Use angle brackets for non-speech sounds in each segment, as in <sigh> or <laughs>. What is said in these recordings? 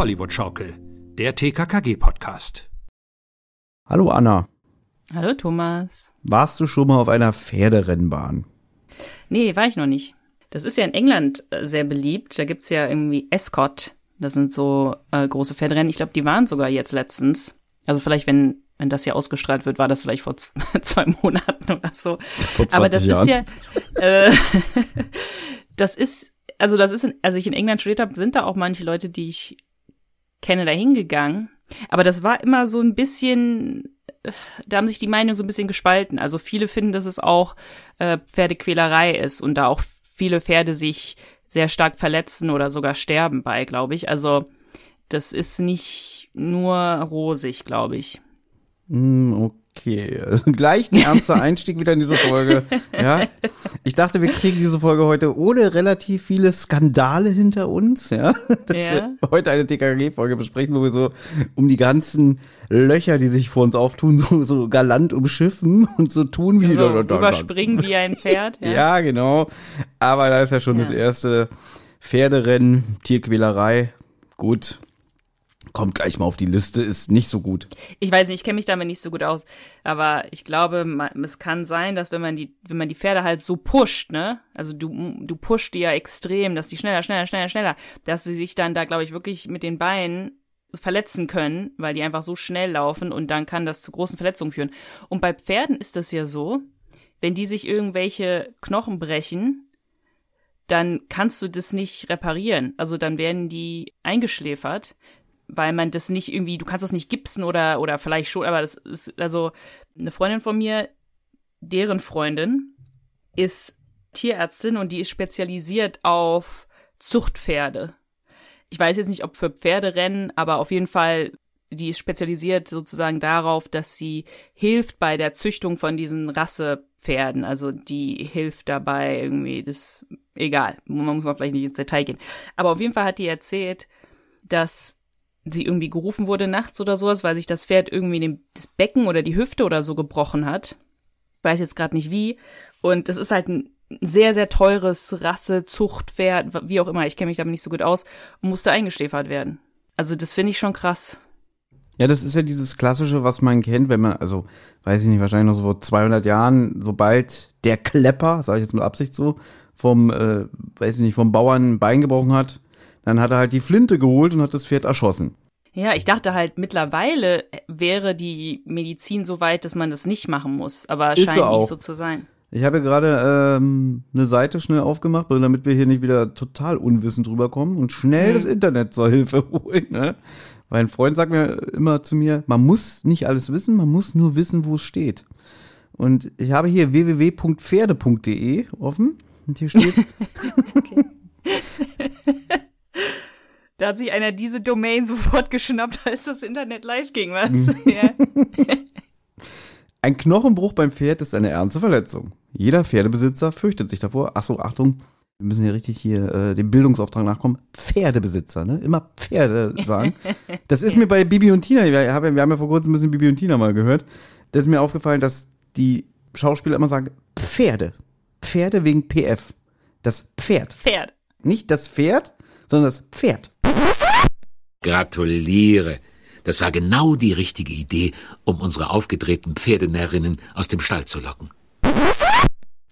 Hollywood-Schaukel, der TKKG-Podcast. Hallo Anna. Hallo Thomas. Warst du schon mal auf einer Pferderennbahn? Nee, war ich noch nicht. Das ist ja in England äh, sehr beliebt. Da gibt's ja irgendwie Escort. Das sind so äh, große Pferderennen. Ich glaube, die waren sogar jetzt letztens. Also vielleicht, wenn wenn das hier ausgestrahlt wird, war das vielleicht vor <laughs> zwei Monaten oder so. Vor 20 Aber das Jahren. ist ja, <laughs> äh, <laughs> das ist, also das ist, in, als ich in England studiert habe, sind da auch manche Leute, die ich kenne, da hingegangen. Aber das war immer so ein bisschen, äh, da haben sich die Meinungen so ein bisschen gespalten. Also viele finden, dass es auch äh, Pferdequälerei ist und da auch viele Pferde sich sehr stark verletzen oder sogar sterben bei, glaube ich. Also das ist nicht nur rosig, glaube ich. Okay. Also <laughs> gleich ein ernster <laughs> Einstieg wieder in diese Folge. Ja. Ich dachte, wir kriegen diese Folge heute ohne relativ viele Skandale hinter uns, ja. <laughs> Dass Ja. wir heute eine TKG-Folge besprechen, wo wir so um die ganzen Löcher, die sich vor uns auftun, so, so galant umschiffen und so tun wie So überspringen wie ein Pferd. Ja. Ja. genau. Aber da ist ja schon Ja. das erste Pferderennen, Tierquälerei. Gut. Kommt gleich mal auf die Liste, ist nicht so gut. Ich weiß nicht, ich kenne mich damit nicht so gut aus, aber ich glaube, ma- es kann sein, dass wenn man die, wenn man die Pferde halt so pusht, ne, also du, du pusht die ja extrem, dass die schneller, schneller, schneller, schneller, dass sie sich dann da, glaube ich, wirklich mit den Beinen verletzen können, weil die einfach so schnell laufen und dann kann das zu großen Verletzungen führen. Und bei Pferden ist das ja so, wenn die sich irgendwelche Knochen brechen, dann kannst du das nicht reparieren. Also dann werden die eingeschläfert, weil man das nicht irgendwie, du kannst das nicht gipsen oder, oder vielleicht schon, aber das ist, also eine Freundin von mir, deren Freundin ist Tierärztin und die ist spezialisiert auf Zuchtpferde. Ich weiß jetzt nicht, ob für Pferderennen, aber auf jeden Fall, die ist spezialisiert sozusagen darauf, dass sie hilft bei der Züchtung von diesen Rassepferden. Also die hilft dabei irgendwie, das, egal, man muss mal vielleicht nicht ins Detail gehen. Aber auf jeden Fall hat die erzählt, dass sie irgendwie gerufen wurde nachts oder sowas, weil sich das Pferd irgendwie den, das Becken oder die Hüfte oder so gebrochen hat. Weiß jetzt gerade nicht wie. Und es ist halt ein sehr, sehr teures Rasse, Zuchtpferd, wie auch immer, ich kenne mich damit nicht so gut aus, und musste eingeschläfert werden. Also das finde ich schon krass. Ja, das ist ja dieses Klassische, was man kennt, wenn man, also, weiß ich nicht, wahrscheinlich noch so vor 200 Jahren, sobald der Klepper, sage ich jetzt mit Absicht so, vom, äh, weiß ich nicht, vom Bauern ein Bein gebrochen hat, dann hat er halt die Flinte geholt und hat das Pferd erschossen. Ja, ich dachte halt, mittlerweile wäre die Medizin so weit, dass man das nicht machen muss. Aber Ist scheint nicht so zu sein. Ich habe ja gerade ähm, eine Seite schnell aufgemacht, damit wir hier nicht wieder total unwissend rüberkommen und schnell Mhm. das Internet zur Hilfe <laughs> holen. Ne? Mein Freund sagt mir immer zu mir, man muss nicht alles wissen, man muss nur wissen, wo es steht. Und ich habe hier www.pferde.de offen und hier steht, <laughs> <laughs> Da hat sich einer diese Domain <laughs> sofort geschnappt, als das Internet live ging, was? Mhm. <laughs> ja. <laughs> ein Knochenbruch beim Pferd ist eine ernste Verletzung. Jeder Pferdebesitzer fürchtet sich davor. Achso, Achtung, wir müssen ja richtig hier äh, dem Bildungsauftrag nachkommen. Pferdebesitzer, ne? Immer Pferde sagen. Das ist mir bei Bibi und Tina, wir haben, ja- wir haben ja vor kurzem ein bisschen Bibi und Tina mal gehört. Das ist mir aufgefallen, dass die Schauspieler immer sagen, Pferde. Pferde wegen PF. Das Pferd. Pferd. Nicht das Pferd, sondern das Pferd. Gratuliere. Das war genau die richtige Idee, um unsere aufgedrehten Pferdenärrinnen aus dem Stall zu locken.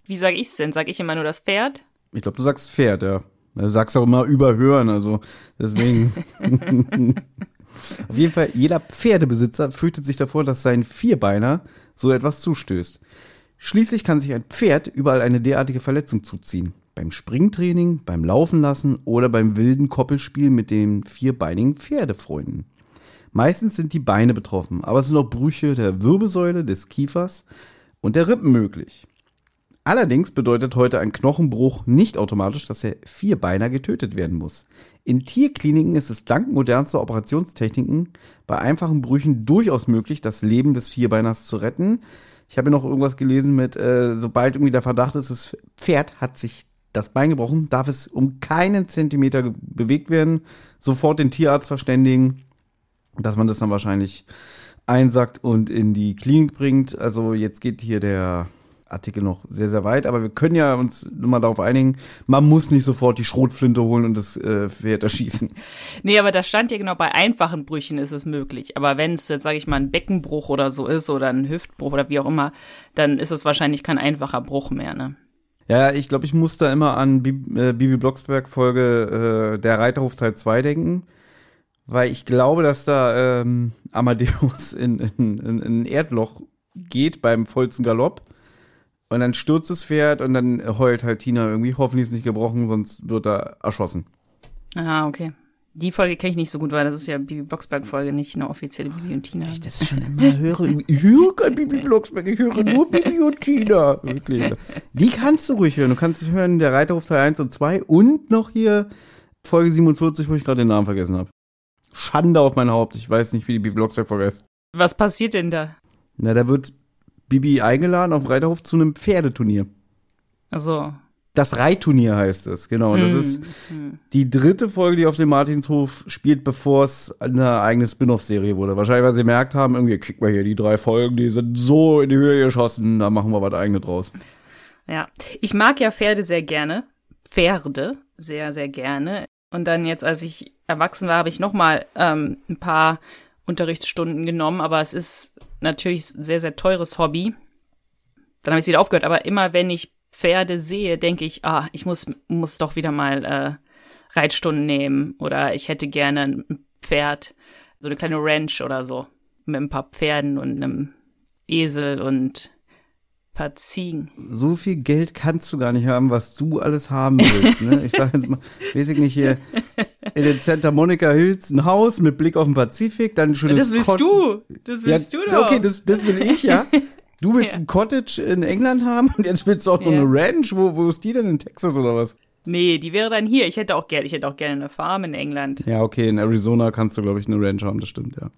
Wie sage ich's denn? Sag ich immer nur das Pferd? Ich glaube, du sagst Pferd, ja. Du sagst auch immer überhören, also deswegen. <laughs> Auf jeden Fall, jeder Pferdebesitzer fürchtet sich davor, dass sein Vierbeiner so etwas zustößt. Schließlich kann sich ein Pferd überall eine derartige Verletzung zuziehen. Beim Springtraining, beim Laufen lassen oder beim wilden Koppelspiel mit den vierbeinigen Pferdefreunden. Meistens sind die Beine betroffen, aber es sind auch Brüche der Wirbelsäule, des Kiefers und der Rippen möglich. Allerdings bedeutet heute ein Knochenbruch nicht automatisch, dass der Vierbeiner getötet werden muss. In Tierkliniken ist es dank modernster Operationstechniken bei einfachen Brüchen durchaus möglich, das Leben des Vierbeiners zu retten. Ich habe noch irgendwas gelesen mit, äh, sobald irgendwie der Verdacht ist, das Pferd hat sich das Bein gebrochen, darf es um keinen Zentimeter bewegt werden, sofort den Tierarzt verständigen, dass man das dann wahrscheinlich einsackt und in die Klinik bringt. Also jetzt geht hier der Artikel noch sehr, sehr weit, aber wir können ja uns nur mal darauf einigen, man muss nicht sofort die Schrotflinte holen und das äh, Pferd erschießen. Nee, aber da stand ja genau, bei einfachen Brüchen ist es möglich. Aber wenn es jetzt, sage ich mal, ein Beckenbruch oder so ist oder ein Hüftbruch oder wie auch immer, dann ist es wahrscheinlich kein einfacher Bruch mehr, ne? Ja, ich glaube, ich muss da immer an Bibi, äh, Bibi Blocksberg Folge äh, Der Reiterhof Teil 2 denken, weil ich glaube, dass da ähm, Amadeus <laughs> in, in, in, in ein Erdloch geht beim vollsten Galopp und dann stürzt das Pferd und dann heult halt Tina irgendwie, hoffentlich ist nicht gebrochen, sonst wird er erschossen. Ah, okay. Die Folge kenne ich nicht so gut, weil das ist ja Bibi Blocksberg-Folge, nicht eine offizielle Bibi und Tina. Ich das schon immer höre. Ich höre kein Bibi Blocksberg, ich höre nur Bibi und Tina. Wirklich. Die kannst du ruhig hören. Du kannst hören, der Reiterhof Teil 1 und 2 und noch hier Folge 47, wo ich gerade den Namen vergessen habe. Schande auf mein Haupt. Ich weiß nicht, wie die Bibi Blocksberg-Folge ist. Was passiert denn da? Na, da wird Bibi eingeladen auf Reiterhof zu einem Pferdeturnier. Also. Das Reitturnier heißt es, genau. Und das Hm, ist hm. die dritte Folge, die auf dem Martinshof spielt, bevor es eine eigene Spin-off-Serie wurde. Wahrscheinlich, weil sie gemerkt haben, irgendwie, kriegt mal hier die drei Folgen, die sind so in die Höhe geschossen, da machen wir was eigenes draus. Ja, ich mag ja Pferde sehr gerne. Pferde sehr, sehr gerne. Und dann jetzt, als ich erwachsen war, habe ich noch mal ähm, ein paar Unterrichtsstunden genommen, aber es ist natürlich ein sehr, sehr teures Hobby. Dann habe ich wieder aufgehört. Aber immer wenn ich Pferde sehe, denke ich, ah, ich muss, muss doch wieder mal äh, Reitstunden nehmen oder ich hätte gerne ein Pferd, so eine kleine Ranch oder so, mit ein paar Pferden und einem Esel und ein paar Ziegen. So viel Geld kannst du gar nicht haben, was du alles haben willst. Ne? Ich sage jetzt mal, <laughs> weiß ich nicht, hier in den Santa Monica Hills ein Haus mit Blick auf den Pazifik, dann ein schönes Das willst Cot- du. Das willst ja, du doch. Okay, das, das will ich, ja. <laughs> Du willst Ja. ein Cottage in England haben und jetzt willst du auch noch Ja. eine Ranch. Wo, wo ist die denn in Texas oder was? Nee, die wäre dann hier. Ich hätte auch gerne, ich hätte auch gerne eine Farm in England. Ja, okay, in Arizona kannst du, glaube ich, eine Ranch haben, das stimmt, ja.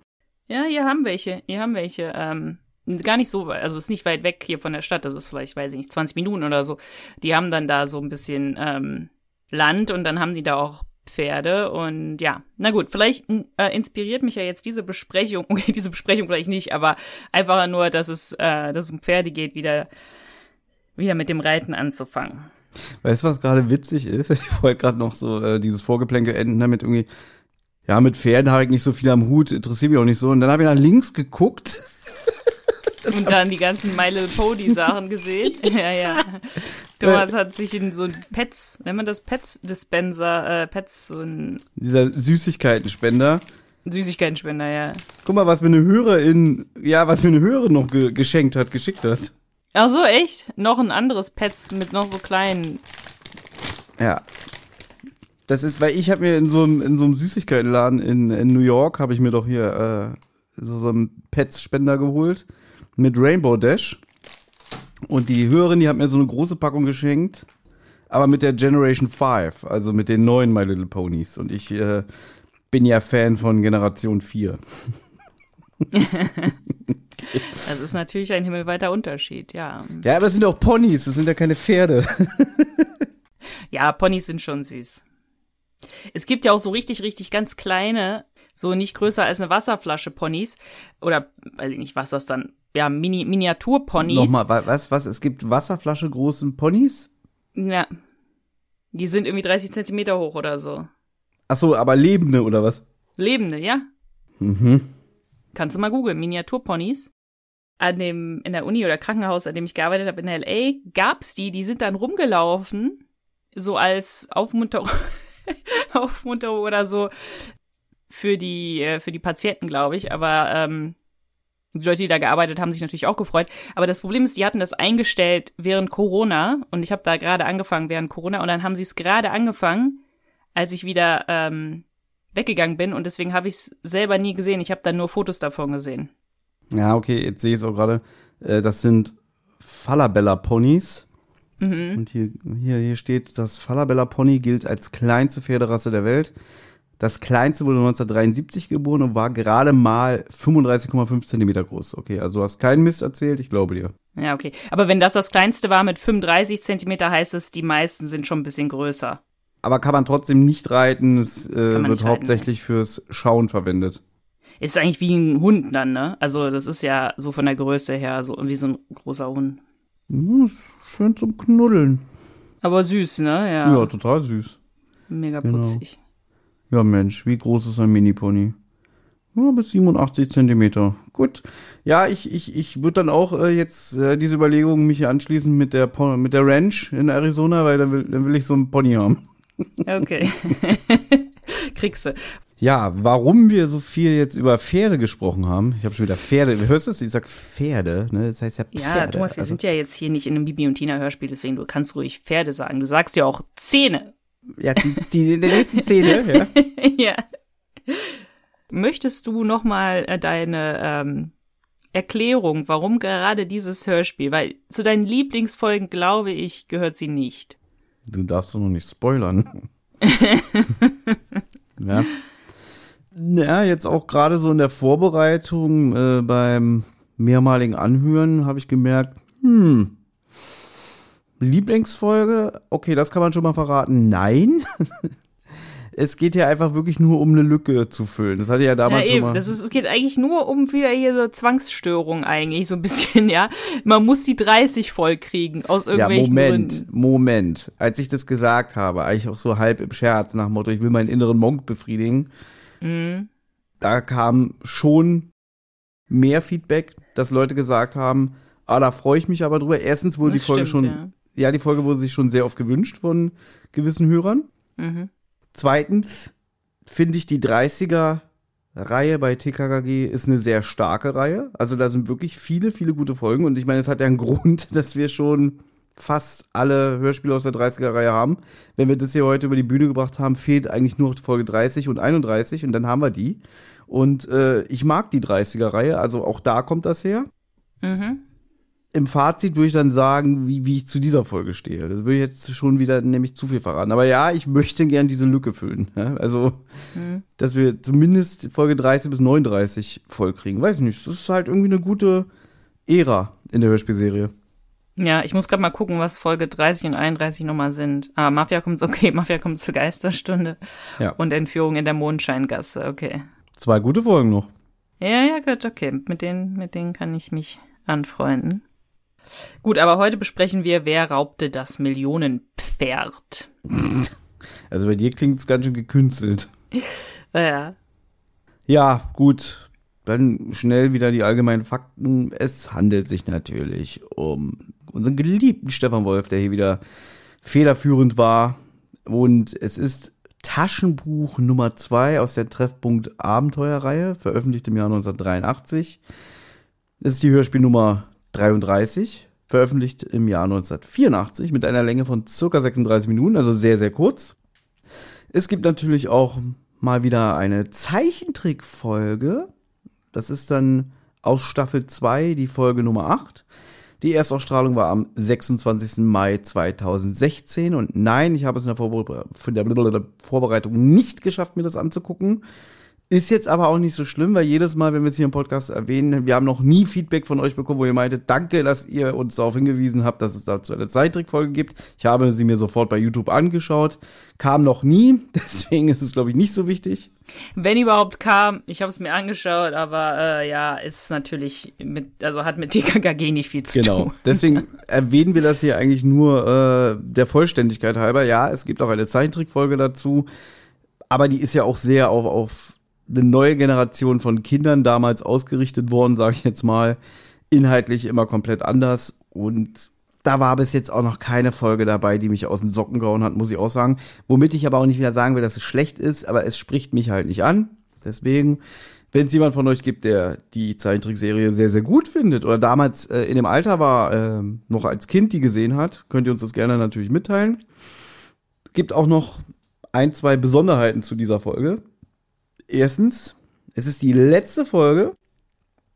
Ja, hier haben welche. Hier haben welche. Ähm, gar nicht so weit, also ist nicht weit weg hier von der Stadt. Das ist vielleicht, weiß ich nicht, 20 Minuten oder so. Die haben dann da so ein bisschen ähm, Land und dann haben die da auch Pferde und ja, na gut, vielleicht äh, inspiriert mich ja jetzt diese Besprechung, <laughs> okay, diese Besprechung vielleicht nicht, aber einfach nur, dass es, äh, dass es um Pferde geht, wieder, wieder mit dem Reiten anzufangen. Weißt du, was gerade witzig ist? <laughs> Ich wollte gerade noch so äh, dieses Vorgeplänkel enden damit irgendwie, ja, mit Pferden habe ich nicht so viel am Hut, interessiert mich auch nicht so. Und dann habe ich nach links geguckt. Und dann die ganzen My Little Pony Sachen gesehen. <laughs> ja, ja. Thomas hat sich in so ein Pets, nennt man das Pets Dispenser, äh, Pets, so ein Dieser Süßigkeitenspender. Süßigkeitenspender, ja. Guck mal, was mir eine Hörerin, ja, was mir eine Hörerin noch ge geschenkt hat, geschickt hat. Ach so, echt? Noch ein anderes Pets mit noch so kleinen. Ja. Das ist, weil ich habe mir in so einem in so einem Süßigkeitenladen in, in New York habe ich mir doch hier äh, so, so einen Pets-Spender geholt mit Rainbow Dash. Und die Hörerin, die hat mir so eine große Packung geschenkt, aber mit der Generation 5, also mit den neuen My Little Ponies. Und ich äh, bin ja Fan von Generation 4. <laughs> Das ist natürlich ein himmelweiter Unterschied, ja. Ja, aber es sind ja auch Ponys, das sind ja keine Pferde. <laughs> Ja, Ponys sind schon süß. Es gibt ja auch so richtig, richtig ganz kleine, so nicht größer als eine Wasserflasche Ponys. Oder, weiß ich nicht, was das dann, ja, Mini Miniaturponys. Nochmal, wa- was, was? Es gibt Wasserflasche großen Ponys? Ja. Die sind irgendwie 30 Zentimeter hoch oder so. Ach so, aber lebende oder was? Lebende, ja? Mhm. Kannst du mal googeln, Miniaturponys. An dem, in der Uni oder Krankenhaus, an dem ich gearbeitet habe in L.A., gab's die, die sind dann rumgelaufen, so als Aufmunterung, <laughs> Aufmunterung oder so für die, äh, für die Patienten, glaube ich. Aber ähm, die Leute, die da gearbeitet haben, sich natürlich auch gefreut. Aber das Problem ist, die hatten das eingestellt während Corona und ich habe da gerade angefangen während Corona und dann haben sie es gerade angefangen, als ich wieder ähm, weggegangen bin und deswegen habe ich es selber nie gesehen. Ich habe dann nur Fotos davon gesehen. Ja, okay, jetzt sehe ich es auch gerade. Äh, das sind Falabella-Ponys. Mhm. Und hier, hier, hier steht, das Falabella Pony gilt als kleinste Pferderasse der Welt. Das kleinste wurde 1973 geboren und war gerade mal 35,5 Zentimeter groß. Okay, also du hast keinen Mist erzählt, ich glaube dir. Ja, okay. Aber wenn das das kleinste war mit 35 Zentimeter, heißt es, die meisten sind schon ein bisschen größer. Aber kann man trotzdem nicht reiten, es äh, wird reiten, hauptsächlich fürs Schauen verwendet. Ist eigentlich wie ein Hund dann, ne? Also das ist ja so von der Größe her so wie so ein großer Hund. Ja, ist schön zum Knuddeln. Aber süß, ne? Ja, Ja. total süß. Mega genau. Ja, Mensch, wie groß ist ein Mini-Pony? Ja, bis 87 Zentimeter. Gut. Ja, ich, ich, ich würde dann auch äh, jetzt äh, diese Überlegung mich anschließen mit der, Pon mit der Ranch in Arizona, weil dann will, dann will ich so einen Pony haben. Okay. <laughs> Kriegst du. Ja, warum wir so viel jetzt über Pferde gesprochen haben, ich habe schon wieder Pferde, hörst du es? Ich sag Pferde, ne? Das heißt ja Pferde. Ja, Thomas, wir Also, sind ja jetzt hier nicht in einem Bibi und Tina Hörspiel, deswegen du kannst ruhig Pferde sagen. Du sagst ja auch Zähne. Ja, die, die in der nächsten Szene, ja. <laughs> ja. Möchtest du noch mal äh, deine ähm, Erklärung, warum gerade dieses Hörspiel, weil zu deinen Lieblingsfolgen, glaube ich, gehört sie nicht. Du darfst doch noch nicht spoilern. <laughs> ja. Ja, jetzt auch gerade so in der Vorbereitung äh, beim mehrmaligen Anhören habe ich gemerkt, hm, Lieblingsfolge, okay, das kann man schon mal verraten. Nein. <laughs> es geht ja einfach wirklich nur um eine Lücke zu füllen. Das hatte ja Ja, damals schon eben. mal. Das ist, es geht eigentlich nur um wieder hier so Zwangsstörung eigentlich, so ein bisschen, ja. Man muss die 30 voll kriegen, aus Ja, irgendwelchen Moment, Gründen. Moment. Als ich das gesagt habe, eigentlich auch so halb im Scherz, nach dem Motto, ich will meinen inneren Monk befriedigen, Mhm. da kam schon mehr Feedback, dass Leute gesagt haben, ah, da freue ich mich aber drüber. Erstens wurde Das die Folge stimmt, schon, ja. Ja. die Folge wurde sich schon sehr oft gewünscht von gewissen Hörern. Mhm. Zweitens finde ich die 30er Reihe bei TKKG ist eine sehr starke Reihe. Also da sind wirklich viele, viele gute Folgen. Und ich meine, es hat ja einen <laughs> Grund, dass wir schon fast alle Hörspiele aus der 30er Reihe haben. Wenn wir das hier heute über die Bühne gebracht haben, fehlt eigentlich nur Folge 30 und 31 und dann haben wir die. Und äh, ich mag die 30er Reihe, also auch da kommt das her. Mhm. Im Fazit würde ich dann sagen, wie, wie ich zu dieser Folge stehe. Das würde ich jetzt schon wieder nämlich zu viel verraten. Aber ja, ich möchte gern diese Lücke füllen. Ja? Also, Mhm. dass wir zumindest Folge 30 bis 39 voll kriegen. Weiß nicht, das ist halt irgendwie eine gute Ära in der Hörspielserie. Ja, ich muss gerade mal gucken, was Folge 30 und 31 nochmal sind. Ah, Mafia kommt, okay, <laughs> Mafia kommt zur Geisterstunde. Ja. Und Entführung in der Mondscheingasse, okay. Zwei gute Folgen noch. Ja, ja, gut, okay. Mit denen, mit denen kann ich mich anfreunden. Gut, aber heute besprechen wir, wer raubte das Millionenpferd. Also bei dir klingt es ganz schön gekünstelt. <laughs> Ja. Ja, gut. Dann schnell wieder die allgemeinen Fakten. Es handelt sich natürlich um unseren geliebten Stefan Wolf, der hier wieder federführend war. Und es ist Taschenbuch Nummer zwei aus der Treffpunkt Abenteuerreihe, veröffentlicht im Jahr 1983. Es ist die Hörspielnummer 33, veröffentlicht im Jahr 1984 mit einer Länge von circa 36 Minuten, also sehr, sehr kurz. Es gibt natürlich auch mal wieder eine Zeichentrickfolge. Das ist dann aus Staffel 2 die Folge Nummer 8. Die Erstausstrahlung war am 26. Mai 2016 und nein, ich habe es in der, Vorbereitung nicht geschafft, mir das anzugucken. Ist jetzt aber auch nicht so schlimm, weil jedes Mal, wenn wir es hier im Podcast erwähnen, wir haben noch nie Feedback von euch bekommen, wo ihr meintet, danke, dass ihr uns darauf hingewiesen habt, dass es dazu eine Zeittrickfolge gibt. Ich habe sie mir sofort bei YouTube angeschaut, kam noch nie, <laughs> deswegen ist es, glaube ich, nicht so wichtig. Wenn überhaupt kam, ich habe es mir angeschaut, aber äh, ja, ist natürlich mit, also hat mit TKKG nicht viel zu Genau. tun. Deswegen <laughs> erwähnen wir das hier eigentlich nur äh, der Vollständigkeit halber. Ja, es gibt auch eine Zeichentrickfolge dazu, aber die ist ja auch sehr auf, auf eine neue Generation von Kindern damals ausgerichtet worden, sage ich jetzt mal. Inhaltlich immer komplett anders und da war bis jetzt auch noch keine Folge dabei, die mich aus den Socken gehauen hat, muss ich auch sagen. Womit ich aber auch nicht wieder sagen will, dass es schlecht ist, aber es spricht mich halt nicht an. Deswegen, wenn es jemand von euch gibt, der die Zeichentrickserie sehr, sehr gut findet oder damals äh, in dem Alter war, äh, noch als Kind die gesehen hat, könnt ihr uns das gerne natürlich mitteilen. Gibt auch noch ein, zwei Besonderheiten zu dieser Folge. Erstens, es ist die letzte Folge,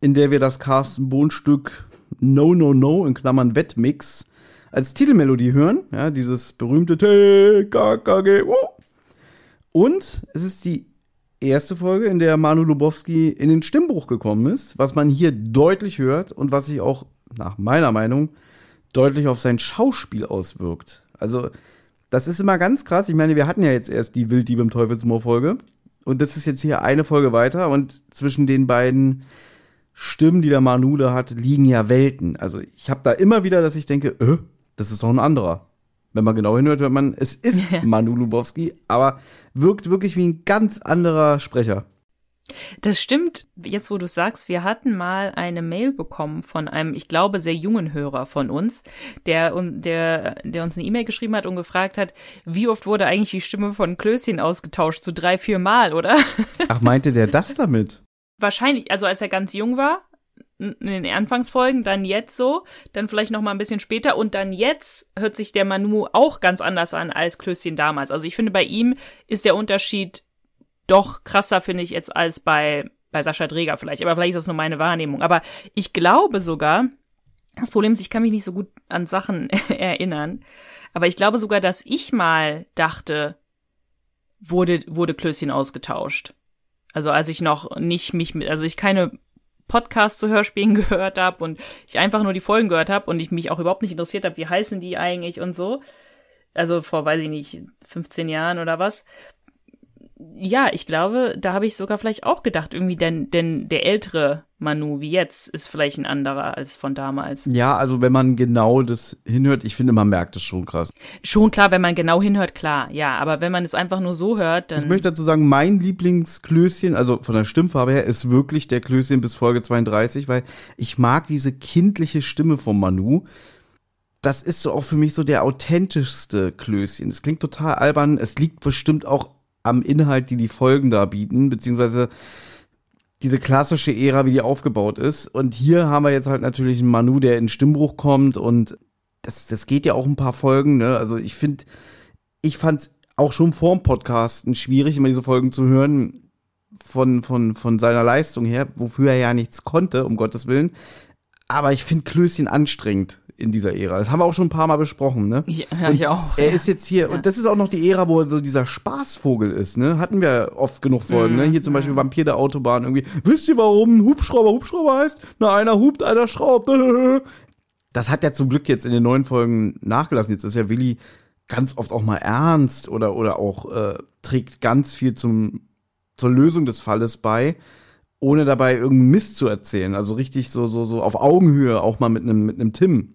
in der wir das Carsten Bohn-Stück No No No in Klammern Wettmix als Titelmelodie hören. Ja, dieses berühmte TKKG. Und es ist die erste Folge, in der Manu Lubowski in den Stimmbruch gekommen ist, was man hier deutlich hört und was sich auch nach meiner Meinung deutlich auf sein Schauspiel auswirkt. Also, das ist immer ganz krass. Ich meine, wir hatten ja jetzt erst die Wilddieb im Teufelsmoor-Folge. Und das ist jetzt hier eine Folge weiter. Und zwischen den beiden Stimmen, die der Manu da hat, liegen ja Welten. Also, ich habe da immer wieder, dass ich denke, äh, das ist doch ein anderer. Wenn man genau hinhört, hört man, es ist <laughs> Manu Lubowski, aber wirkt wirklich wie ein ganz anderer Sprecher. Das stimmt. Jetzt, wo du sagst, wir hatten mal eine Mail bekommen von einem, ich glaube, sehr jungen Hörer von uns, der, der, der uns eine E-Mail geschrieben hat und gefragt hat, wie oft wurde eigentlich die Stimme von Klößchen ausgetauscht? So drei, vier Mal, oder? <laughs> Ach, meinte der das damit? Wahrscheinlich, also als er ganz jung war, in den Anfangsfolgen, dann jetzt so, dann vielleicht noch mal ein bisschen später und dann jetzt hört sich der Manu auch ganz anders an als Klößchen damals. Also ich finde, bei ihm ist der Unterschied doch krasser, finde ich, jetzt als bei, bei Sascha Dreger vielleicht. Aber vielleicht ist das nur meine Wahrnehmung. Aber ich glaube sogar, das Problem ist, ich kann mich nicht so gut an Sachen <laughs> erinnern. Aber ich glaube sogar, dass ich mal dachte, wurde, wurde Klößchen ausgetauscht. Also als ich noch nicht mich mit, also ich keine Podcasts zu Hörspielen <laughs> gehört habe und ich einfach nur die Folgen gehört habe und ich mich auch überhaupt nicht interessiert habe, wie heißen die eigentlich und so. Also vor, weiß ich nicht, 15 Jahren oder was ja, ich glaube, da habe ich sogar vielleicht auch gedacht, irgendwie, denn, denn der ältere Manu wie jetzt ist vielleicht ein anderer als von damals. Ja, also wenn man genau das hinhört, ich finde, man merkt es schon krass. Schon klar, wenn man genau hinhört, klar, ja, aber wenn man es einfach nur so hört, dann. Ich möchte dazu sagen, mein Lieblingsklößchen, also von der Stimmfarbe her, ist wirklich der Klößchen bis Folge 32, weil ich mag diese kindliche Stimme von Manu das ist so auch für mich so der authentischste Klößchen. Es klingt total albern. Es liegt bestimmt auch am Inhalt, die die Folgen da bieten, beziehungsweise diese klassische Ära, wie die aufgebaut ist. Und hier haben wir jetzt halt natürlich einen Manu, der in Stimmbruch kommt und das, das geht ja auch ein paar Folgen, ne? Also ich finde, ich fand auch schon vorm Podcasten schwierig, immer diese Folgen zu hören von, von, von seiner Leistung her, wofür er ja nichts konnte, um Gottes Willen. Aber ich finde Klößchen anstrengend in dieser Ära. Das haben wir auch schon ein paar Mal besprochen, ne? Ja, ich auch. Er ist jetzt hier, ja. und das ist auch noch die Ära, wo er so dieser Spaßvogel ist, ne? Hatten wir oft genug Folgen, mhm. ne? Hier zum Beispiel Vampir der Autobahn irgendwie. Wisst ihr, warum Hubschrauber Hubschrauber heißt? Na, einer hupt, einer schraubt. <laughs> Das hat ja zum Glück jetzt in den neuen Folgen nachgelassen. Jetzt ist ja Willi ganz oft auch mal ernst oder, oder auch äh, trägt ganz viel zum, zur Lösung des Falles bei ohne dabei irgendeinen Mist zu erzählen. Also richtig so, so, so auf Augenhöhe, auch mal mit einem, mit einem Tim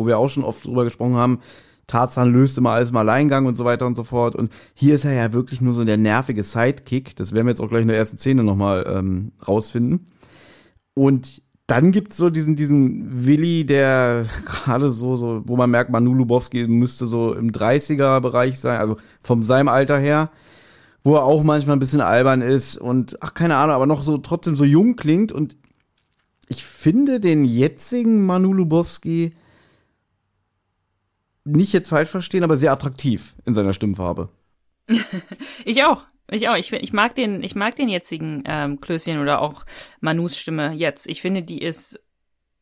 wo wir auch schon oft drüber gesprochen haben, Tarzan löst immer alles im Alleingang und so weiter und so fort. Und hier ist er ja wirklich nur so der nervige Sidekick. Das werden wir jetzt auch gleich in der ersten Szene nochmal ähm, rausfinden. Und dann gibt's so diesen, diesen Willi, der <laughs> gerade so, so, wo man merkt, Manu Lubowski müsste so im 30er-Bereich sein, also von seinem Alter her, wo er auch manchmal ein bisschen albern ist und, ach, keine Ahnung, aber noch so trotzdem so jung klingt. Und ich finde den jetzigen Manu Lubowski nicht jetzt falsch verstehen, aber sehr attraktiv in seiner Stimmfarbe. <laughs> ich auch. Ich auch. Ich, ich mag den, ich mag den jetzigen ähm, Klößchen oder auch Manus Stimme jetzt. Ich finde, die ist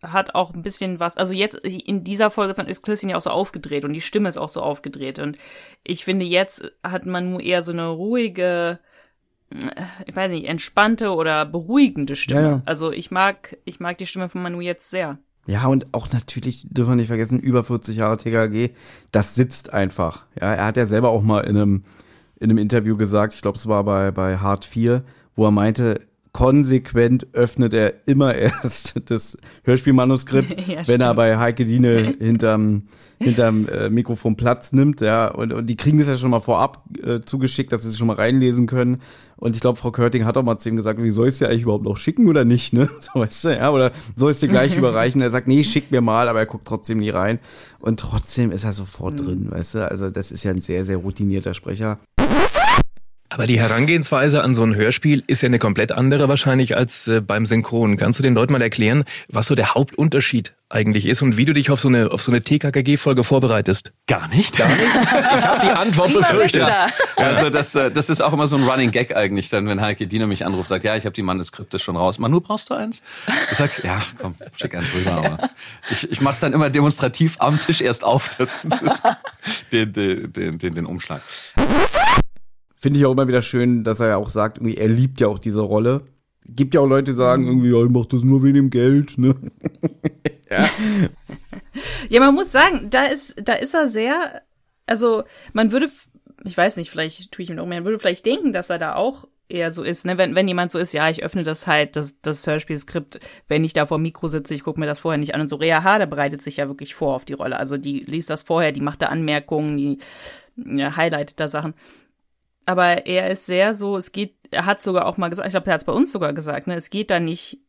hat auch ein bisschen was, also jetzt in dieser Folge ist Klößchen ja auch so aufgedreht und die Stimme ist auch so aufgedreht und ich finde jetzt hat Manu eher so eine ruhige, äh, ich weiß nicht, entspannte oder beruhigende Stimme. Ja, ja. Also ich mag, ich mag die Stimme von Manu jetzt sehr. Ja, und auch natürlich dürfen wir nicht vergessen, über 40 Jahre TKG, das sitzt einfach. Ja, er hat ja selber auch mal in einem, in einem Interview gesagt, ich glaube, es war bei, bei Hard 4, wo er meinte, konsequent öffnet er immer <laughs> erst das Hörspielmanuskript, <laughs> ja, wenn er bei Heike Diene <laughs> hinterm, hinterm äh, Mikrofon Platz nimmt, ja, und, und die kriegen das ja schon mal vorab äh, zugeschickt, dass sie sich schon mal reinlesen können. Und ich glaube, Frau Körting hat auch mal zu ihm gesagt, wie soll ich es dir eigentlich überhaupt noch schicken oder nicht, ne? So weißt du, ja, oder soll ich es dir gleich überreichen? Er sagt, nee, schick mir mal, aber er guckt trotzdem nie rein. Und trotzdem ist er sofort mhm. drin, weißt du? Also das ist ja ein sehr, sehr routinierter Sprecher. Aber die Herangehensweise an so ein Hörspiel ist ja eine komplett andere wahrscheinlich als äh, beim Synchron. Kannst du den Leuten mal erklären, was so der Hauptunterschied eigentlich ist und wie du dich auf so eine auf so eine TKKG-Folge vorbereitest? Gar nicht. Gar nicht? Ich habe die Antwort befürchtet. Also das, äh, das ist auch immer so ein Running Gag eigentlich, dann wenn Heike Diener mich anruft, sagt, ja, ich habe die Manuskripte schon raus. Manu, brauchst du eins? Ich sag, ja, komm, schick eins rüber. Aber ich, ich mach's dann immer demonstrativ am Tisch erst auf, das, das, den, den, den, den, den Umschlag. Finde ich auch immer wieder schön, dass er ja auch sagt, irgendwie, er liebt ja auch diese Rolle. Gibt ja auch Leute, die sagen irgendwie, ja, ich mach das nur wegen dem Geld, ne? <laughs> ja. <laughs> ja, man muss sagen, da ist, da ist er sehr, also man würde, ich weiß nicht, vielleicht tue ich mir noch mehr, man würde vielleicht denken, dass er da auch eher so ist, ne? Wenn, wenn jemand so ist, ja, ich öffne das halt, das, das Hörspielskript, wenn ich da vor dem Mikro sitze, ich gucke mir das vorher nicht an und so, Rea H., der bereitet sich ja wirklich vor auf die Rolle. Also die liest das vorher, die macht da Anmerkungen, die ja, highlightet da Sachen aber er ist sehr so, es geht, er hat sogar auch mal gesagt, ich glaube, er hat es bei uns sogar gesagt, ne, es geht da nicht,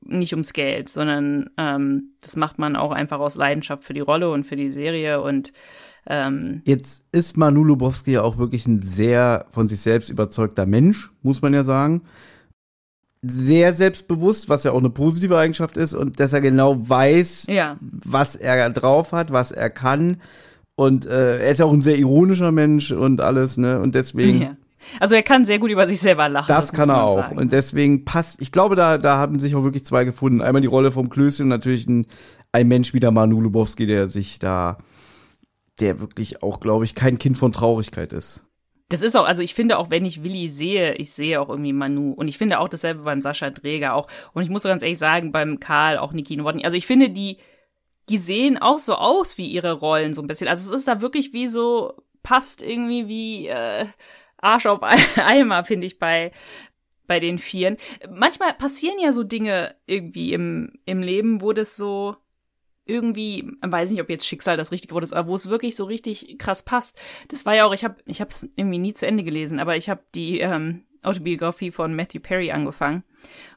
nicht ums Geld, sondern ähm, das macht man auch einfach aus Leidenschaft für die Rolle und für die Serie und ähm, Jetzt ist Manu Lubowski ja auch wirklich ein sehr von sich selbst überzeugter Mensch, muss man ja sagen. Sehr selbstbewusst, was ja auch eine positive Eigenschaft ist und dass er genau weiß, ja. was er drauf hat, was er kann und äh, er ist ja auch ein sehr ironischer Mensch und alles, ne? Und deswegen. Ja. Also er kann sehr gut über sich selber lachen. Das, das kann er auch. Sagen. Und deswegen passt, ich glaube, da, da haben sich auch wirklich zwei gefunden. Einmal die Rolle vom Klößchen und natürlich ein, ein Mensch wie der Manu Lubowski, der sich da, der wirklich auch, glaube ich, kein Kind von Traurigkeit ist. Das ist auch, also ich finde auch, wenn ich Willi sehe, ich sehe auch irgendwie Manu. Und ich finde auch dasselbe beim Sascha Dräger auch. Und ich muss ganz ehrlich sagen, beim Karl auch Niki Nowotny. Also ich finde die, die sehen auch so aus wie ihre Rollen so ein bisschen. Also es ist da wirklich wie so, passt irgendwie wie äh, Arsch auf <laughs> Eimer, finde ich, bei, bei den Vieren. Manchmal passieren ja so Dinge irgendwie im, im Leben, wo das so irgendwie, weiß nicht, ob jetzt Schicksal das richtige Wort ist, aber wo es wirklich so richtig krass passt. Das war ja auch, ich habe ich es irgendwie nie zu Ende gelesen, aber ich habe die ähm, Autobiografie von Matthew Perry angefangen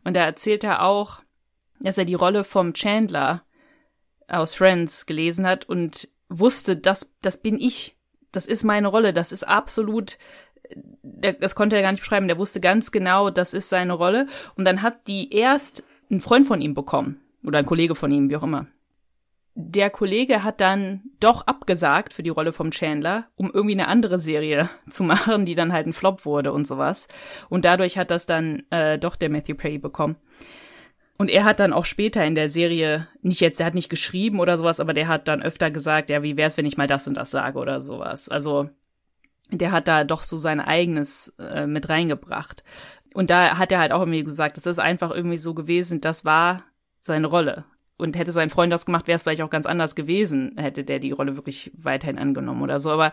und da erzählt er auch, dass er die Rolle vom Chandler aus Friends gelesen hat und wusste, das, das bin ich. Das ist meine Rolle. Das ist absolut, der, das konnte er gar nicht beschreiben. Der wusste ganz genau, das ist seine Rolle. Und dann hat die erst ein Freund von ihm bekommen. Oder ein Kollege von ihm, wie auch immer. Der Kollege hat dann doch abgesagt für die Rolle vom Chandler, um irgendwie eine andere Serie <laughs> zu machen, die dann halt ein Flop wurde und sowas. Und dadurch hat das dann äh, doch der Matthew Perry bekommen. Und er hat dann auch später in der Serie, nicht jetzt, der hat nicht geschrieben oder sowas, aber der hat dann öfter gesagt, ja, wie wär's, wenn ich mal das und das sage oder sowas. Also der hat da doch so sein eigenes äh, mit reingebracht. Und da hat er halt auch irgendwie gesagt, das ist einfach irgendwie so gewesen, das war seine Rolle und hätte sein Freund das gemacht, wäre es vielleicht auch ganz anders gewesen, hätte der die Rolle wirklich weiterhin angenommen oder so. Aber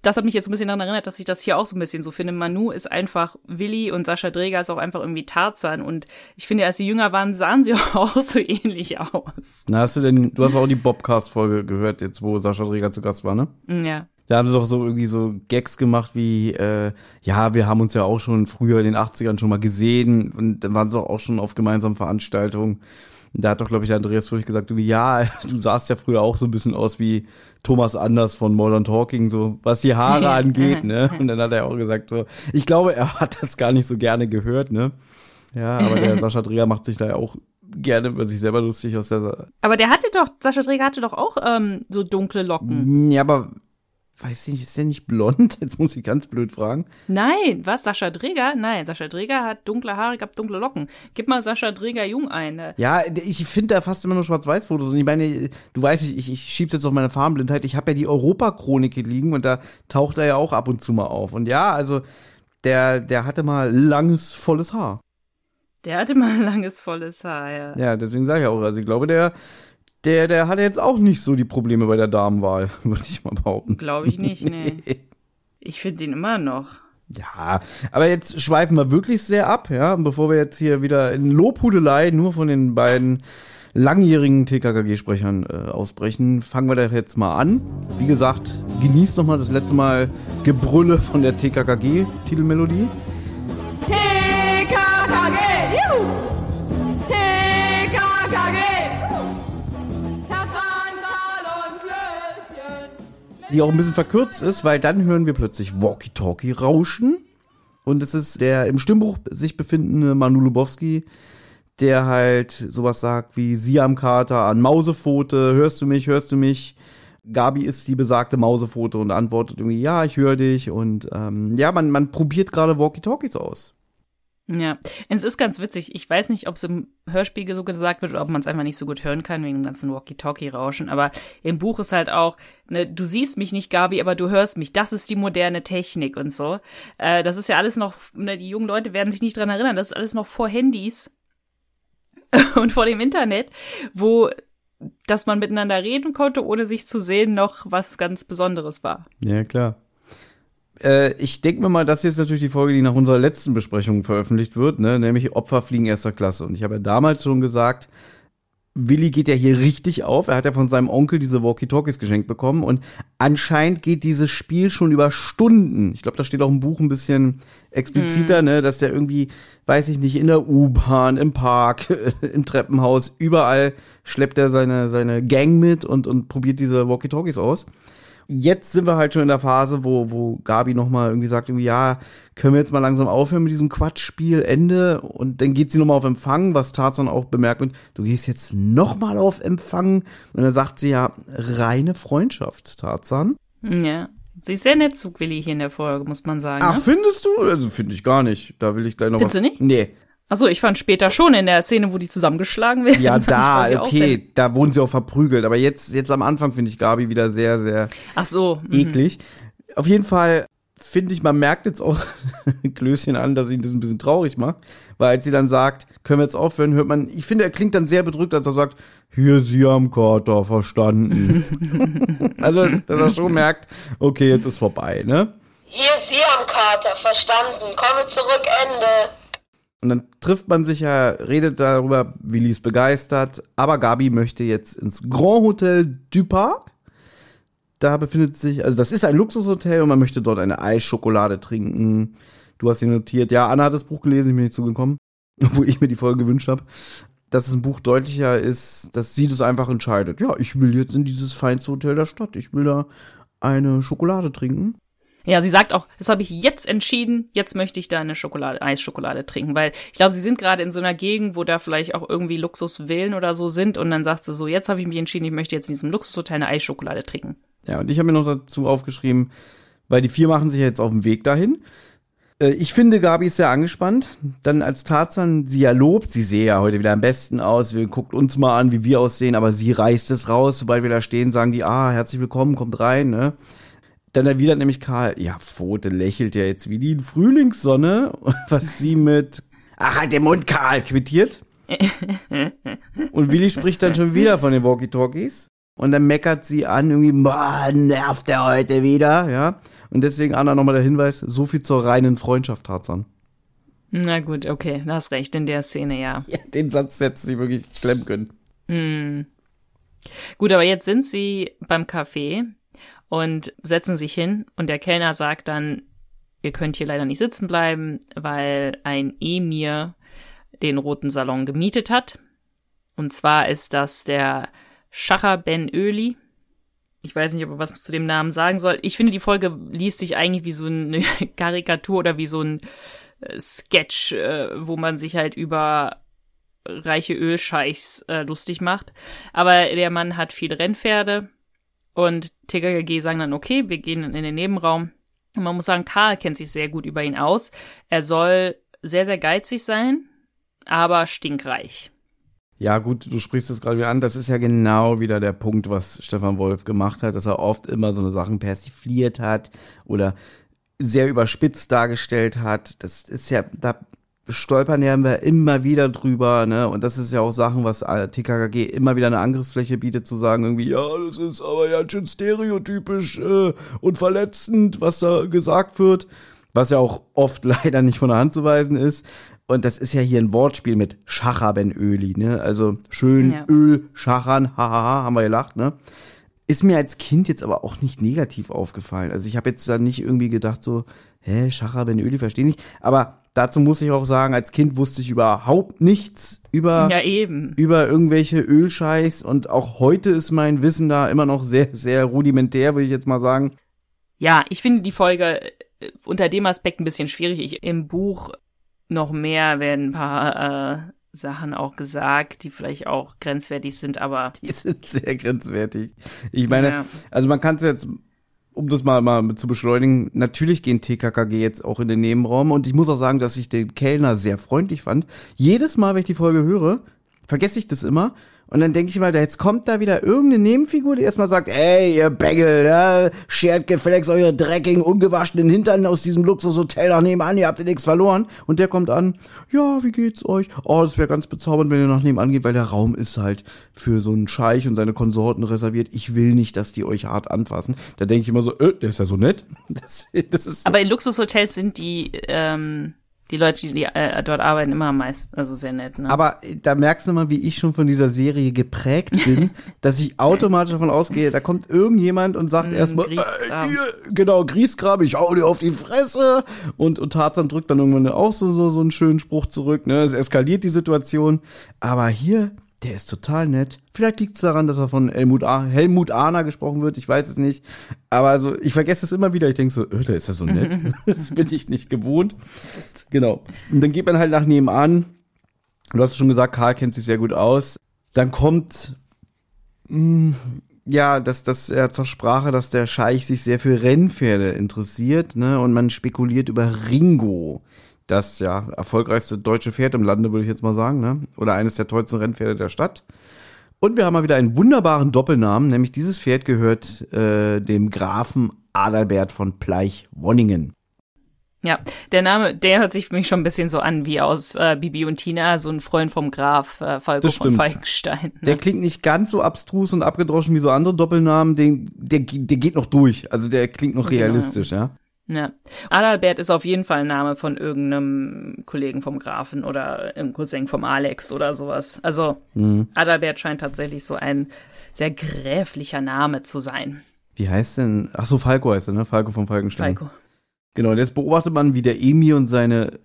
das hat mich jetzt ein bisschen daran erinnert, dass ich das hier auch so ein bisschen so finde. Manu ist einfach Willi und Sascha Dreger ist auch einfach irgendwie Tarzan. Und ich finde, als sie jünger waren, sahen sie <laughs> auch so ähnlich aus. Na, hast du denn, du hast auch die Bobcast-Folge gehört, jetzt wo Sascha Dreger zu Gast war, ne? Mm, ja. Da haben sie doch so irgendwie so Gags gemacht wie, äh, ja, wir haben uns ja auch schon früher in den 80ern schon mal gesehen und dann waren sie auch schon auf gemeinsamen Veranstaltungen. Da hat doch, glaube ich, der Andreas Furch gesagt, du, ja, <laughs> du sahst ja früher auch so ein bisschen aus wie Thomas Anders von Modern Talking, so was die Haare <laughs> angeht, ne? <laughs> Und dann hat er auch gesagt, so, ich glaube, er hat das gar nicht so gerne gehört, ne? Ja, aber der Sascha Dreher macht sich da ja auch gerne über sich selber lustig aus der. Aber der hatte doch, Sascha Dreger hatte doch auch ähm, so dunkle Locken. Ja, aber weiß ich nicht, ist der nicht blond? <laughs> Jetzt muss ich ganz blöd fragen. Nein, was? Sascha Dreger? Nein, Sascha Dreger hat dunkle Haare, gab dunkle Locken. Gib mal Sascha Dreger jung ein. Ne? Ja, ich finde da fast immer nur Schwarz-Weiß-Fotos. Und ich meine, du weißt, ich, ich schieb's jetzt auf meine Farbenblindheit. Ich habe ja die Europachronik liegen und da taucht er ja auch ab und zu mal auf. Und ja, also der, der hatte mal langes, volles Haar. Der hatte mal <laughs> langes, volles Haar, ja. Ja, deswegen sage ich auch, also ich glaube, der der, der hatte jetzt auch nicht so die Probleme bei der Damenwahl, <laughs> würde ich mal behaupten. Glaube ich nicht, nee. <laughs> ich finde ihn immer noch. Ja, aber jetzt schweifen wir wirklich sehr ab, ja, bevor wir jetzt hier wieder in Lobhudelei nur von den beiden langjährigen TKKG-Sprechern äh, ausbrechen, fangen wir da jetzt mal an. Wie gesagt, genießt noch mal das letzte Mal Gebrülle von der TKKG-Titelmelodie. TKKG! Die auch ein bisschen verkürzt ist, weil dann hören wir plötzlich Walkie-Talkie rauschen. Und es ist der im Stimmbuch sich befindende Manu Lubowski, der halt sowas sagt wie Siam Kater an Mausepfote, hörst du mich, hörst du mich? Gabi ist die besagte Mausepfote und antwortet irgendwie, ja, ich höre dich. Und ähm, ja, man, man probiert gerade Walkie-Talkies aus. Ja, es ist ganz witzig. Ich weiß nicht, ob es im Hörspiel so gesagt wird oder ob man es einfach nicht so gut hören kann wegen dem ganzen Walkie-Talkie-Rauschen. Aber im Buch ist halt auch, ne, du siehst mich nicht, Gabi, aber du hörst mich. Das ist die moderne Technik und so. Äh, das ist ja alles noch, ne, die jungen Leute werden sich nicht dran erinnern. Das ist alles noch vor Handys <laughs> und vor dem Internet, wo dass man miteinander reden konnte, ohne sich zu sehen, noch was ganz Besonderes war. Ja, klar. Äh, ich denke mir mal, das hier ist natürlich die Folge, die nach unserer letzten Besprechung veröffentlicht wird, ne? nämlich Opfer fliegen erster Klasse. Und ich habe ja damals schon gesagt, Willi geht ja hier richtig auf. Er hat ja von seinem Onkel diese Walkie-Talkies geschenkt bekommen und anscheinend geht dieses Spiel schon über Stunden. Ich glaube, da steht auch im Buch ein bisschen expliziter, mhm. ne, dass der irgendwie, weiß ich nicht, in der U-Bahn, im Park, <laughs> im Treppenhaus, überall schleppt er seine, seine Gang mit und, und probiert diese Walkie-Talkies aus jetzt sind wir halt schon in der Phase, wo, wo Gabi nochmal irgendwie sagt, irgendwie, ja, können wir jetzt mal langsam aufhören mit diesem Quatschspiel, Ende. Und dann geht sie nochmal auf Empfang, was Tarzan auch bemerkt wird, du gehst jetzt nochmal auf Empfang. Und dann sagt sie ja, reine Freundschaft, Tarzan. Ja. Sie ist sehr nett zu Willi hier in der Folge, muss man sagen. Ach, ne? findest du? Also finde ich gar nicht. Da will ich gleich noch Findest was. du nicht? Nee. Achso, ich fand später schon in der Szene, wo die zusammengeschlagen werden. Ja, <laughs> da, okay, da wurden sie auch verprügelt. Aber jetzt, jetzt am Anfang finde ich Gabi wieder sehr, sehr Ach so. mhm. eklig. Auf jeden Fall finde ich, man merkt jetzt auch <laughs> Klößchen an, dass ihn das ein bisschen traurig macht. Weil als sie dann sagt, können wir jetzt aufhören, hört man, ich finde, er klingt dann sehr bedrückt, als er sagt, hier, Sie haben Kater, verstanden. <laughs> also, dass er schon merkt, okay, jetzt ist vorbei, ne? Hier ist Sie am Kater, verstanden. Komme zurück, Ende. Und dann trifft man sich ja, redet darüber, Willi ist begeistert, aber Gabi möchte jetzt ins Grand Hotel du Parc. Da befindet sich, also das ist ein Luxushotel und man möchte dort eine Eisschokolade trinken. Du hast sie notiert. Ja, Anna hat das Buch gelesen, ich bin nicht zugekommen, <laughs> obwohl ich mir die Folge gewünscht habe. Dass es ein Buch deutlicher ist, dass sie das einfach entscheidet. Ja, ich will jetzt in dieses feinste Hotel der Stadt. Ich will da eine Schokolade trinken. Ja, sie sagt auch, das habe ich jetzt entschieden, jetzt möchte ich da eine Schokolade, Eisschokolade trinken, weil ich glaube, sie sind gerade in so einer Gegend, wo da vielleicht auch irgendwie Luxusvillen oder so sind und dann sagt sie so, jetzt habe ich mich entschieden, ich möchte jetzt in diesem Luxushotel eine Eisschokolade trinken. Ja, und ich habe mir noch dazu aufgeschrieben, weil die vier machen sich jetzt auf den Weg dahin. Äh, Ich finde, Gabi ist sehr angespannt. Dann als Tarzan sie ja lobt, sie sehe ja heute wieder am besten aus, wir guckt uns mal an, wie wir aussehen, aber sie reißt es raus, sobald wir da stehen, sagen die, ah, herzlich willkommen, kommt rein, ne? Dann erwidert nämlich Karl, ja, Pfote lächelt ja jetzt wie die Frühlingssonne, <laughs> was sie mit, ach, halt den Mund, Karl, quittiert. <laughs> Und Willi spricht dann schon wieder von den Walkie-Talkies. Und dann meckert sie an, irgendwie, boah, nervt der heute wieder, ja. Und deswegen, Anna, nochmal der Hinweis, so viel zur reinen Freundschaft, Tarzan. Na gut, okay, du hast recht, in der Szene, ja. <laughs> Ja, den Satz hätte sie wirklich klemmen können. Hm. Gut, aber jetzt sind sie beim Café und setzen sich hin und der Kellner sagt dann, ihr könnt hier leider nicht sitzen bleiben, weil ein Emir den roten Salon gemietet hat. Und zwar ist das der Schacher Ben Öli. Ich weiß nicht, ob er was zu dem Namen sagen soll. Ich finde, die Folge liest sich eigentlich wie so eine <laughs> Karikatur oder wie so ein äh, Sketch, äh, wo man sich halt über reiche Ölscheichs äh, lustig macht. Aber der Mann hat viele Rennpferde und TKKG sagen dann, okay, wir gehen in den Nebenraum. Und man muss sagen, Karl kennt sich sehr gut über ihn aus. Er soll sehr, sehr geizig sein, aber stinkreich. Ja, gut, du sprichst es gerade wieder an. Das ist ja genau wieder der Punkt, was Stefan Wolf gemacht hat, dass er oft immer so eine Sachen persifliert hat oder sehr überspitzt dargestellt hat. Das ist ja, da stolpern ja wir immer wieder drüber, ne? Und das ist ja auch Sachen, was äh, TKKG immer wieder eine Angriffsfläche bietet, zu sagen irgendwie, ja, das ist aber ja schön stereotypisch äh, und verletzend, was da gesagt wird. Was ja auch oft <laughs> leider nicht von der Hand zu weisen ist. Und das ist ja hier ein Wortspiel mit Schacher Ben Öli, ne? Also schön Ja. Öl, Schachern, hahaha, haben wir gelacht, ne? Ist mir als Kind jetzt aber auch nicht negativ aufgefallen. Also ich habe jetzt da nicht irgendwie gedacht so, hä, Schacher Ben Öli, verstehe nicht. Aber dazu muss ich auch sagen, als Kind wusste ich überhaupt nichts über Ja, über irgendwelche Ölscheiß und auch heute ist mein Wissen da immer noch sehr, sehr rudimentär, würde ich jetzt mal sagen. Ja, ich finde, die Folge unter dem Aspekt ein bisschen schwierig. Ich, Im Buch noch mehr werden ein paar äh, Sachen auch gesagt, die vielleicht auch grenzwertig sind, aber Die sind sehr grenzwertig. Ich meine, Ja. also man kann es jetzt, um das mal, mal zu beschleunigen, natürlich gehen TKKG jetzt auch in den Nebenraum und ich muss auch sagen, dass ich den Kellner sehr freundlich fand. Jedes Mal, wenn ich die Folge höre, vergesse ich das immer. Und dann denke ich mal, da jetzt kommt da wieder irgendeine Nebenfigur, die erstmal sagt, ey, ihr Bengel, ja, schert gefälligst eure dreckigen, ungewaschenen Hintern aus diesem Luxushotel nach nebenan, ihr habt ja nichts verloren. Und der kommt an, ja, wie geht's euch? Oh, das wäre ganz bezaubernd, wenn ihr nach nebenan geht, weil der Raum ist halt für so einen Scheich und seine Konsorten reserviert. Ich will nicht, dass die euch hart anfassen. Da denke ich immer so, äh, der ist ja so nett. <laughs> Das, das ist so aber in Luxushotels sind die ähm, die Leute, die äh, dort arbeiten, immer meist also sehr nett. Ne? Aber da merkst du mal, wie ich schon von dieser Serie geprägt bin, <laughs> dass ich automatisch davon ausgehe, da kommt irgendjemand und sagt Mm, erstmal, äh, ihr, genau, Griesgram, ich hau dir auf die Fresse. Und, und Tarzan drückt dann irgendwann auch so, so, so einen schönen Spruch zurück, ne? Es eskaliert die Situation. Aber hier, der ist total nett. Vielleicht liegt es daran, dass er von Helmut, A Helmut Ahner gesprochen wird, ich weiß es nicht. Aber also, ich vergesse es immer wieder. Ich denke so, äh, der ist ja so nett. <laughs> <laughs> das bin ich nicht gewohnt. Genau. Und dann geht man halt nach nebenan. Du hast schon gesagt, Karl kennt sich sehr gut aus. Dann kommt, mh, ja, das, das ja zur Sprache, dass der Scheich sich sehr für Rennpferde interessiert, ne? Und man spekuliert über Ringo. Das ja erfolgreichste deutsche Pferd im Lande, würde ich jetzt mal sagen, ne? Oder eines der tollsten Rennpferde der Stadt. Und wir haben mal wieder einen wunderbaren Doppelnamen, nämlich dieses Pferd gehört äh, dem Grafen Adalbert von Pleich-Wonningen. Ja, der Name, der hört sich für mich schon ein bisschen so an wie aus äh, Bibi und Tina, so ein Freund vom Graf äh, Falco von. Falkenstein. Der Ne? klingt nicht ganz so abstrus und abgedroschen wie so andere Doppelnamen. Den, der, der geht noch durch. Also der klingt noch Genau. realistisch, ja. Ja. Adalbert ist auf jeden Fall ein Name von irgendeinem Kollegen vom Grafen oder im Cousin vom Alex oder sowas. Also Mhm. Adalbert scheint tatsächlich so ein sehr gräflicher Name zu sein. Wie heißt denn? Ach so, Falco heißt er, ne? Falco von Falkenstein. Falco. Genau, und jetzt beobachtet man, wie der Emi und seine,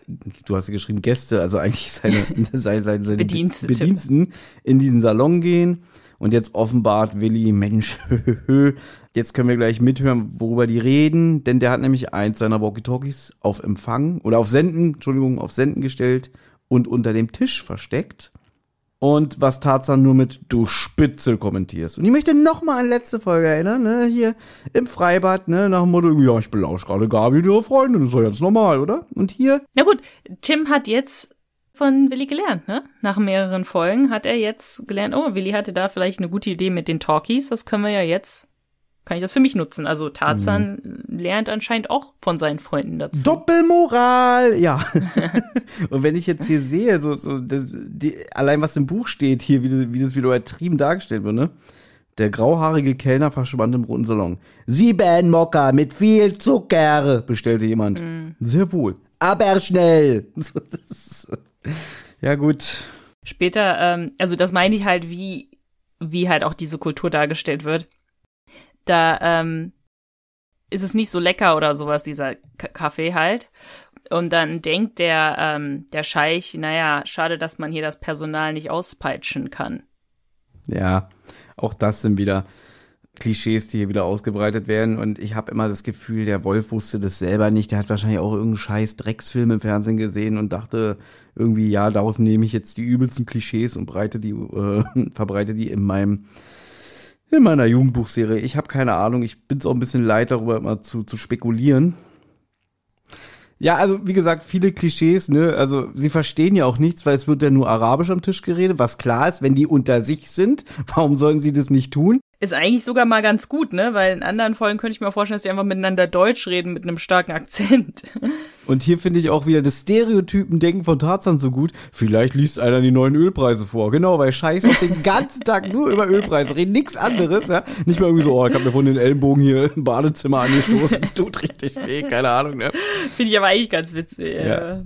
du hast ja geschrieben Gäste, also eigentlich seine, <laughs> <laughs> seine, seine, seine Bedienstete. Bediensten in diesen Salon gehen. Und jetzt offenbart Willi, Mensch, <laughs> jetzt können wir gleich mithören, worüber die reden, denn der hat nämlich eins seiner Walkie-Talkies auf Empfang oder auf Senden, Entschuldigung, auf Senden gestellt und unter dem Tisch versteckt. Und was Tarzan nur mit Du Spitzel kommentierst. Und ich möchte noch mal an letzte Folge erinnern, ne, hier im Freibad, ne, nach dem Motto, ja, ich belausche gerade Gabi und ihre Freundin, das ist doch jetzt normal, oder? Und hier, Na gut, Tim hat jetzt von Willi gelernt, ne? Nach mehreren Folgen hat er jetzt gelernt, oh, Willi hatte da vielleicht eine gute Idee mit den Talkies, das können wir ja jetzt, kann ich das für mich nutzen. Also Tarzan Mhm. lernt anscheinend auch von seinen Freunden dazu. Doppelmoral, ja. <laughs> und wenn ich jetzt hier sehe, so, so das, die, allein was im Buch steht hier, wie, das- wie das wieder übertrieben dargestellt wird, ne? Der grauhaarige Kellner verschwand im roten Salon. Sieben Mokka mit viel Zucker, bestellte jemand. Sehr wohl. Aber schnell. <laughs> Ja, gut. Später, ähm, also das meine ich halt, wie, wie halt auch diese Kultur dargestellt wird. Da ähm, ist es nicht so lecker oder sowas, dieser K Kaffee halt. Und dann denkt der, ähm, der Scheich, naja, schade, dass man hier das Personal nicht auspeitschen kann. Ja, auch das sind wieder Klischees, die hier wieder ausgebreitet werden. Und ich habe immer das Gefühl, der Wolf wusste das selber nicht. Der hat wahrscheinlich auch irgendeinen scheiß Drecksfilm im Fernsehen gesehen und dachte irgendwie, ja, daraus nehme ich jetzt die übelsten Klischees und breite die, äh, <laughs> verbreite die in meinem in meiner Jugendbuchserie. Ich habe keine Ahnung. Ich bin es auch ein bisschen leid, darüber immer zu, zu spekulieren. Ja, also wie gesagt, viele Klischees, ne? Also sie verstehen ja auch nichts, weil es wird ja nur Arabisch am Tisch geredet, was klar ist, wenn die unter sich sind, warum sollen sie das nicht tun? Ist eigentlich sogar mal ganz gut, ne? Weil in anderen Folgen könnte ich mir vorstellen, dass die einfach miteinander Deutsch reden mit einem starken Akzent. <laughs> Und hier finde ich auch wieder das Stereotypen-Denken von Tarzan so gut. Vielleicht liest einer die neuen Ölpreise vor. Genau, weil Scheiß auf den ganzen Tag nur über Ölpreise reden, nichts anderes, ja. Nicht mal irgendwie so, oh, ich habe mir von den Ellenbogen hier im Badezimmer angestoßen, <laughs> tut richtig weh, keine Ahnung, ne? Finde ich aber eigentlich ganz witzig. Ja.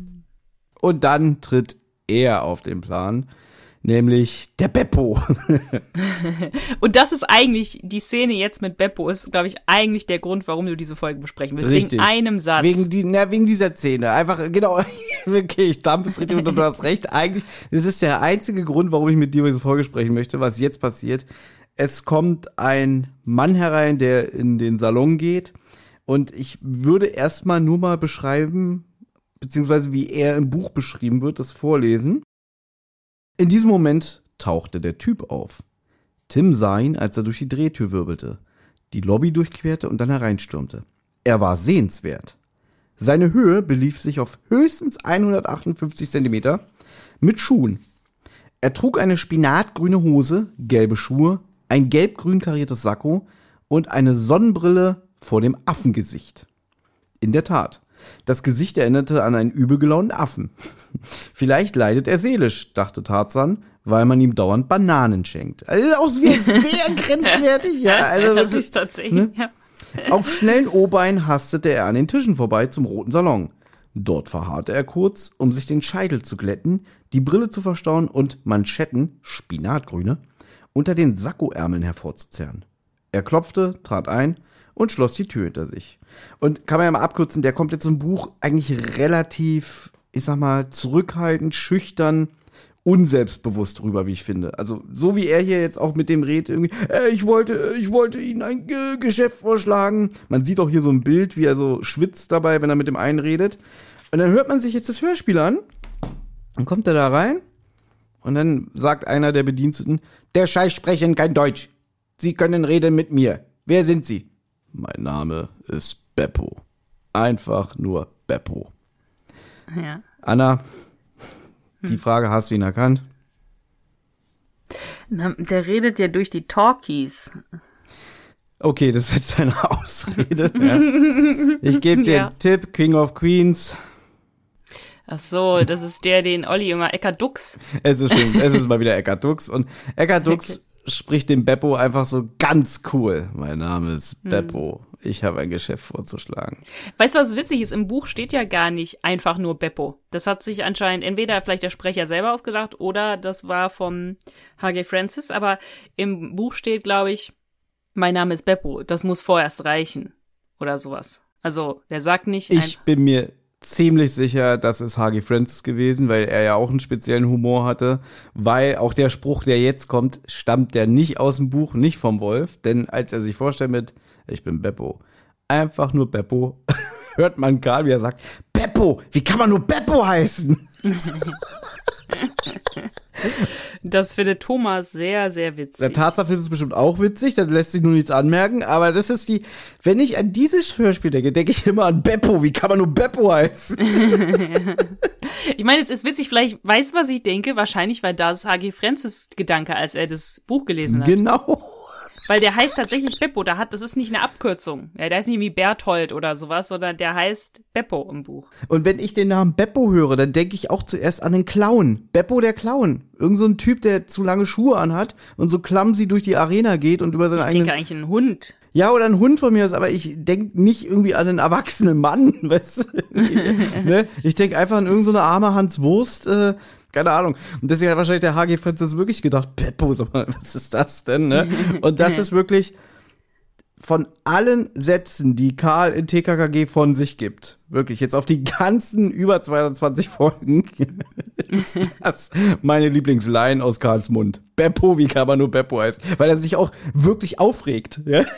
Und dann tritt er auf den Plan, nämlich der Beppo. <laughs> Und das ist eigentlich, die Szene jetzt mit Beppo ist, glaube ich, eigentlich der Grund, warum du diese Folge besprechen willst. Richtig. Wegen einem Satz. Wegen, die, na, wegen dieser Szene. Einfach, genau. <laughs> Okay, ich dampfe es richtig und du hast recht. Eigentlich, das ist der einzige Grund, warum ich mit dir über diese Folge sprechen möchte, was jetzt passiert. Es kommt ein Mann herein, der in den Salon geht Und ich würde erstmal nur mal beschreiben, beziehungsweise wie er im Buch beschrieben wird, das vorlesen. In diesem Moment tauchte der Typ auf. Tim sah ihn, als er durch die Drehtür wirbelte, die Lobby durchquerte und dann hereinstürmte. Er war sehenswert. Seine Höhe belief sich auf höchstens 158 Zentimeter mit Schuhen. Er trug eine spinatgrüne Hose, gelbe Schuhe, ein gelb-grün kariertes Sakko und eine Sonnenbrille vor dem Affengesicht. In der Tat, das Gesicht erinnerte an einen übel gelaunten Affen. <laughs> Vielleicht leidet er seelisch, dachte Tarzan, weil man ihm dauernd Bananen schenkt. Also auch wieder sehr <laughs> grenzwertig, ja. Also das wirklich, ist tatsächlich, ne? ja. Auf schnellen O-Beinen hastete er an den Tischen vorbei zum roten Salon. Dort verharrte er kurz, um sich den Scheitel zu glätten, die Brille zu verstauen und Manschetten, Spinatgrüne, unter den Sakkoärmeln hervorzuzerren. Er klopfte, trat ein und schloss die Tür hinter sich. Und kann man ja mal abkürzen, der kommt jetzt im Buch eigentlich relativ, ich sag mal, zurückhaltend, schüchtern, unselbstbewusst rüber, wie ich finde. Also so wie er hier jetzt auch mit dem redet, irgendwie, äh, ich wollte, ich wollte Ihnen ein Ge Geschäft vorschlagen. Man sieht auch hier so ein Bild, wie er so schwitzt dabei, wenn er mit dem einen redet. Und dann hört man sich jetzt das Hörspiel an. Dann kommt er da rein und dann sagt einer der Bediensteten, der Scheiß sprechen kein Deutsch. Sie können reden mit mir. Wer sind Sie? Mein Name ist Beppo. Einfach nur Beppo. ja. Anna, die Frage hast du ihn erkannt? Na, Der redet ja durch die Talkies. Okay, das ist jetzt eine <laughs> Ausrede. ja. <laughs> Ich gebe dir Ja. einen Tipp, King of Queens. Ach so, das ist der, den Olli immer Ecker Dux. Es ist schon, es ist mal wieder Eckart Dux. Und Eckart Dux <laughs> spricht dem Beppo einfach so ganz cool. Mein Name ist Hm. Beppo. Ich habe ein Geschäft vorzuschlagen. Weißt du, was witzig ist? Im Buch steht ja gar nicht einfach nur Beppo. Das hat sich anscheinend entweder vielleicht der Sprecher selber ausgedacht oder das war vom H.G. Francis. Aber im Buch steht, glaube ich, mein Name ist Beppo. Das muss vorerst reichen. Oder sowas. Also, der sagt nicht Ich bin mir ziemlich sicher, das ist H.G. Francis gewesen, weil er ja auch einen speziellen Humor hatte, weil auch der Spruch, der jetzt kommt, stammt der nicht aus dem Buch, nicht vom Wolf, denn als er sich vorstellt mit, ich bin Beppo, einfach nur Beppo, <laughs> hört man Karl, wie er sagt, Beppo, wie kann man nur Beppo heißen? <laughs> Das findet Thomas sehr, sehr witzig. Der Tarzan findet es bestimmt auch witzig, da lässt sich nur nichts anmerken, aber das ist die, wenn ich an dieses Hörspiel denke, denke ich immer an Beppo, wie kann man nur Beppo heißen? <laughs> Ich meine, es ist witzig, vielleicht weißt du, was ich denke? Wahrscheinlich war das H.G. Francis Gedanke, als er das Buch gelesen hat. Genau. Weil der heißt tatsächlich Beppo, da hat, das ist nicht eine Abkürzung. Ja, der heißt nicht wie Berthold oder sowas, sondern der heißt Beppo im Buch. Und wenn ich den Namen Beppo höre, dann denke ich auch zuerst an den Clown. Beppo der Clown. Irgend so ein Typ, der zu lange Schuhe anhat und so clumsy durch die Arena geht und über seine Ich eigenen. denke eigentlich ein Hund. Ja, oder ein Hund von mir ist, aber ich denke nicht irgendwie an einen erwachsenen Mann, <laughs> weißt du? <laughs> ne? Ich denke einfach an irgendeine so eine arme Hans Wurst, äh, keine Ahnung. Und deswegen hat wahrscheinlich der HG Francis wirklich gedacht, Beppo, sag mal, was ist das denn, ne? <laughs> Und das ist wirklich von allen Sätzen, die Karl in TKKG von sich gibt, wirklich jetzt auf die ganzen über 220 Folgen, <laughs> ist das meine Lieblingsline aus Karls Mund. Beppo, wie kann man nur Beppo heißen? Weil er sich auch wirklich aufregt. Ja? <laughs>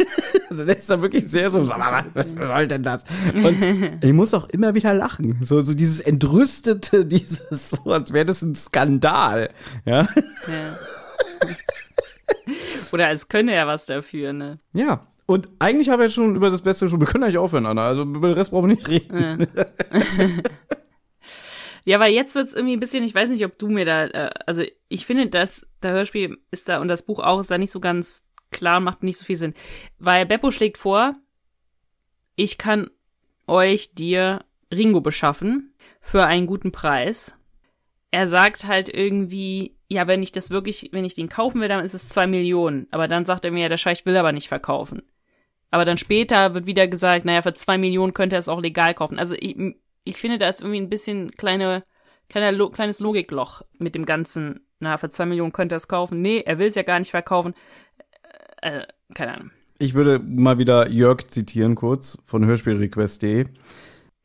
Also der ist da wirklich sehr so, was soll denn das? Und <laughs> ich muss auch immer wieder lachen. So, so dieses Entrüstete, dieses, so als wäre das ein Skandal. Ja? Oder als könne er was dafür, ne? Ja. Und eigentlich haben wir jetzt schon über das Beste schon, wir können eigentlich aufhören, Anna. Also über den Rest brauchen wir nicht reden. <laughs> Ja, weil jetzt wird's irgendwie ein bisschen, ich weiß nicht, ob du mir da, äh, also ich finde, dass der Hörspiel ist da und das Buch auch ist da nicht so ganz klar, macht nicht so viel Sinn. Weil Beppo schlägt vor, ich kann euch dir Ringo beschaffen für einen guten Preis. Er sagt halt irgendwie, ja, wenn ich das wirklich, wenn ich den kaufen will, dann ist es zwei Millionen. Aber dann sagt er mir, ja, der Scheich will aber nicht verkaufen. Aber dann später wird wieder gesagt, naja, für zwei Millionen könnte er es auch legal kaufen. Also ich, ich finde, da ist irgendwie ein bisschen kleine, kleiner, kleines Logikloch mit dem ganzen, na, für zwei Millionen könnte er es kaufen. Nee, er will es ja gar nicht verkaufen. Äh, äh, keine Ahnung. Ich würde mal wieder Jörg zitieren kurz von hörspielrequest.de.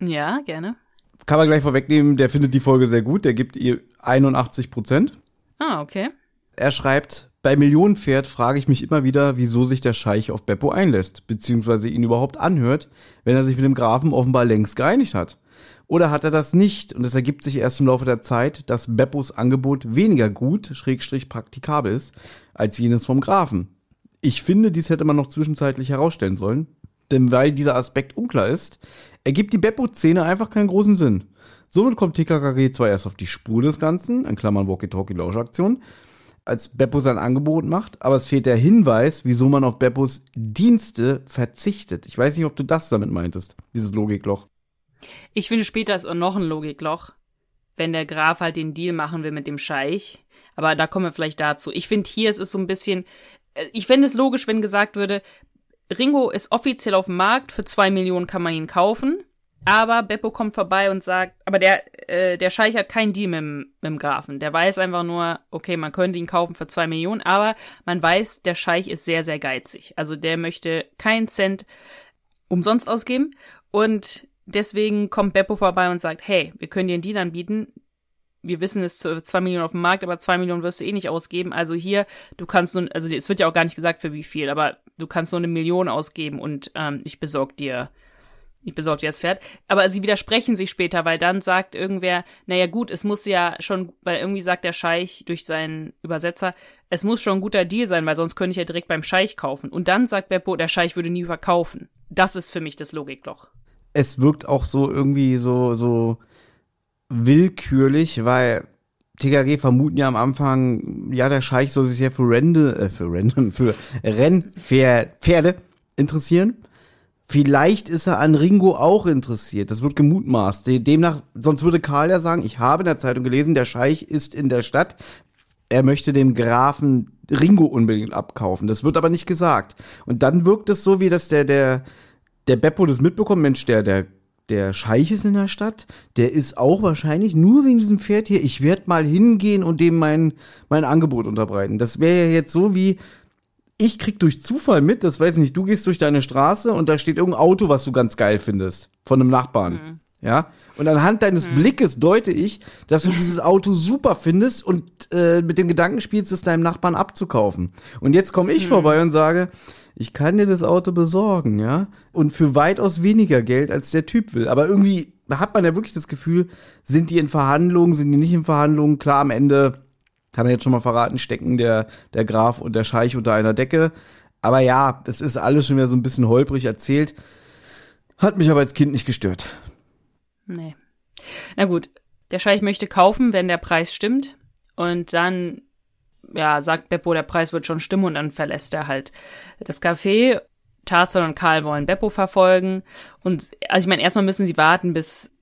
Ja, gerne. Kann man gleich vorwegnehmen, der findet die Folge sehr gut, der gibt ihr 81 Prozent. Ah, okay. Er schreibt, bei Millionenpferd frage ich mich immer wieder, wieso sich der Scheich auf Beppo einlässt, beziehungsweise ihn überhaupt anhört, wenn er sich mit dem Grafen offenbar längst geeinigt hat. Oder hat er das nicht und es ergibt sich erst im Laufe der Zeit, dass Beppos Angebot weniger gut, schrägstrich praktikabel ist, als jenes vom Grafen. Ich finde, dies hätte man noch zwischenzeitlich herausstellen sollen, denn weil dieser Aspekt unklar ist, ergibt die Beppo-Szene einfach keinen großen Sinn. Somit kommt TKKG zwar erst auf die Spur des Ganzen, in Klammern Walkie-Talkie-Lauschaktion, als Beppo sein Angebot macht, aber es fehlt der Hinweis, wieso man auf Beppos Dienste verzichtet. Ich weiß nicht, ob du das damit meintest, dieses Logikloch. Ich finde, später ist auch noch ein Logikloch, wenn der Graf halt den Deal machen will mit dem Scheich. Aber da kommen wir vielleicht dazu. Ich finde, hier ist es so ein bisschen, äh, ich fände es logisch, wenn gesagt würde, Ringo ist offiziell auf dem Markt, für zwei Millionen kann man ihn kaufen. Aber Beppo kommt vorbei und sagt, aber der, äh, der Scheich hat keinen Deal mit dem, mit dem Grafen. Der weiß einfach nur, okay, man könnte ihn kaufen für zwei Millionen, aber man weiß, der Scheich ist sehr, sehr geizig. Also der möchte keinen Cent umsonst ausgeben. Und deswegen kommt Beppo vorbei und sagt, hey, wir können dir einen Deal anbieten. Wir wissen, es ist zwei Millionen auf dem Markt, aber zwei Millionen wirst du eh nicht ausgeben. Also hier, du kannst nur, also es wird ja auch gar nicht gesagt, für wie viel, aber du kannst nur eine Million ausgeben und ähm, ich besorg dir ich besorge dir das Pferd. Aber sie widersprechen sich später, weil dann sagt irgendwer, naja gut, es muss ja schon, weil irgendwie sagt der Scheich durch seinen Übersetzer, es muss schon ein guter Deal sein, weil sonst könnte ich ja direkt beim Scheich kaufen. Und dann sagt Beppo, der Scheich würde nie verkaufen. Das ist für mich das Logikloch. Es wirkt auch so irgendwie so, so willkürlich, weil TKG vermuten ja am Anfang, ja, der Scheich soll sich ja für Rende, äh, für Rende, <laughs> für Rennpferde interessieren. Vielleicht ist er an Ringo auch interessiert. Das wird gemutmaßt. Demnach, sonst würde Karl ja sagen, ich habe in der Zeitung gelesen, der Scheich ist in der Stadt. Er möchte dem Grafen Ringo unbedingt abkaufen. Das wird aber nicht gesagt. Und dann wirkt es so, wie dass der, der, der Beppo das mitbekommt. Mensch, der, der, der Scheich ist in der Stadt. Der ist auch wahrscheinlich nur wegen diesem Pferd hier. Ich werde mal hingehen und dem mein, mein Angebot unterbreiten. Das wäre ja jetzt so wie, ich krieg durch Zufall mit, das weiß ich nicht, du gehst durch deine Straße und da steht irgendein Auto, was du ganz geil findest, von einem Nachbarn. Mhm. Ja? Und anhand deines mhm. Blickes deute ich, dass du dieses Auto super findest und äh, mit dem Gedanken spielst, es deinem Nachbarn abzukaufen. Und jetzt komme ich mhm. vorbei und sage, ich kann dir das Auto besorgen, ja? Und für weitaus weniger Geld, als der Typ will. Aber irgendwie hat man ja wirklich das Gefühl, sind die in Verhandlungen, sind die nicht in Verhandlungen? Klar, am Ende kann man jetzt schon mal verraten, stecken der, der Graf und der Scheich unter einer Decke. Aber ja, das ist alles schon wieder so ein bisschen holprig erzählt. Hat mich aber als Kind nicht gestört. Nee. Na gut, der Scheich möchte kaufen, wenn der Preis stimmt. Und dann, ja, sagt Beppo, der Preis wird schon stimmen und dann verlässt er halt das Café. Tarzan und Karl wollen Beppo verfolgen. Und also ich meine, erstmal müssen sie warten, bis,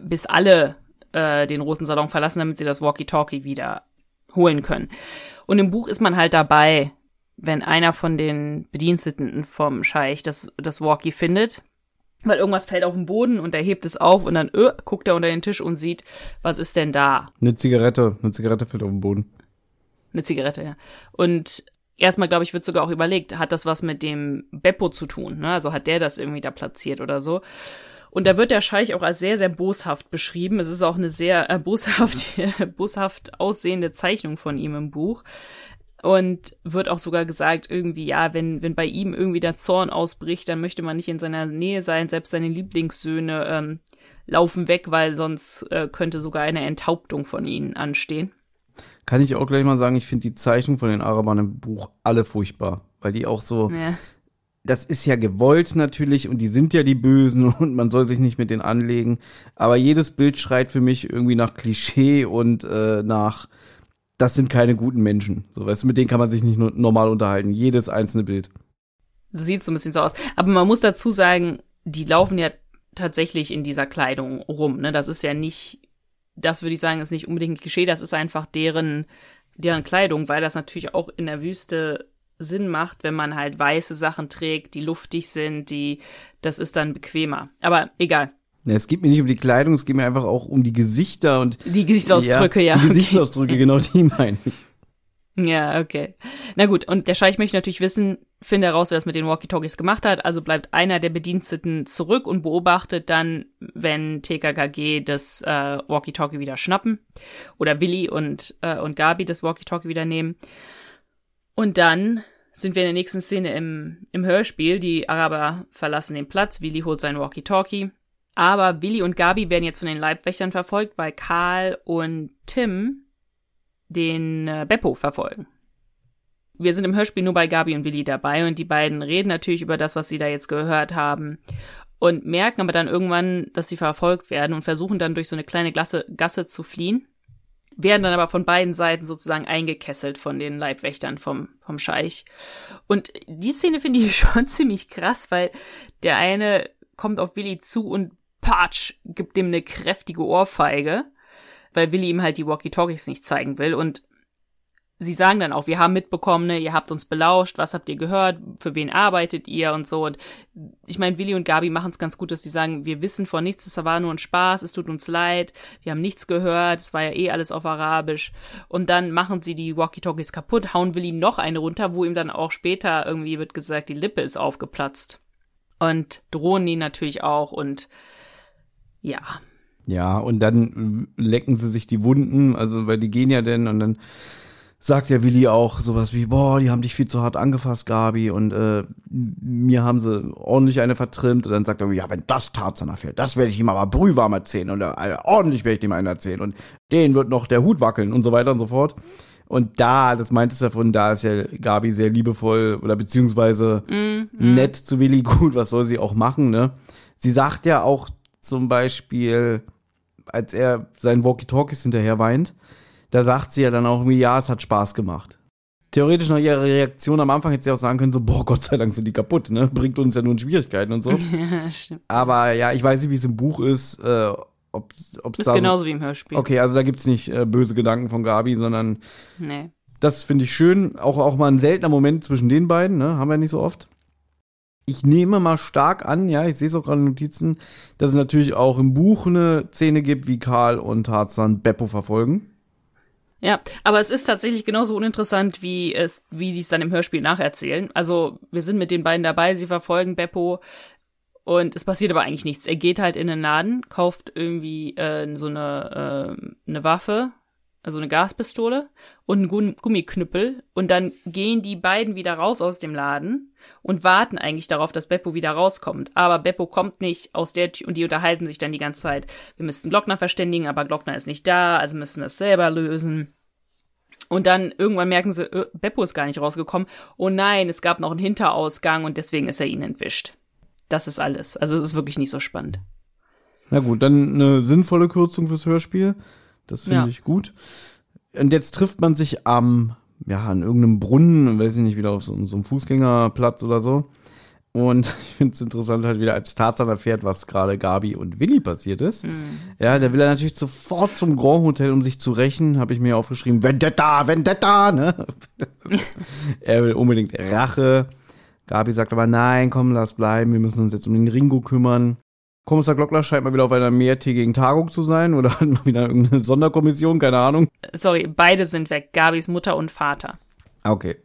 bis alle äh, den roten Salon verlassen, damit sie das Walkie-Talkie wieder holen können. Und im Buch ist man halt dabei, wenn einer von den Bediensteten vom Scheich das, das Walkie findet, weil irgendwas fällt auf den Boden und er hebt es auf und dann öh, guckt er unter den Tisch und sieht, was ist denn da? Eine Zigarette, eine Zigarette fällt auf den Boden. Eine Zigarette, ja. Und erstmal, glaube ich, wird sogar auch überlegt, hat das was mit dem Beppo zu tun? Ne? Also hat der das irgendwie da platziert oder so? Und da wird der Scheich auch als sehr, sehr boshaft beschrieben. Es ist auch eine sehr äh, boshaft, <laughs> boshaft aussehende Zeichnung von ihm im Buch. Und wird auch sogar gesagt, irgendwie, ja, wenn, wenn bei ihm irgendwie der Zorn ausbricht, dann möchte man nicht in seiner Nähe sein. Selbst seine Lieblingssöhne ähm, laufen weg, weil sonst äh, könnte sogar eine Enthauptung von ihnen anstehen. Kann ich auch gleich mal sagen, ich finde die Zeichnung von den Arabern im Buch alle furchtbar, weil die auch so, ja das ist ja gewollt natürlich und die sind ja die Bösen <laughs> und man soll sich nicht mit denen anlegen. Aber jedes Bild schreit für mich irgendwie nach Klischee und äh, nach, das sind keine guten Menschen. So, weißt du, mit denen kann man sich nicht nur normal unterhalten. Jedes einzelne Bild. Sieht so ein bisschen so aus. Aber man muss dazu sagen, die laufen ja tatsächlich in dieser Kleidung rum. Ne? Das ist ja nicht, das würde ich sagen, ist nicht unbedingt Klischee, das ist einfach deren, deren Kleidung, weil das natürlich auch in der Wüste Sinn macht, wenn man halt weiße Sachen trägt, die luftig sind, die, das ist dann bequemer. Aber egal. Es geht mir nicht um die Kleidung, es geht mir einfach auch um die Gesichter und die Gesichtsausdrücke, ja. ja die Gesichtsausdrücke, okay. genau die meine ich. Ja, okay. Na gut, und der Scheich möchte natürlich wissen, finde heraus, wer das mit den Walkie-Talkies gemacht hat, also bleibt einer der Bediensteten zurück und beobachtet dann, wenn TKKG das äh, Walkie-Talkie wieder schnappen oder Willi und, äh, und Gabi das Walkie-Talkie wieder nehmen. Und dann sind wir in der nächsten Szene im, im Hörspiel. Die Araber verlassen den Platz. Willi holt sein Walkie-Talkie. Aber Willi und Gabi werden jetzt von den Leibwächtern verfolgt, weil Karl und Tim den äh, Beppo verfolgen. Wir sind im Hörspiel nur bei Gabi und Willi dabei und die beiden reden natürlich über das, was sie da jetzt gehört haben und merken aber dann irgendwann, dass sie verfolgt werden und versuchen dann durch so eine kleine Gasse, Gasse zu fliehen, werden dann aber von beiden Seiten sozusagen eingekesselt von den Leibwächtern vom, vom Scheich. Und die Szene finde ich <laughs> schon ziemlich krass, weil der eine kommt auf Willi zu und patsch, gibt dem eine kräftige Ohrfeige, weil Willi ihm halt die Walkie-Talkies nicht zeigen will und sie sagen dann auch, wir haben mitbekommen, ne, ihr habt uns belauscht, was habt ihr gehört, für wen arbeitet ihr und so. Und ich meine, Willi und Gabi machen es ganz gut, dass sie sagen, wir wissen von nichts, es war nur ein Spaß, es tut uns leid, wir haben nichts gehört, es war ja eh alles auf Arabisch. Und dann machen sie die Walkie-Talkies kaputt, hauen Willi noch eine runter, wo ihm dann auch später irgendwie wird gesagt, die Lippe ist aufgeplatzt. Und drohen ihn natürlich auch und ja, Ja, und dann lecken sie sich die Wunden, also weil die gehen ja denn und dann sagt ja Willi auch sowas wie, boah, die haben dich viel zu hart angefasst, Gabi, und äh, mir haben sie ordentlich eine vertrimmt. Und dann sagt er, ja, wenn das Tarzan erfährt, das werde ich ihm aber brühwarm erzählen und äh, ordentlich werde ich dem einen erzählen und den wird noch der Hut wackeln und so weiter und so fort. Und da, das meintest du davon, da ist ja Gabi sehr liebevoll oder beziehungsweise nett zu Willi, <laughs> gut, was soll sie auch machen, ne? Sie sagt ja auch zum Beispiel, als er seinen Walkie-Talkies hinterher weint, da sagt sie ja dann auch irgendwie, ja, es hat Spaß gemacht. Theoretisch nach ihrer Reaktion am Anfang hätte sie auch sagen können, so, boah, Gott sei Dank sind die kaputt, ne? Bringt uns ja nur in Schwierigkeiten und so. <laughs> stimmt. Aber ja, ich weiß nicht, wie es im Buch ist, äh, ob es Ist da genauso so, wie im Hörspiel. Okay, also da gibt's nicht äh, böse Gedanken von Gabi, sondern Nee. das finde ich schön. Auch, auch mal ein seltener Moment zwischen den beiden, ne? Haben wir nicht so oft. Ich nehme mal stark an, ja, ich sehe es auch gerade in Notizen, dass es natürlich auch im Buch eine Szene gibt, wie Karl und Tarzan Beppo verfolgen. Ja, aber es ist tatsächlich genauso uninteressant, wie es, wie sie es dann im Hörspiel nacherzählen. Also wir sind mit den beiden dabei, sie verfolgen Beppo und es passiert aber eigentlich nichts. Er geht halt in den Laden, kauft irgendwie äh, so eine, äh, eine Waffe, also eine Gaspistole und einen Gum- Gummiknüppel und dann gehen die beiden wieder raus aus dem Laden und warten eigentlich darauf, dass Beppo wieder rauskommt. Aber Beppo kommt nicht aus der Tür und die unterhalten sich dann die ganze Zeit. Wir müssten Glockner verständigen, aber Glockner ist nicht da, also müssen wir es selber lösen. Und dann irgendwann merken sie, äh, Beppo ist gar nicht rausgekommen. Oh nein, es gab noch einen Hinterausgang und deswegen ist er ihnen entwischt. Das ist alles. Also es ist wirklich nicht so spannend. Na gut, dann eine sinnvolle Kürzung fürs Hörspiel. Das finde Ja. ich gut. Und jetzt trifft man sich am, ja, an irgendeinem Brunnen, weiß ich nicht, wieder auf so, so einem Fußgängerplatz oder so. Und <laughs> ich finde es interessant halt wieder, als Tarzan erfährt, was gerade Gabi und Willi passiert ist. Ja, da will er natürlich sofort zum Grand Hotel, um sich zu rächen, habe ich mir aufgeschrieben, Vendetta, Vendetta, ne? <laughs> er will unbedingt Rache. Gabi sagt aber, nein, komm, lass bleiben, wir müssen uns jetzt um den Ringo kümmern. Kommissar Glockner scheint mal wieder auf einer mehrtägigen Tagung zu sein oder <laughs> hat mal wieder irgendeine Sonderkommission, keine Ahnung. Sorry, beide sind weg. Gabis Mutter und Vater. Okay.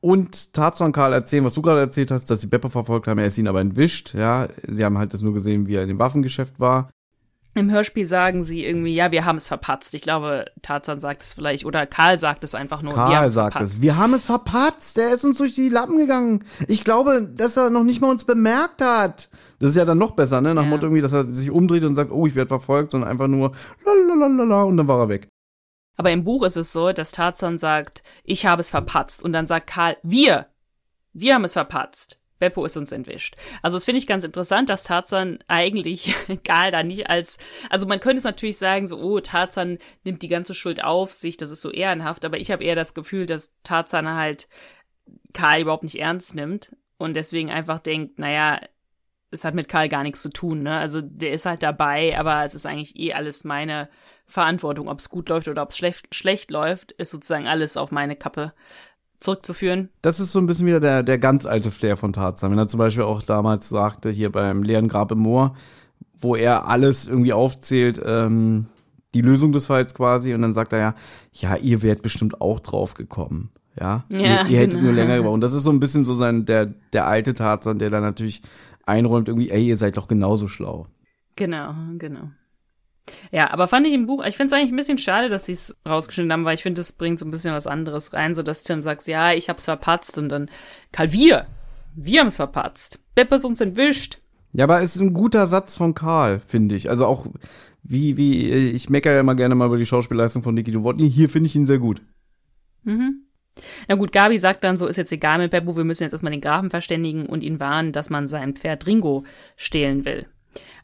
Und Tarzan und Karl erzählen, was du gerade erzählt hast, dass sie Beppo verfolgt haben, er ist ihn aber entwischt, ja. Sie haben halt das nur gesehen, wie er in dem Waffengeschäft war. Im Hörspiel sagen sie irgendwie, ja, wir haben es verpatzt. Ich glaube, Tarzan sagt es vielleicht, oder Karl sagt es einfach nur. Karl sagt verpatzt. es. Wir haben es verpatzt, der ist uns durch die Lappen gegangen. Ich glaube, dass er noch nicht mal uns bemerkt hat. Das ist ja dann noch besser, ne? Nach dem Ja. Motto irgendwie, dass er sich umdreht und sagt, oh, ich werde verfolgt, sondern einfach nur lalalala und dann war er weg. Aber im Buch ist es so, dass Tarzan sagt, ich habe es verpatzt. Und dann sagt Karl, wir, wir haben es verpatzt. Beppo ist uns entwischt. Also das finde ich ganz interessant, dass Tarzan eigentlich <laughs> Karl da nicht als, also man könnte es natürlich sagen, so, oh, Tarzan nimmt die ganze Schuld auf sich, das ist so ehrenhaft, aber ich habe eher das Gefühl, dass Tarzan halt Karl überhaupt nicht ernst nimmt und deswegen einfach denkt, naja, es hat mit Karl gar nichts zu tun, ne? Also der ist halt dabei, aber es ist eigentlich eh alles meine Verantwortung. Ob es gut läuft oder ob es schlecht, schlecht läuft, ist sozusagen alles auf meine Kappe zurückzuführen. Das ist so ein bisschen wieder der, der ganz alte Flair von Tarzan. Wenn er zum Beispiel auch damals sagte, hier beim leeren Grab im Moor, wo er alles irgendwie aufzählt, ähm, die Lösung des Falls quasi, und dann sagt er ja, ja, ihr wärt bestimmt auch drauf gekommen. Ja, Ja, ihr, ihr hättet genau. nur länger gebraucht. Und das ist so ein bisschen so sein, der, der alte Tarzan, der dann natürlich einräumt, irgendwie, ey, ihr seid doch genauso schlau. Genau, genau. Ja, aber fand ich im Buch, ich finde es eigentlich ein bisschen schade, dass sie es rausgeschnitten haben, weil ich finde, das bringt so ein bisschen was anderes rein, so dass Tim sagt, ja, ich hab's verpatzt und dann, Karl, wir, wir haben's verpatzt. Beppe ist uns entwischt. Ja, aber es ist ein guter Satz von Karl, finde ich. Also auch, wie, wie, ich meckere ja immer gerne mal über die Schauspielleistung von Niki Nowotny. Hier finde ich ihn sehr gut. Mhm. Na gut, Gabi sagt dann so, ist jetzt egal mit Beppo, wir müssen jetzt erstmal den Grafen verständigen und ihn warnen, dass man sein Pferd Ringo stehlen will.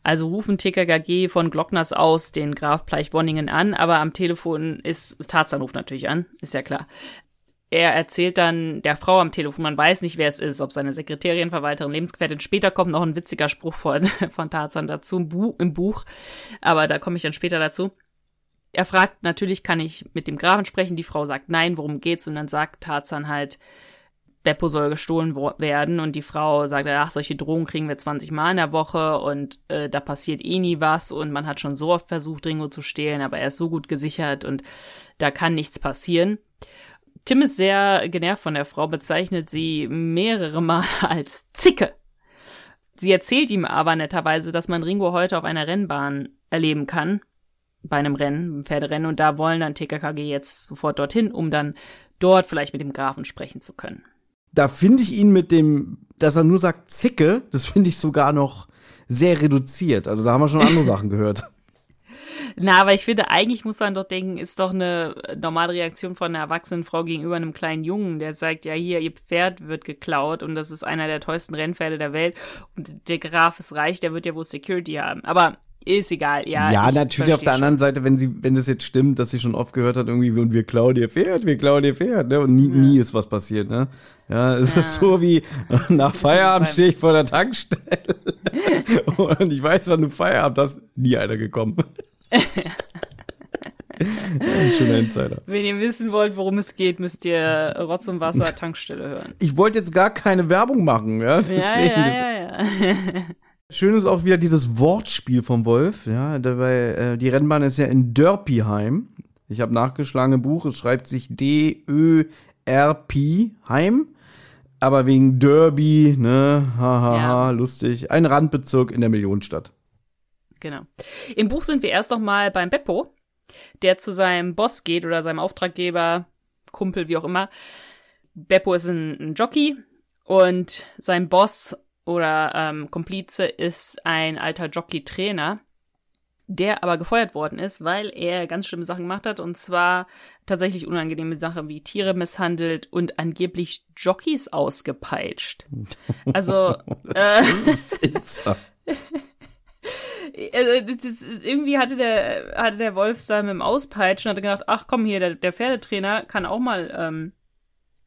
Also rufen TKKG von Glockners aus den Graf Pleichwonningen an, aber am Telefon ist, Tarzan ruft natürlich an, ist ja klar. Er erzählt dann der Frau am Telefon, man weiß nicht, wer es ist, ob seine Sekretärin, Verwalterin, Lebensgefährtin. Später kommt noch ein witziger Spruch von, <laughs> von Tarzan dazu im, im Buch, aber da komme ich dann später dazu. Er fragt, natürlich kann ich mit dem Grafen sprechen, die Frau sagt nein, worum geht's? Und dann sagt Tarzan halt, Beppo soll gestohlen werden und die Frau sagt, ach, solche Drohungen kriegen wir 20 Mal in der Woche und äh, da passiert eh nie was und man hat schon so oft versucht, Ringo zu stehlen, aber er ist so gut gesichert und da kann nichts passieren. Tim ist sehr genervt von der Frau, bezeichnet sie mehrere Mal <laughs> als Zicke. Sie erzählt ihm aber netterweise, dass man Ringo heute auf einer Rennbahn erleben kann, bei einem Rennen, einem Pferderennen, und da wollen dann TKKG jetzt sofort dorthin, um dann dort vielleicht mit dem Grafen sprechen zu können da finde ich ihn mit dem, dass er nur sagt Zicke, das finde ich sogar noch sehr reduziert. Also da haben wir schon andere Sachen gehört. <laughs> Na, aber ich finde, eigentlich muss man doch denken, ist doch eine normale Reaktion von einer erwachsenen Frau gegenüber einem kleinen Jungen, der sagt, ja, hier, ihr Pferd wird geklaut und das ist einer der teuersten Rennpferde der Welt und der Graf ist reich, der wird ja wohl Security haben. Aber ist egal, ja. Ja, natürlich auf der anderen Seite, wenn sie, wenn das jetzt stimmt, dass sie schon oft gehört hat, irgendwie, und wir klauen ihr Pferd, wir klauen ihr Pferd, ne? Und nie, ja. nie ist was passiert, ne? Ja, es ja. ist so wie nach Feierabend stehe ich vor der Tankstelle <laughs> und ich weiß, wann du Feierabend hast, nie einer gekommen. <laughs> Ein schöner Insider. Wenn ihr wissen wollt, worum es geht, müsst ihr Rotz und Wasser <laughs> Tankstelle hören. Ich wollte jetzt gar keine Werbung machen, ja. Deswegen. Ja, ja, ja, ja. Schön ist auch wieder dieses Wortspiel vom Wolf. Ja, dabei, äh, die Rennbahn ist ja in Dörpiheim. Ich habe nachgeschlagen im Buch, es schreibt sich D-Ö-R-P Heim. Aber wegen Derby, ne, hahaha, ja. ha, lustig. Ein Randbezirk in der Millionenstadt. Genau. Im Buch sind wir erst noch mal beim Beppo, der zu seinem Boss geht oder seinem Auftraggeber, Kumpel, wie auch immer. Beppo ist ein, ein Jockey und sein Boss oder ähm, Komplize ist ein alter Jockey-Trainer, der aber gefeuert worden ist, weil er ganz schlimme Sachen gemacht hat und zwar tatsächlich unangenehme Sachen wie Tiere misshandelt und angeblich Jockeys ausgepeitscht. <laughs> Also äh, <laughs> also ist, irgendwie hatte der hatte der Wolf sein mit dem Auspeitschen hatte gedacht, ach komm hier, der, der Pferdetrainer kann auch mal ähm,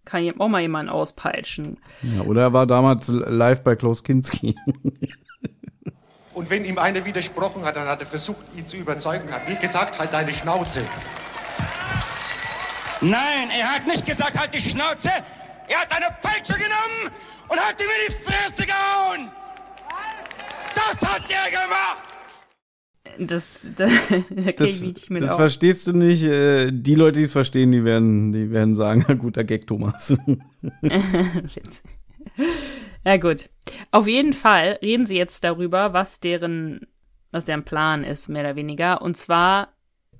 kann auch mal jemanden auspeitschen. Ja, oder er war damals live bei Klaus Kinski. <laughs> Und wenn ihm einer widersprochen hat, dann hat er versucht, ihn zu überzeugen, hat nicht gesagt, halt deine Schnauze. Nein, er hat nicht gesagt, halt die Schnauze. Er hat eine Peitsche genommen und hat ihm in die Fresse gehauen. Das hat er gemacht. Das, <laughs> das, das, das auch. verstehst du nicht. Äh, die Leute, die es verstehen, die werden, die werden sagen, <laughs> guter Gag, Thomas. <laughs> ja, gut. Auf jeden Fall reden sie jetzt darüber, was deren, was deren Plan ist, mehr oder weniger. Und zwar,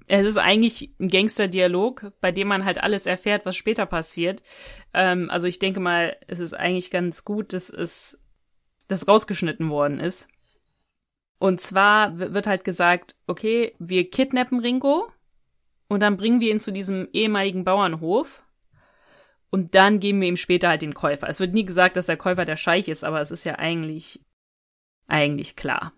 es ist eigentlich ein Gangster-Dialog, bei dem man halt alles erfährt, was später passiert. Ähm, also ich denke mal, es ist eigentlich ganz gut, dass es, dass rausgeschnitten worden ist und zwar wird halt gesagt, okay, wir kidnappen Ringo und dann bringen wir ihn zu diesem ehemaligen Bauernhof und dann geben wir ihm später halt den Käufer. Es wird nie gesagt, dass der Käufer der Scheich ist, aber es ist ja eigentlich, eigentlich klar.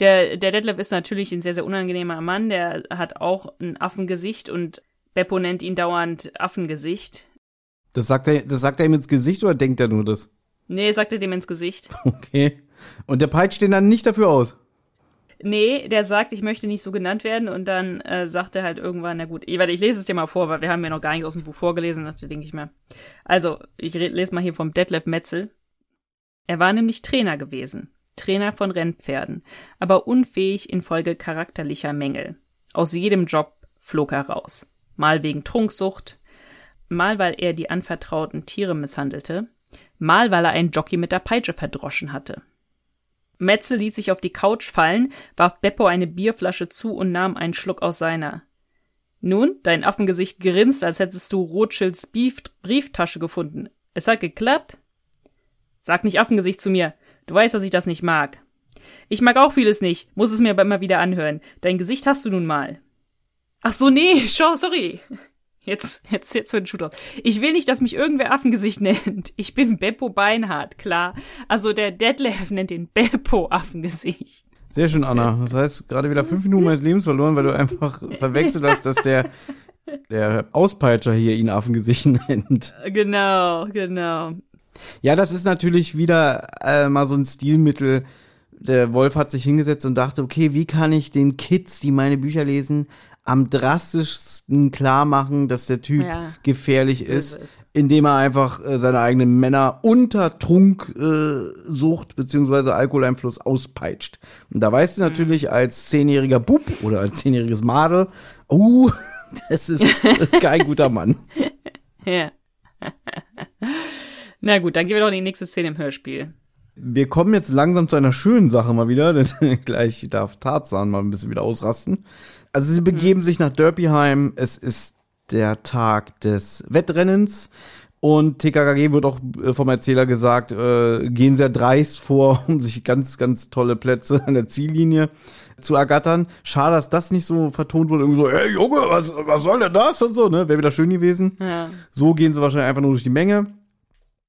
Der, der Detlef ist natürlich ein sehr, sehr unangenehmer Mann, der hat auch ein Affengesicht und Beppo nennt ihn dauernd Affengesicht. Das sagt er, das sagt er ihm ins Gesicht oder denkt er nur das? Nee, sagt er dem ins Gesicht. <laughs> Okay. Und der peitscht den dann nicht dafür aus? Nee, der sagt, ich möchte nicht so genannt werden und dann äh, sagt er halt irgendwann, na gut, ich, warte, ich lese es dir mal vor, weil wir haben ja noch gar nicht aus dem Buch vorgelesen, das denke ich mal. Also, ich lese mal hier vom Detlef Metzel. Er war nämlich Trainer gewesen, Trainer von Rennpferden, aber unfähig infolge charakterlicher Mängel. Aus jedem Job flog er raus. Mal wegen Trunksucht, mal weil er die anvertrauten Tiere misshandelte, mal weil er einen Jockey mit der Peitsche verdroschen hatte. Metzel ließ sich auf die Couch fallen, warf Beppo eine Bierflasche zu und nahm einen Schluck aus seiner. Nun, dein Affengesicht grinst, als hättest du Rothschilds Brief Brieftasche gefunden. Es hat geklappt? Sag nicht Affengesicht zu mir. Du weißt, dass ich das nicht mag. Ich mag auch vieles nicht, muss es mir aber immer wieder anhören. Dein Gesicht hast du nun mal. Ach so, nee, <laughs> sorry. Jetzt, jetzt, jetzt für den Shooter. Ich will nicht, dass mich irgendwer Affengesicht <laughs> nennt. Ich bin Beppo Beinhardt, klar. Also der Detlef nennt den Beppo Affengesicht. Sehr schön, Anna. Das heißt, gerade wieder fünf Minuten meines Lebens verloren, weil du einfach verwechselt hast, dass der, der Auspeitscher hier ihn Affengesicht <laughs> nennt. Genau, genau. Ja, das ist natürlich wieder äh, mal so ein Stilmittel. Der Wolf hat sich hingesetzt und dachte, okay, wie kann ich den Kids, die meine Bücher lesen, am drastischsten klar machen, dass der Typ Ja. gefährlich ist, ist indem er einfach äh, seine eigenen Männer unter Trunksucht äh, beziehungsweise Alkoholeinfluss auspeitscht. Und da weißt du Mhm. natürlich als zehnjähriger Bub oder als zehnjähriges Madel, uh, <laughs> das ist <laughs> kein guter Mann. <laughs> Ja. Na gut, dann gehen wir doch in die nächste Szene im Hörspiel. Wir kommen jetzt langsam zu einer schönen Sache mal wieder, <laughs> denn gleich darf Tarzan mal ein bisschen wieder ausrasten. Also sie begeben sich nach Derbyheim. Es ist der Tag des Wettrennens. Und TKKG wird auch äh, vom Erzähler gesagt, äh, gehen sehr dreist vor, <laughs> um sich ganz, ganz tolle Plätze an der Ziellinie zu ergattern. Schade, dass das nicht so vertont wurde. Irgendwie so, ey Junge, was, was soll denn das? Und so, ne? Wäre wieder schön gewesen. Ja. So gehen sie wahrscheinlich einfach nur durch die Menge.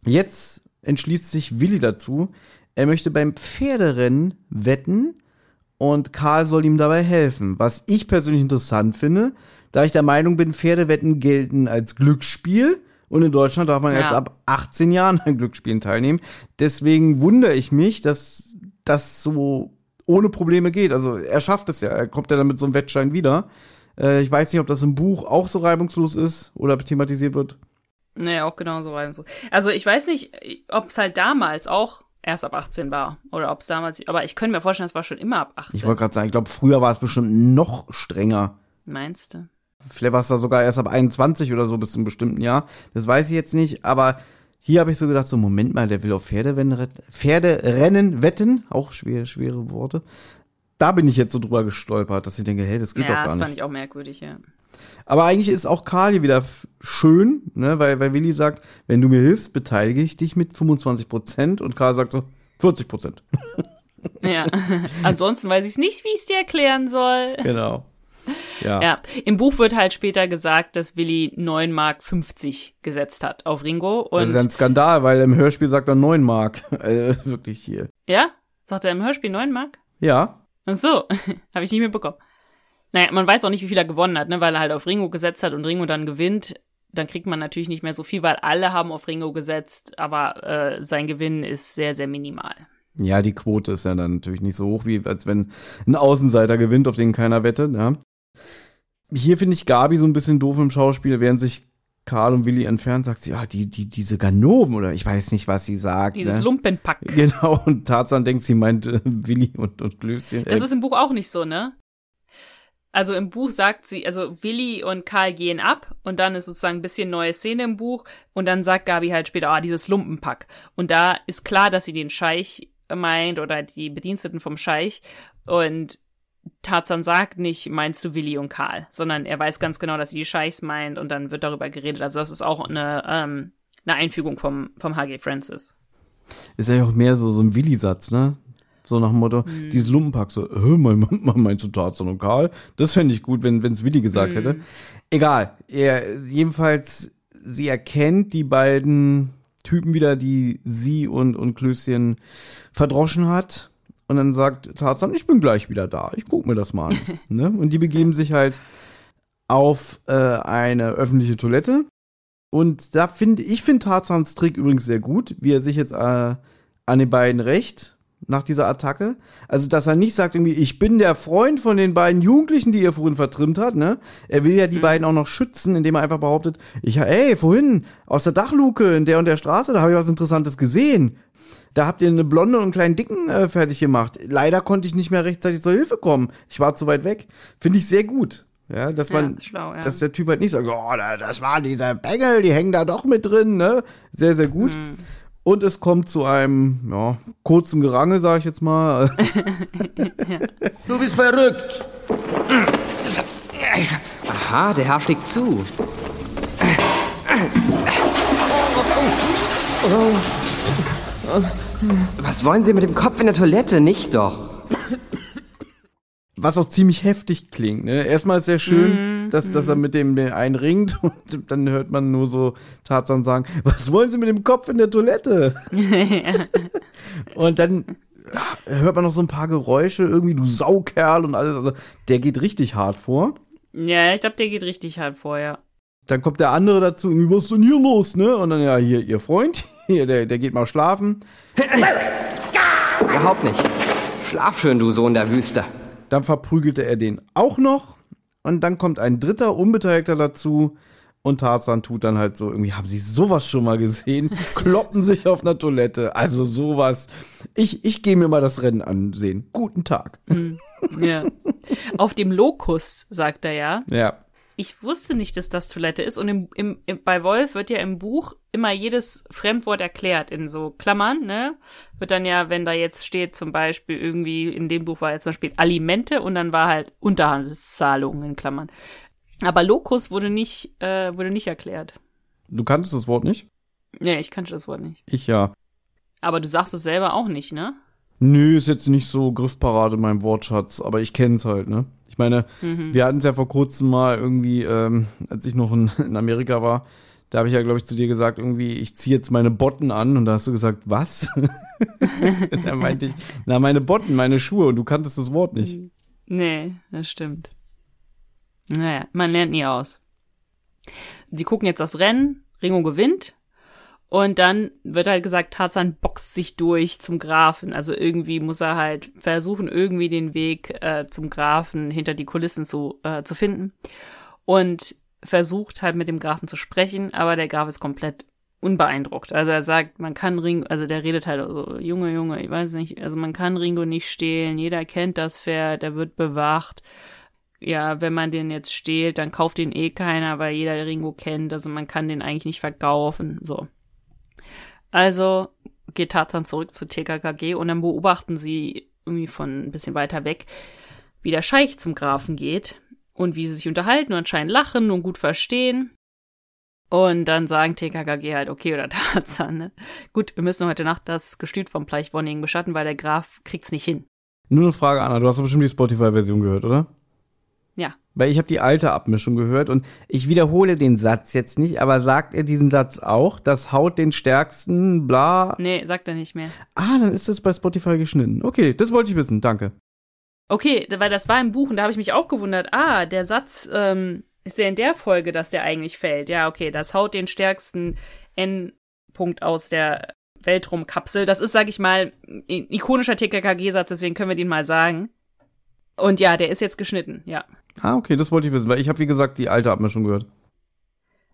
Jetzt entschließt sich Willi dazu. Er möchte beim Pferderennen wetten und Karl soll ihm dabei helfen. Was ich persönlich interessant finde, da ich der Meinung bin, Pferdewetten gelten als Glücksspiel und in Deutschland darf man Ja. erst ab 18 Jahren an Glücksspielen teilnehmen. Deswegen wundere ich mich, dass das so ohne Probleme geht. Also er schafft es ja, er kommt ja dann mit so einem Wettschein wieder. Äh, ich weiß nicht, ob das im Buch auch so reibungslos ist oder thematisiert wird. Nee, auch genauso reibungslos. Also ich weiß nicht, ob es halt damals auch erst ab 18 war. Oder ob es damals, aber ich könnte mir vorstellen, es war schon immer ab 18. Ich wollte gerade sagen, ich glaube, früher war es bestimmt noch strenger. Meinst du? Vielleicht war es da sogar erst ab 21 oder so bis zu einem bestimmten Jahr. Das weiß ich jetzt nicht, aber hier habe ich so gedacht, so Moment mal, der will auf Pferderennen, ret- Pferderennen wetten, auch schwer, schwere Worte. Da bin ich jetzt so drüber gestolpert, dass ich denke, hey, das geht ja, doch das gar fand nicht. ich auch merkwürdig, ja. Aber eigentlich ist auch Karl hier wieder schön, ne, weil, weil Willi sagt, wenn du mir hilfst, beteilige ich dich mit 25 Prozent und Karl sagt so 40 Prozent. Ja. <laughs> Ansonsten weiß ich nicht, wie ich es dir erklären soll. genau. Ja. Ja, im Buch wird halt später gesagt, dass Willi 9 Mark 50 gesetzt hat auf Ringo. Das Und ist ein Skandal, weil im Hörspiel sagt er 9 Mark. <laughs> Äh, wirklich hier. ja, sagt er im Hörspiel 9 Mark? Ja, Ach so, <laughs> habe ich nicht mitbekommen. Naja, man weiß auch nicht, wie viel er gewonnen hat, ne, weil er halt auf Ringo gesetzt hat und Ringo dann gewinnt. Dann kriegt man natürlich nicht mehr so viel, weil alle haben auf Ringo gesetzt, aber äh, sein Gewinn ist sehr, sehr minimal. Ja, die Quote ist ja dann natürlich nicht so hoch, wie als wenn ein Außenseiter gewinnt, auf den keiner wettet, ja. Hier finde ich Gabi so ein bisschen doof im Schauspiel, während sich Karl und Willi entfernt, sagt sie, ja, die, die, diese Ganoven oder ich weiß nicht, was sie sagt. Dieses ne? Lumpenpack. <laughs> Genau, und Tarzan denkt, sie meint äh, Willi und, und Klößchen. Das ist im Buch auch nicht so, ne? Also im Buch sagt sie, also Willi und Karl gehen ab und dann ist sozusagen ein bisschen neue Szene im Buch und dann sagt Gabi halt später, ah, dieses Lumpenpack. Und da ist klar, dass sie den Scheich meint oder die Bediensteten vom Scheich und Tarzan sagt nicht, meinst du Willi und Karl, sondern er weiß ganz genau, dass sie die Scheichs meint und dann wird darüber geredet. Also das ist auch eine, ähm, eine Einfügung vom, vom H.G. Francis. ist ja auch mehr so, so ein Willi-Satz, ne? So nach dem Motto, Hm. dieses Lumpenpack, so, äh, mein, <laughs> mein, meinst du Tarzan und Karl? Das fände ich gut, wenn es Willi gesagt Hm. hätte. Egal. Er, jedenfalls, sie erkennt die beiden Typen wieder, die sie und, und Klößchen verdroschen hat. Und dann sagt Tarzan, ich bin gleich wieder da. Ich guck mir das mal an. <laughs> ne? Und die begeben sich halt auf äh, eine öffentliche Toilette. Und da finde ich finde Tarzans Trick übrigens sehr gut, wie er sich jetzt äh, an den beiden rächt nach dieser Attacke. Also, dass er nicht sagt irgendwie, ich bin der Freund von den beiden Jugendlichen, die ihr vorhin vertrimmt hat, ne? Er will ja die beiden auch noch schützen, indem er einfach behauptet, ich, ey, vorhin aus der Dachluke in der und der Straße, da habe ich was Interessantes gesehen. Da habt ihr eine blonde und einen kleinen Dicken äh, fertig gemacht. Leider konnte ich nicht mehr rechtzeitig zur Hilfe kommen. Ich war zu weit weg. Finde ich sehr gut. Ja, dass Ja, man, schlau, ja. dass der Typ halt nicht sagt, so, oh, da- das war dieser Bengel, die hängen da doch mit drin, ne? Sehr, sehr gut. Mhm. Und es kommt zu einem ja, kurzen Gerangel, sag ich jetzt mal. <laughs> Du bist verrückt. Aha, der Herr schlägt zu. Was wollen Sie mit dem Kopf in der Toilette? Nicht doch. Was auch ziemlich heftig klingt. Ne? Erstmal ist sehr schön, dass, dass er mit dem den einen ringt <laughs> und dann hört man nur so Tarzan sagen, was wollen Sie mit dem Kopf in der Toilette? <laughs> und dann ja, hört man noch so ein paar Geräusche, irgendwie du Saukerl und alles. Also der geht richtig hart vor. Ja, ich glaube, der geht richtig hart vorher. Dann kommt der andere dazu, irgendwie, was ist denn hier los, ne? Und dann, ja, hier, ihr Freund, hier, der, der geht mal schlafen. Überhaupt nicht. Schlaf schön, du Sohn der Wüste. Dann verprügelte er den auch noch. Und dann kommt ein dritter Unbeteiligter dazu. Und Tarzan tut dann halt so, irgendwie, haben Sie sowas schon mal gesehen? <laughs> Kloppen sich auf einer Toilette. Also sowas. Ich, ich gehe mir mal das Rennen ansehen. Guten Tag. Ja. Auf dem Lokus, sagt er ja. Ja. Ich wusste nicht, dass das Toilette ist. Und im, im, im, bei Wolf wird ja im Buch immer jedes Fremdwort erklärt in so Klammern, ne? Wird dann ja, wenn da jetzt steht, zum Beispiel irgendwie, in dem Buch war jetzt zum Beispiel Alimente und dann war halt Unterhandelszahlungen in Klammern. Aber Lokus wurde nicht, äh, wurde nicht erklärt. Du kanntest das Wort nicht? Nee, ich kannte das Wort nicht. Ich ja. Aber du sagst es selber auch nicht, ne? Nö, ist jetzt nicht so griffparat in meinem Wortschatz, aber ich kenn's halt, ne? Ich meine, Mhm. wir hatten es ja vor kurzem mal irgendwie, ähm, als ich noch in, in Amerika war, da habe ich ja, glaube ich, zu dir gesagt, irgendwie, ich ziehe jetzt meine Botten an und da hast du gesagt, was? <laughs> da meinte ich, na, meine Botten, meine Schuhe und du kanntest das Wort nicht. Nee, das stimmt. Naja, man lernt nie aus. Sie gucken jetzt das Rennen, Ringo gewinnt und dann wird halt gesagt, Tarzan boxt sich durch zum Grafen. Also irgendwie muss er halt versuchen, irgendwie den Weg äh, zum Grafen hinter die Kulissen zu, äh, zu finden. Und versucht halt mit dem Grafen zu sprechen, aber der Graf ist komplett unbeeindruckt. Also er sagt, man kann Ringo, also der redet halt so, Junge, Junge, ich weiß nicht, also man kann Ringo nicht stehlen, jeder kennt das Pferd, der wird bewacht. Ja, wenn man den jetzt stehlt, dann kauft den eh keiner, weil jeder Ringo kennt, also man kann den eigentlich nicht verkaufen, so. Also geht Tarzan zurück zu TKKG und dann beobachten sie irgendwie von ein bisschen weiter weg, wie der Scheich zum Grafen geht und wie sie sich unterhalten und anscheinend lachen und gut verstehen. Und dann sagen TKKG halt, okay, oder <laughs> Tarzan, ne? Gut, wir müssen heute Nacht das Gestüt vom Pleichwonnigen beschatten, weil der Graf kriegt's nicht hin. Nur eine Frage, Anna, du hast doch bestimmt die Spotify-Version gehört, oder? Ja. Weil ich habe die alte Abmischung gehört und ich wiederhole den Satz jetzt nicht, aber sagt er diesen Satz auch? Das haut den stärksten, bla. Nee, sagt er nicht mehr. Ah, dann ist das bei Spotify geschnitten. Okay, das wollte ich wissen, danke. Okay, weil das war im Buch und da habe ich mich auch gewundert, ah, der Satz, ähm, ist der in der Folge, dass der eigentlich fällt? Ja, okay, das haut den stärksten N-Punkt aus der Weltraumkapsel. Das ist, sag ich mal, ein ikonischer TKKG-Satz, deswegen können wir den mal sagen. Und ja, der ist jetzt geschnitten, ja. Ah, okay, das wollte ich wissen, weil ich habe, wie gesagt, die alte Abmischung gehört.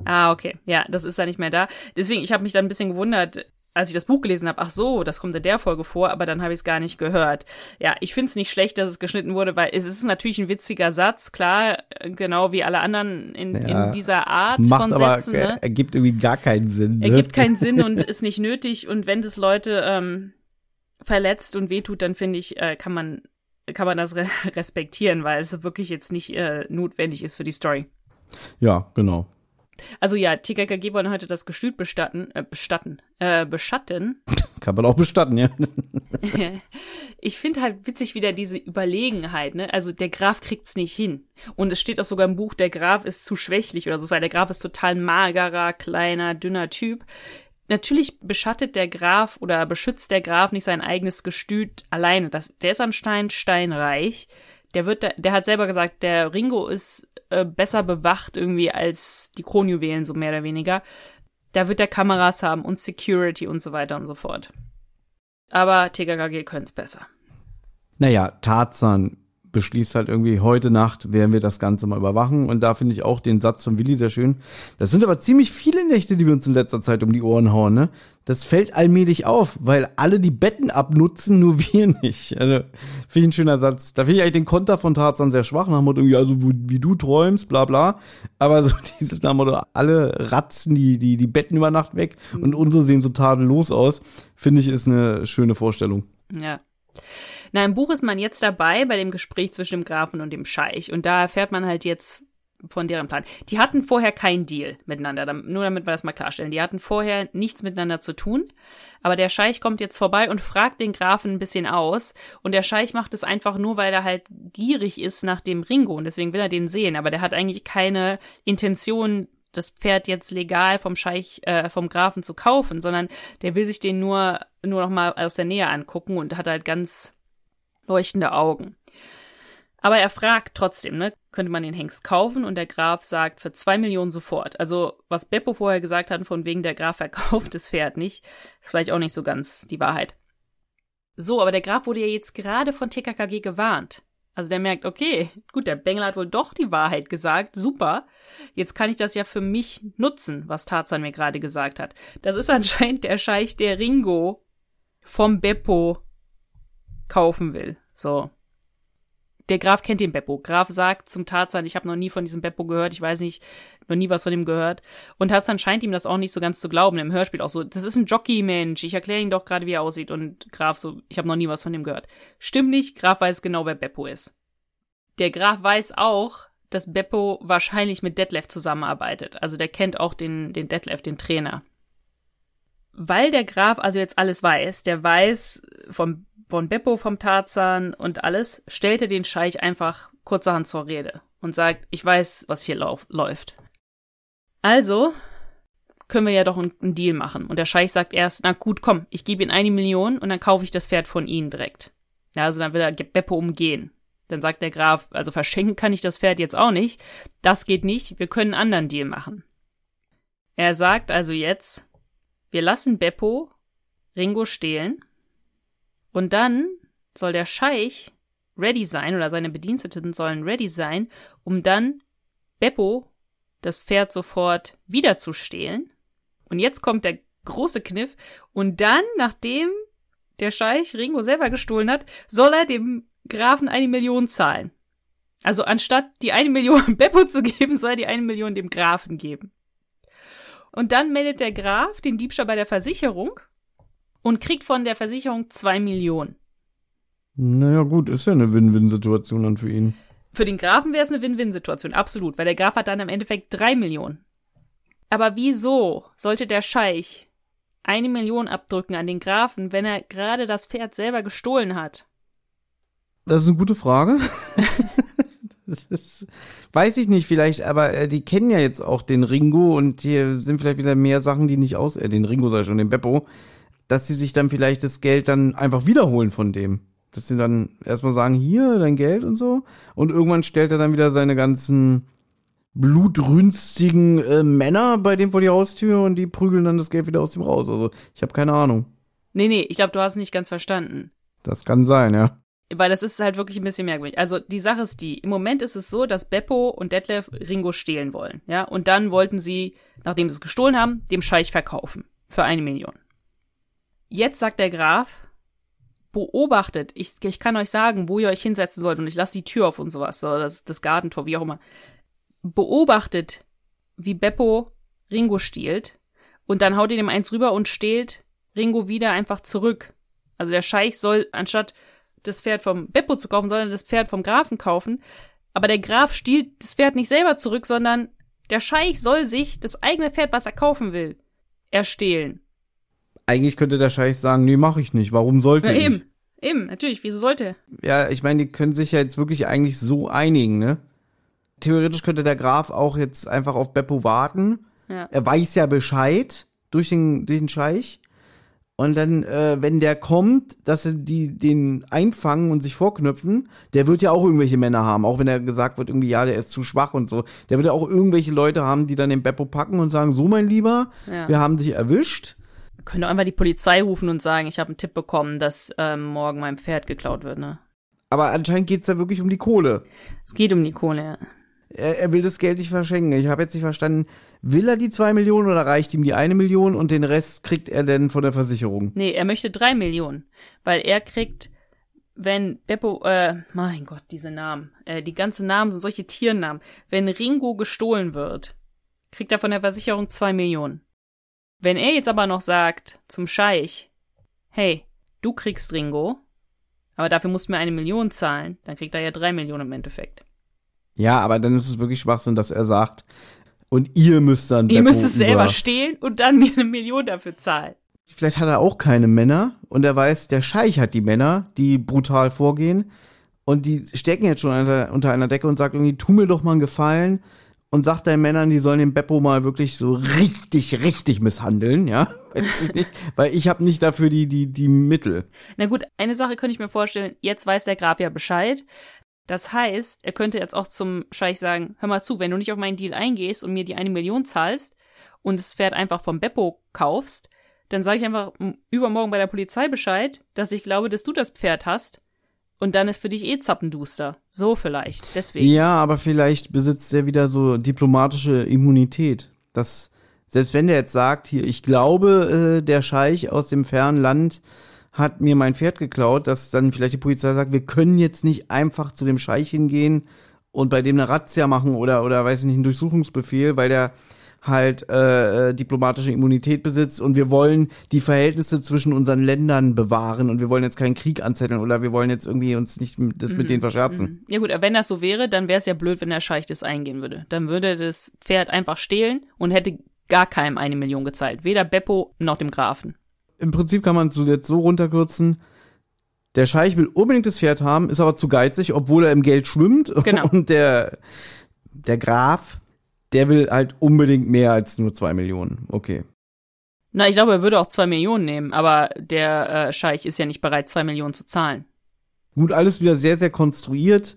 Ah, okay. Ja, das ist da nicht mehr da. Deswegen, ich habe mich dann ein bisschen gewundert, als ich das Buch gelesen habe, ach so, das kommt in der Folge vor, aber dann habe ich es gar nicht gehört. Ja, ich finde es nicht schlecht, dass es geschnitten wurde, weil es ist natürlich ein witziger Satz, klar, äh, genau wie alle anderen in, Ja, in dieser Art Macht von aber, Sätzen. äh, Ne? ergibt irgendwie gar keinen Sinn. Ne? Ergibt keinen Sinn <laughs> und ist nicht nötig. Und wenn das Leute ähm, verletzt und wehtut, dann finde ich, äh, kann man kann man das re <laughs> respektieren, weil es wirklich jetzt nicht äh, notwendig ist für die Story. Ja, genau. Also ja, TKKG wollen heute das Gestüt bestatten, äh, bestatten, äh, beschatten. <laughs> Kann man auch bestatten, ja. <laughs> ich finde halt witzig wieder diese Überlegenheit, ne? Also der Graf kriegt's nicht hin. Und es steht auch sogar im Buch, der Graf ist zu schwächlich oder so, weil der Graf ist total magerer, kleiner, dünner Typ. Natürlich beschattet der Graf oder beschützt der Graf nicht sein eigenes Gestüt alleine. Das, der ist anscheinend steinreich. Der wird, der hat selber gesagt, der Ringo ist äh, besser bewacht irgendwie als die Kronjuwelen, so mehr oder weniger. Da wird der Kameras haben und Security und so weiter und so fort. Aber TKKG können's besser. Naja, Tarzan beschließt halt irgendwie, heute Nacht werden wir das Ganze mal überwachen. Und da finde ich auch den Satz von Willi sehr schön. Das sind aber ziemlich viele Nächte, die wir uns in letzter Zeit um die Ohren hauen, ne? Das fällt allmählich auf, weil alle die Betten abnutzen, nur <laughs> wir nicht. Also, finde ich ein schöner Satz. Da finde ich eigentlich den Konter von Tarzan sehr schwach, nach dem Motto, irgendwie, also, wie, du träumst, bla, bla. Aber so <laughs> dieses nach dem Motto, alle ratzen die, die, die Betten über Nacht weg und unsere sehen so tadellos aus, finde ich, ist eine schöne Vorstellung. Ja. Na, im Buch ist man jetzt dabei bei dem Gespräch zwischen dem Grafen und dem Scheich. Und da erfährt man halt jetzt von deren Plan. Die hatten vorher keinen Deal miteinander, nur damit wir das mal klarstellen. Die hatten vorher nichts miteinander zu tun. Aber der Scheich kommt jetzt vorbei und fragt den Grafen ein bisschen aus. Und der Scheich macht es einfach nur, weil er halt gierig ist nach dem Ringo. Und deswegen will er den sehen. Aber der hat eigentlich keine Intention, das Pferd jetzt legal vom Scheich, äh, vom Grafen zu kaufen, sondern der will sich den nur, nur noch mal aus der Nähe angucken und hat halt ganz leuchtende Augen. Aber er fragt trotzdem, ne, könnte man den Hengst kaufen? Und der Graf sagt für zwei Millionen sofort. Also, was Beppo vorher gesagt hat, von wegen der Graf <laughs> verkauft das Pferd nicht, ist vielleicht auch nicht so ganz die Wahrheit. So, aber der Graf wurde ja jetzt gerade von TKKG gewarnt. Also der merkt, okay, gut, der Bengel hat wohl doch die Wahrheit gesagt, super. Jetzt kann ich das ja für mich nutzen, was Tarzan mir gerade gesagt hat. Das ist <laughs> anscheinend der Scheich, der Ringo vom Beppo kaufen will. So. Der Graf kennt den Beppo. Graf sagt zum Tarzan, ich habe noch nie von diesem Beppo gehört, ich weiß nicht, noch nie was von ihm gehört. Und Tarzan scheint ihm das auch nicht so ganz zu glauben, im Hörspiel auch so, das ist ein Jockey-Mensch, ich erkläre ihm doch gerade, wie er aussieht. Und Graf so, ich habe noch nie was von ihm gehört. Stimmt nicht, Graf weiß genau, wer Beppo ist. Der Graf weiß auch, dass Beppo wahrscheinlich mit Detlef zusammenarbeitet. Also der kennt auch den, den Detlef, den Trainer. Weil der Graf also jetzt alles weiß, der weiß vom von Beppo vom Tarzan und alles, stellte den Scheich einfach kurzerhand zur Rede und sagt, ich weiß, was hier läuft. Also können wir ja doch einen Deal machen. Und der Scheich sagt erst, na gut, komm, ich gebe ihm eine Million und dann kaufe ich das Pferd von Ihnen direkt. Ja, also dann will er Beppo umgehen. Dann sagt der Graf, also verschenken kann ich das Pferd jetzt auch nicht. Das geht nicht, wir können einen anderen Deal machen. Er sagt also jetzt, wir lassen Beppo Ringo stehlen und dann soll der Scheich ready sein oder seine Bediensteten sollen ready sein, um dann Beppo das Pferd sofort wieder zu stehlen. Und jetzt kommt der große Kniff. Und dann, nachdem der Scheich Ringo selber gestohlen hat, soll er dem Grafen eine Million zahlen. Also anstatt die eine Million <laughs> Beppo zu geben, soll er die eine Million dem Grafen geben. Und dann meldet der Graf den Diebstahl bei der Versicherung und kriegt von der Versicherung zwei Millionen. Naja, gut, ist ja eine Win-Win-Situation dann für ihn. Für den Grafen wäre es eine Win-Win-Situation, absolut, weil der Graf hat dann im Endeffekt drei Millionen. Aber wieso sollte der Scheich eine Million abdrücken an den Grafen, wenn er gerade das Pferd selber gestohlen hat? Das ist eine gute Frage. <laughs> das ist, weiß ich nicht, vielleicht, aber äh, die kennen ja jetzt auch den Ringo und hier sind vielleicht wieder mehr Sachen, die nicht aus, äh, den Ringo sei schon, den Beppo, dass sie sich dann vielleicht das Geld dann einfach wiederholen von dem. Dass sie dann erstmal sagen, hier, dein Geld und so. Und irgendwann stellt er dann wieder seine ganzen blutrünstigen äh, Männer bei dem vor die Haustür und die prügeln dann das Geld wieder aus dem raus. Also, ich habe keine Ahnung. Nee, nee, ich glaube, du hast nicht ganz verstanden. Das kann sein, ja. Weil das ist halt wirklich ein bisschen merkwürdig. Also die Sache ist die, im Moment ist es so, dass Beppo und Detlef Ringo stehlen wollen, ja. Und dann wollten sie, nachdem sie es gestohlen haben, dem Scheich verkaufen. Für eine Million. Jetzt sagt der Graf, beobachtet, ich, ich kann euch sagen, wo ihr euch hinsetzen sollt und ich lasse die Tür auf und sowas, oder das, das Gartentor, wie auch immer. Beobachtet, wie Beppo Ringo stiehlt und dann haut ihr dem eins rüber und stehlt Ringo wieder einfach zurück. Also der Scheich soll, anstatt das Pferd vom Beppo zu kaufen, soll er das Pferd vom Grafen kaufen. Aber der Graf stiehlt das Pferd nicht selber zurück, sondern der Scheich soll sich das eigene Pferd, was er kaufen will, erstehlen eigentlich könnte der Scheich sagen, nee, mach ich nicht. Warum sollte ja, eben. ich? Eben, natürlich. Wieso sollte? Ja, ich meine, die können sich ja jetzt wirklich eigentlich so einigen, ne? Theoretisch könnte der Graf auch jetzt einfach auf Beppo warten. Ja. Er weiß ja Bescheid durch den, durch den Scheich. Und dann, äh, wenn der kommt, dass sie die, den einfangen und sich vorknüpfen, der wird ja auch irgendwelche Männer haben, auch wenn er gesagt wird, irgendwie, ja, der ist zu schwach und so. Der wird ja auch irgendwelche Leute haben, die dann den Beppo packen und sagen, so mein Lieber, ja. wir haben dich erwischt können doch einfach die Polizei rufen und sagen, ich habe einen Tipp bekommen, dass ähm, morgen mein Pferd geklaut wird, ne? Aber anscheinend geht's da wirklich um die Kohle. Es geht um die Kohle, ja. Er, er will das Geld nicht verschenken. Ich habe jetzt nicht verstanden, will er die zwei Millionen oder reicht ihm die eine Million und den Rest kriegt er denn von der Versicherung? Nee, er möchte drei Millionen. Weil er kriegt, wenn Beppo, äh, mein Gott, diese Namen. Äh, die ganzen Namen sind solche Tiernamen. Wenn Ringo gestohlen wird, kriegt er von der Versicherung zwei Millionen. Wenn er jetzt aber noch sagt zum Scheich, hey, du kriegst Ringo, aber dafür musst du mir eine Million zahlen, dann kriegt er ja drei Millionen im Endeffekt. Ja, aber dann ist es wirklich Schwachsinn, dass er sagt, und ihr müsst dann. Ihr Beppo müsst es selber stehlen und dann mir eine Million dafür zahlen. Vielleicht hat er auch keine Männer und er weiß, der Scheich hat die Männer, die brutal vorgehen und die stecken jetzt schon unter, unter einer Decke und sagt irgendwie, tu mir doch mal einen Gefallen und sagt deinen Männern, die sollen den Beppo mal wirklich so richtig, richtig misshandeln, ja? <laughs> Nicht, weil ich habe nicht dafür die, die, die Mittel. Na gut, eine Sache könnte ich mir vorstellen, jetzt weiß der Graf ja Bescheid. Das heißt, er könnte jetzt auch zum Scheich sagen, hör mal zu, wenn du nicht auf meinen Deal eingehst und mir die eine Million zahlst und das Pferd einfach vom Beppo kaufst, dann sage ich einfach übermorgen bei der Polizei Bescheid, dass ich glaube, dass du das Pferd hast und dann ist für dich eh Zappenduster. So vielleicht, deswegen. Ja, aber vielleicht besitzt er wieder so diplomatische Immunität. Das, selbst wenn der jetzt sagt, hier, ich glaube, äh, der Scheich aus dem fernen Land hat mir mein Pferd geklaut, dass dann vielleicht die Polizei sagt, wir können jetzt nicht einfach zu dem Scheich hingehen und bei dem eine Razzia machen oder, oder weiß ich nicht, einen Durchsuchungsbefehl, weil der halt äh, äh, diplomatische Immunität besitzt und wir wollen die Verhältnisse zwischen unseren Ländern bewahren und wir wollen jetzt keinen Krieg anzetteln oder wir wollen jetzt irgendwie uns nicht das mit denen verscherzen. Ja gut, aber wenn das so wäre, dann wäre es ja blöd, wenn der Scheich das eingehen würde. Dann würde er das Pferd einfach stehlen und hätte gar keinem eine Million gezahlt. Weder Beppo noch dem Grafen. Im Prinzip kann man es jetzt so runterkürzen. Der Scheich will unbedingt das Pferd haben, ist aber zu geizig, obwohl er im Geld schwimmt. <laughs> Genau. Und der, der Graf, der will halt unbedingt mehr als nur zwei Millionen. Okay. Na, ich glaube, er würde auch zwei Millionen nehmen, aber der äh, Scheich ist ja nicht bereit, zwei Millionen zu zahlen. Gut, alles wieder sehr, sehr konstruiert,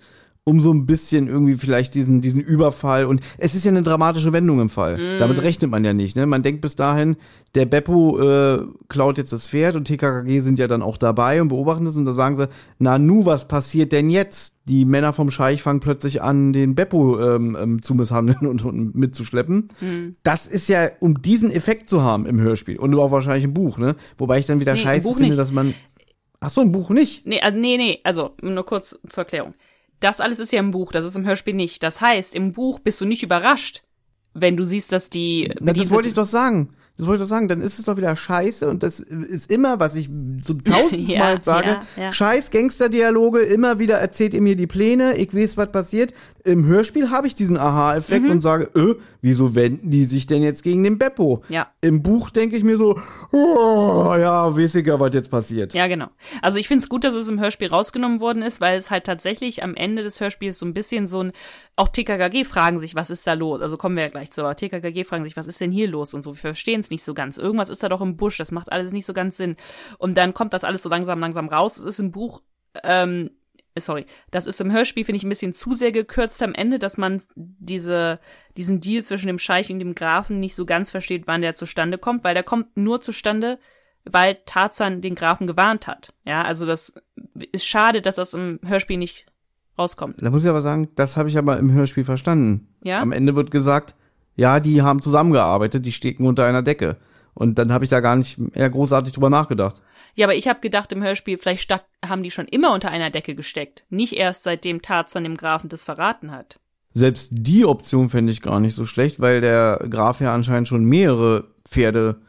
um so ein bisschen irgendwie vielleicht diesen, diesen Überfall. Und es ist ja eine dramatische Wendung im Fall. Mm. Damit rechnet man ja nicht. Ne? Man denkt bis dahin, der Beppo äh, klaut jetzt das Pferd und TKKG sind ja dann auch dabei und beobachten das. Und da sagen sie, na nu, was passiert denn jetzt? Die Männer vom Scheich fangen plötzlich an, den Beppo ähm, ähm, zu misshandeln <laughs> und, und mitzuschleppen. Hm. Das ist ja, um diesen Effekt zu haben im Hörspiel und auch wahrscheinlich im Buch. ne? Wobei ich dann wieder Nee, scheiße finde, nicht. dass man... Ach so, im Buch nicht. Nee, also, nee, nee, also nur kurz zur Erklärung. Das alles ist ja im Buch, das ist im Hörspiel nicht. Das heißt, im Buch bist du nicht überrascht, wenn du siehst, dass die. Na, das wollte ich doch sagen. Das wollte ich doch sagen. Dann ist es doch wieder scheiße. Und das ist immer, was ich zum <laughs> tausendsten Ja, sage. ja, ja. Scheiß Gangsterdialoge. Immer wieder erzählt ihr mir die Pläne. Ich weiß, was passiert. Im Hörspiel habe ich diesen Aha-Effekt Mhm. und sage, äh, wieso wenden die sich denn jetzt gegen den Beppo? Ja. Im Buch denke ich mir so, oh, ja, weiß ich ja, was jetzt passiert. Ja, genau. Also ich finde es gut, dass es im Hörspiel rausgenommen worden ist, weil es halt tatsächlich am Ende des Hörspiels so ein bisschen so ein, auch TKKG fragen sich, was ist da los? Also kommen wir ja gleich zu, aber TKKG fragen sich, was ist denn hier los und so, wir verstehen es nicht so ganz. Irgendwas ist da doch im Busch, das macht alles nicht so ganz Sinn. Und dann kommt das alles so langsam, langsam raus. Es ist im Buch, ähm, sorry, das ist im Hörspiel, finde ich, ein bisschen zu sehr gekürzt am Ende, dass man diese, diesen Deal zwischen dem Scheich und dem Grafen nicht so ganz versteht, wann der zustande kommt, weil der kommt nur zustande, weil Tarzan den Grafen gewarnt hat. Ja, also das ist schade, dass das im Hörspiel nicht rauskommt. Da muss ich aber sagen, das habe ich aber im Hörspiel verstanden. Ja? Am Ende wird gesagt, ja, die haben zusammengearbeitet, die stecken unter einer Decke. Und dann habe ich da gar nicht eher großartig drüber nachgedacht. Ja, aber ich habe gedacht im Hörspiel, vielleicht stack, haben die schon immer unter einer Decke gesteckt. Nicht erst seitdem Tarzan dem Grafen das verraten hat. Selbst die Option fände ich gar nicht so schlecht, weil der Graf ja anscheinend schon mehrere Pferde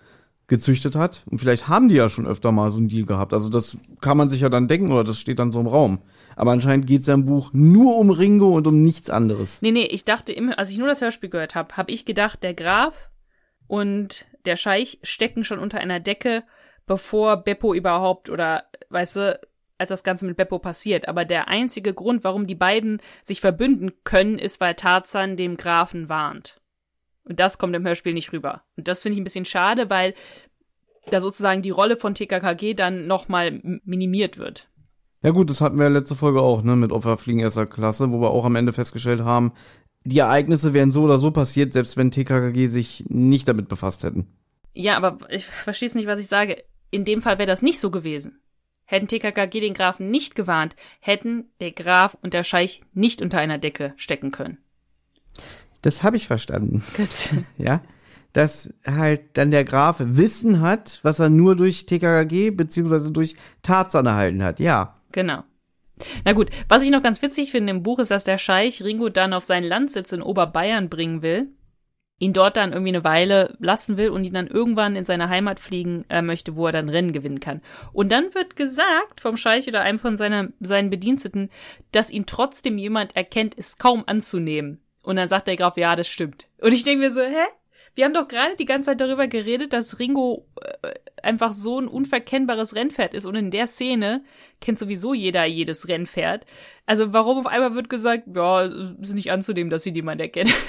gezüchtet hat. Und vielleicht haben die ja schon öfter mal so einen Deal gehabt. Also das kann man sich ja dann denken oder das steht dann so im Raum. Aber anscheinend geht's ja im Buch nur um Ringo und um nichts anderes. Nee, nee, ich dachte immer, als ich nur das Hörspiel gehört habe, habe ich gedacht, der Graf und der Scheich stecken schon unter einer Decke, bevor Beppo überhaupt oder, weißt du, als das Ganze mit Beppo passiert. Aber der einzige Grund, warum die beiden sich verbünden können, ist, weil Tarzan dem Grafen warnt. Und das kommt im Hörspiel nicht rüber. Und das finde ich ein bisschen schade, weil da sozusagen die Rolle von TKKG dann nochmal minimiert wird. Ja gut, das hatten wir ja letzte Folge auch, ne, mit Opferfliegen erster Klasse, wo wir auch am Ende festgestellt haben, die Ereignisse wären so oder so passiert, selbst wenn TKKG sich nicht damit befasst hätten. Ja, aber ich verstehe nicht, was ich sage. In dem Fall wäre das nicht so gewesen. Hätten TKKG den Grafen nicht gewarnt, hätten der Graf und der Scheich nicht unter einer Decke stecken können. Das habe ich verstanden. <laughs> Gut. Ja. Dass halt dann der Graf Wissen hat, was er nur durch TKKG beziehungsweise durch Tarzan erhalten hat. Ja. Genau. Na gut, was ich noch ganz witzig finde im Buch ist, dass der Scheich Ringo dann auf seinen Landsitz in Oberbayern bringen will, ihn dort dann irgendwie eine Weile lassen will und ihn dann irgendwann in seine Heimat fliegen äh, möchte, wo er dann Rennen gewinnen kann. Und dann wird gesagt vom Scheich oder einem von seiner, seinen Bediensteten, dass ihn trotzdem jemand erkennt, ist kaum anzunehmen. Und dann sagt der Graf, ja, das stimmt. Und ich denke mir so, hä? Wir haben doch gerade die ganze Zeit darüber geredet, dass Ringo äh, einfach so ein unverkennbares Rennpferd ist. Und in der Szene kennt sowieso jeder jedes Rennpferd. Also warum auf einmal wird gesagt, ja, ist nicht anzunehmen, dass sie niemand erkennt. <laughs>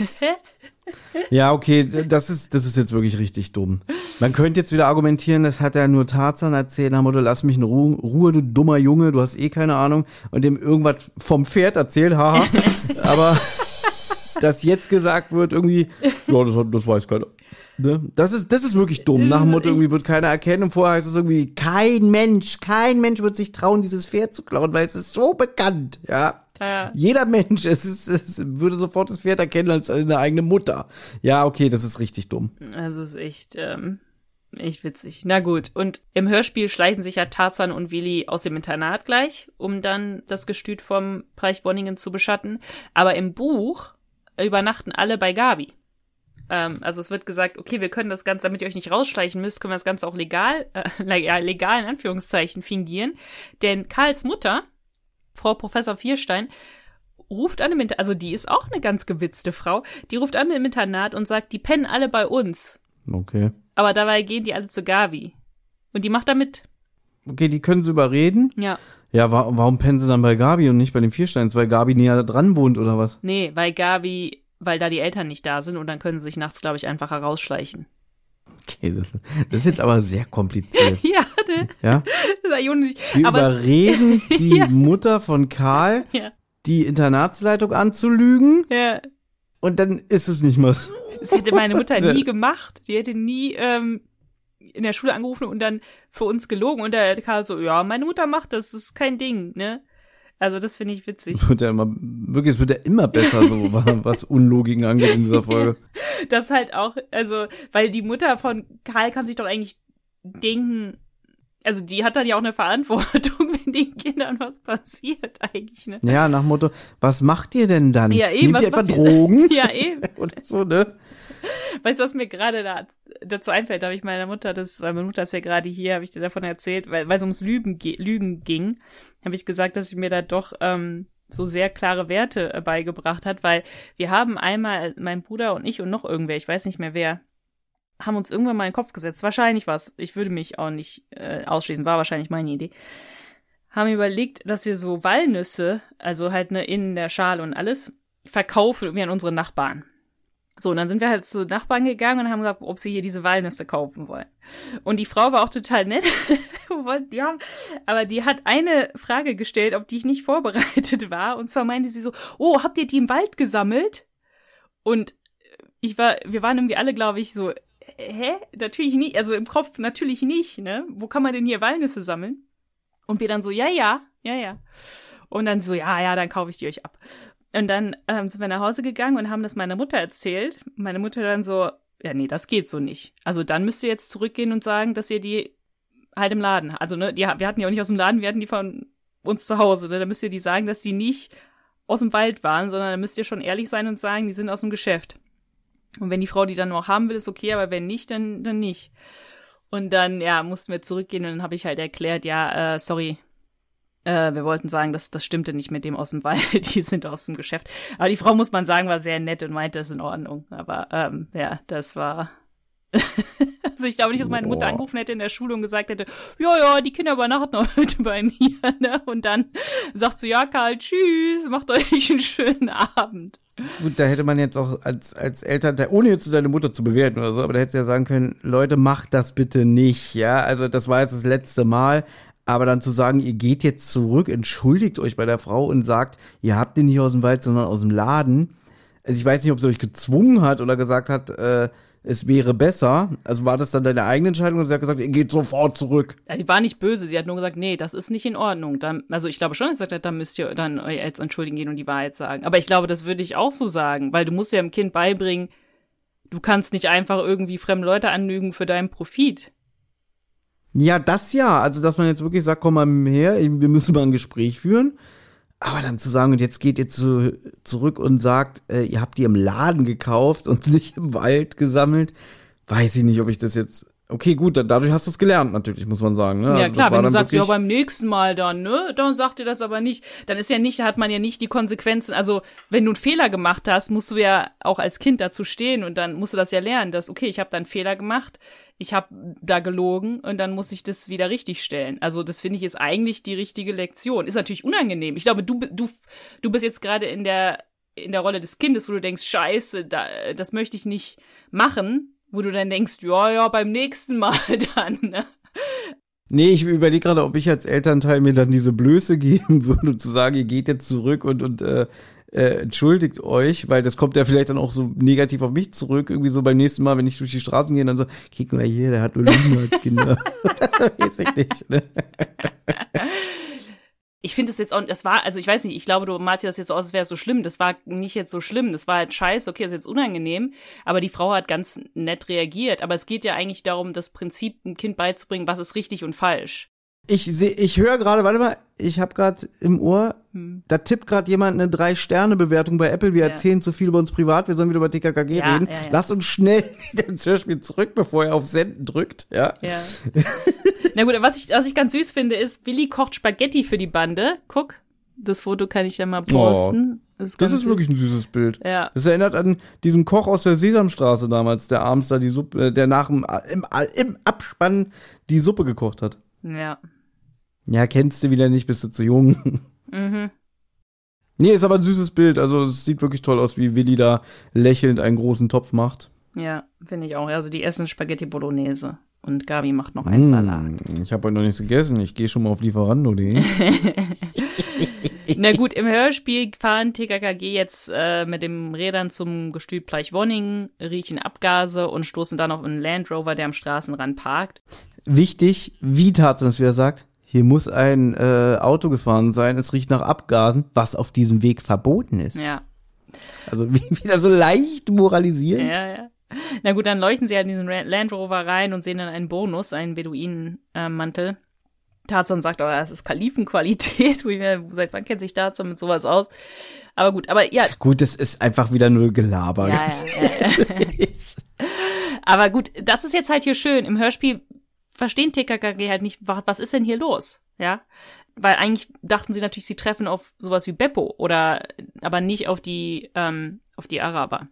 Ja, okay, das ist, das ist jetzt wirklich richtig dumm. Man könnte jetzt wieder argumentieren, das hat er nur Tarzan erzählt, dem Motto, lass mich in Ruhe, Ruhe, du dummer Junge, du hast eh keine Ahnung, und dem irgendwas vom Pferd erzählt, haha. <laughs> Aber dass jetzt gesagt wird, irgendwie, ja, das, das weiß keiner. Ne? Das, ist, das ist wirklich dumm. Nach dem Motto, irgendwie wird keiner erkennen. Und vorher heißt es irgendwie, kein Mensch, kein Mensch wird sich trauen, dieses Pferd zu klauen, weil es ist so bekannt. Ja. Ja. Jeder Mensch, es, ist, es würde sofort das Pferd erkennen als seine eigene Mutter. Ja, okay, das ist richtig dumm. Also ist echt, ähm, echt witzig. Na gut. Und im Hörspiel schleichen sich ja Tarzan und Willi aus dem Internat gleich, um dann das Gestüt vom Preich Bonningen zu beschatten. Aber im Buch übernachten alle bei Gabi. Ähm, also es wird gesagt, okay, wir können das Ganze, damit ihr euch nicht rausschleichen müsst, können wir das Ganze auch legal, äh, <laughs> ja, legal in Anführungszeichen fingieren. Denn Karls Mutter, Frau Professor Vierstein, ruft an im Internat, also die ist auch eine ganz gewitzte Frau, die ruft an im Internat und sagt, die pennen alle bei uns. Okay. Aber dabei gehen die alle zu Gabi. Und die macht da mit. Okay, die können sie überreden. Ja. Ja, wa warum pennen sie dann bei Gabi und nicht bei den Viersteins? Weil Gabi näher dran wohnt oder was? Nee, weil Gabi, weil da die Eltern nicht da sind und dann können sie sich nachts, glaube ich, einfach herausschleichen. Okay, das, das ist jetzt aber sehr kompliziert. <laughs> ja, ne? Ja? Wir Aber es- überreden <laughs> die Ja. Mutter von Karl, Ja. die Internatsleitung anzulügen Ja. und dann ist es nicht mehr so. Das hätte meine Mutter <laughs> nie gemacht. Die hätte nie ähm, in der Schule angerufen und dann für uns gelogen. Und der Karl so, ja, meine Mutter macht das, das ist kein Ding, ne? Also das finde ich witzig. Es <laughs> wird ja immer, wirklich, es wird ja immer besser so, wa- <laughs> was Unlogiken angeht in dieser Folge. Das halt auch, also, weil die Mutter von Karl kann sich doch eigentlich denken, also die hat dann ja auch eine Verantwortung, <laughs> wenn den Kindern was passiert eigentlich, ne? Ja, nach Motto, was macht ihr denn dann? Ja, eben, Nehmt was ihr etwa Drogen? Ja, eben. Oder so, ne? <laughs> Weißt du, was mir gerade da, dazu einfällt? Da habe ich meiner Mutter das, weil meine Mutter ist ja gerade hier, habe ich dir davon erzählt, weil weil es ums Lügen, ge- Lügen ging, habe ich gesagt, dass sie mir da doch ähm, so sehr klare Werte äh, beigebracht hat, weil wir haben einmal, mein Bruder und ich und noch irgendwer, ich weiß nicht mehr wer, haben uns irgendwann mal in den Kopf gesetzt. Wahrscheinlich was, ich würde mich auch nicht äh, ausschließen, war wahrscheinlich meine Idee. Haben überlegt, dass wir so Walnüsse, also halt ne, in der Schale und alles, verkaufen irgendwie an unsere Nachbarn. So, und dann sind wir halt zu Nachbarn gegangen und haben gesagt, ob sie hier diese Walnüsse kaufen wollen. Und die Frau war auch total nett. <laughs> Ja, aber die hat eine Frage gestellt, auf die ich nicht <laughs> vorbereitet war. Und zwar meinte sie so, oh, habt ihr die im Wald gesammelt? Und ich war, wir waren irgendwie alle, glaube ich, so, hä? Natürlich nicht, also im Kopf natürlich nicht, ne? Wo kann man denn hier Walnüsse sammeln? Und wir dann so, ja, ja, ja, ja. Und dann so, ja, ja, dann kaufe ich die euch ab. Und dann ähm, sind wir nach Hause gegangen und haben das meiner Mutter erzählt. Meine Mutter dann so, ja, nee, das geht so nicht. Also dann müsst ihr jetzt zurückgehen und sagen, dass ihr die halt im Laden, also ne, die, wir hatten die auch nicht aus dem Laden, wir hatten die von uns zu Hause. Ne? Da müsst ihr die sagen, dass die nicht aus dem Wald waren, sondern da müsst ihr schon ehrlich sein und sagen, die sind aus dem Geschäft. Und wenn die Frau die dann noch haben will, ist okay, aber wenn nicht, dann, dann nicht. Und dann, ja, mussten wir zurückgehen und dann habe ich halt erklärt, ja, äh, sorry, äh, wir wollten sagen, das, das stimmte nicht mit dem aus dem Wald, <laughs> die sind aus dem Geschäft. Aber die Frau, muss man sagen, war sehr nett und meinte, das ist in Ordnung. Aber ähm, ja, das war. <laughs> also ich glaube nicht, dass meine Mutter angerufen hätte in der Schule und gesagt hätte, ja, ja, die Kinder übernachten <laughs> heute bei mir. Ne? Und dann sagt so, ja, Karl, tschüss, macht euch einen schönen Abend. Gut, da hätte man jetzt auch als, als Eltern, ohne jetzt deine Mutter zu bewerten oder so, aber da hättest du ja sagen können, Leute, macht das bitte nicht, ja. Also das war jetzt das letzte Mal. Aber dann zu sagen, ihr geht jetzt zurück, entschuldigt euch bei der Frau und sagt, ihr habt den nicht aus dem Wald, sondern aus dem Laden. Also ich weiß nicht, ob sie euch gezwungen hat oder gesagt hat, äh, es wäre besser. Also war das dann deine eigene Entscheidung und sie hat gesagt, ihr geht sofort zurück. Ja, die war nicht böse, sie hat nur gesagt, nee, das ist nicht in Ordnung. Dann, also ich glaube schon, dass sie gesagt hat, da müsst ihr dann euch jetzt entschuldigen gehen und die Wahrheit sagen. Aber ich glaube, das würde ich auch so sagen, weil du musst ja dem Kind beibringen, du kannst nicht einfach irgendwie fremde Leute anlügen für deinen Profit. Ja, das ja. Also, dass man jetzt wirklich sagt, komm mal her, wir müssen mal ein Gespräch führen. Aber dann zu sagen, und jetzt geht ihr zu, zurück und sagt, äh, ihr habt die im Laden gekauft und <laughs> nicht im Wald gesammelt, weiß ich nicht, ob ich das jetzt. Okay, gut, dadurch hast du es gelernt, natürlich, muss man sagen. Ne? Ja, also klar, wenn du sagst, ja, beim nächsten Mal dann, ne, dann sagt ihr das aber nicht. Dann ist ja nicht, da hat man ja nicht die Konsequenzen. Also, wenn du einen Fehler gemacht hast, musst du ja auch als Kind dazu stehen und dann musst du das ja lernen, dass, okay, ich habe da einen Fehler gemacht, ich habe da gelogen und dann muss ich das wieder richtig stellen. Also, das finde ich ist eigentlich die richtige Lektion. Ist natürlich unangenehm. Ich glaube, du, du, du bist jetzt gerade in der, in der Rolle des Kindes, wo du denkst, scheiße, da, das möchte ich nicht machen wo du dann denkst, ja, ja, beim nächsten Mal <laughs> dann. Ne? Nee, ich überlege gerade, ob ich als Elternteil mir dann diese Blöße <laughs> geben würde, zu sagen, ihr geht jetzt zurück und, und äh, äh, entschuldigt euch, weil das kommt ja vielleicht dann auch so negativ auf mich zurück. Irgendwie so beim nächsten Mal, wenn ich durch die Straßen gehe, dann so, kick mal hier, der hat nur Lügen als Kinder. <laughs> Weiß ich nicht, ne? Ich finde es jetzt auch, das war, also ich weiß nicht, ich glaube, du malst dir das jetzt so aus, als wäre es so schlimm. Das war nicht jetzt so schlimm. Das war halt scheiße, okay, ist jetzt unangenehm. Aber die Frau hat ganz nett reagiert. Aber es geht ja eigentlich darum, das Prinzip einem Kind beizubringen, was ist richtig und falsch. Ich sehe, ich höre gerade, warte mal, ich habe gerade im Ohr, hm. da tippt gerade jemand eine Drei-Sterne-Bewertung bei Apple. Wir ja. erzählen zu viel über uns privat, wir sollen wieder über TKKG ja, reden. Ja, Lass uns schnell <laughs> wieder ins Hörspiel zurück, bevor er auf Senden drückt. Ja. ja. <laughs> Na gut, was ich, was ich ganz süß finde, ist, Willi kocht Spaghetti für die Bande. Guck, das Foto kann ich ja mal posten. Oh. Das ist, das ist wirklich ein süßes Bild. Ja. Das erinnert an diesen Koch aus der Sesamstraße damals, der abends da die Suppe, äh, der nach dem, im, im Abspann die Suppe gekocht hat. Ja. Ja, kennst du wieder nicht, bist du zu jung. Mhm. Nee, ist aber ein süßes Bild. Also es sieht wirklich toll aus, wie Willi da lächelnd einen großen Topf macht. Ja, finde ich auch. Also die essen Spaghetti Bolognese. Und Gabi macht noch einen mmh, Salat. Ich habe heute noch nichts gegessen. Ich gehe schon mal auf Lieferando.de. <laughs> Na gut, im Hörspiel fahren TKKG jetzt äh, mit dem Rädern zum Gestüt Pleichwonningen, riechen Abgase und stoßen dann auf einen Land Rover, der am Straßenrand parkt. Wichtig, wie Tarzan es wieder sagt, hier muss ein äh, Auto gefahren sein, es riecht nach Abgasen, was auf diesem Weg verboten ist. Ja. Also wieder so leicht moralisieren. Ja, ja. Na gut, dann leuchten sie halt in diesen Land Rover rein und sehen dann einen Bonus, einen Beduinenmantel. Äh, Tarzan sagt, oh, das ist Kalifenqualität. <laughs> Seit wann kennt sich Tarzan mit sowas aus? Aber gut, aber ja. Gut, das ist einfach wieder nur Gelaber. Ja, ja, ja, <laughs> aber gut, das ist jetzt halt hier schön. Im Hörspiel verstehen TKKG halt nicht, was ist denn hier los? Ja, weil eigentlich dachten sie natürlich, sie treffen auf sowas wie Beppo oder aber nicht auf die ähm, auf die Araber.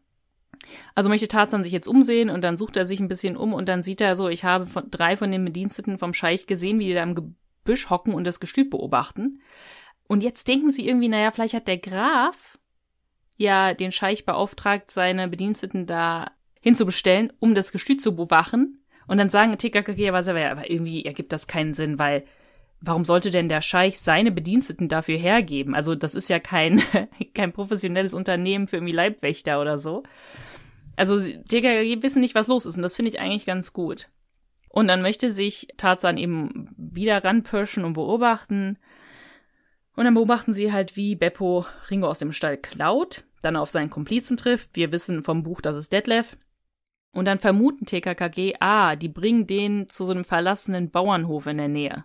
Also möchte Tarzan sich jetzt umsehen und dann sucht er sich ein bisschen um und dann sieht er so, ich habe von, drei von den Bediensteten vom Scheich gesehen, wie die da im Gebüsch hocken und das Gestüt beobachten. Und jetzt denken sie irgendwie, naja, vielleicht hat der Graf ja den Scheich beauftragt, seine Bediensteten da hinzubestellen, um das Gestüt zu bewachen. Und dann sagen TKKG, aber, aber irgendwie ergibt das keinen Sinn, weil warum sollte denn der Scheich seine Bediensteten dafür hergeben? Also das ist ja kein, <laughs> kein professionelles Unternehmen für irgendwie Leibwächter oder so. Also TKKG wissen nicht, was los ist und das finde ich eigentlich ganz gut. Und dann möchte sich Tarzan eben wieder ranpirschen und beobachten. Und dann beobachten sie halt, wie Beppo Ringo aus dem Stall klaut, dann auf seinen Komplizen trifft. Wir wissen vom Buch, das ist Detlef. Und dann vermuten TKKG, ah, die bringen den zu so einem verlassenen Bauernhof in der Nähe.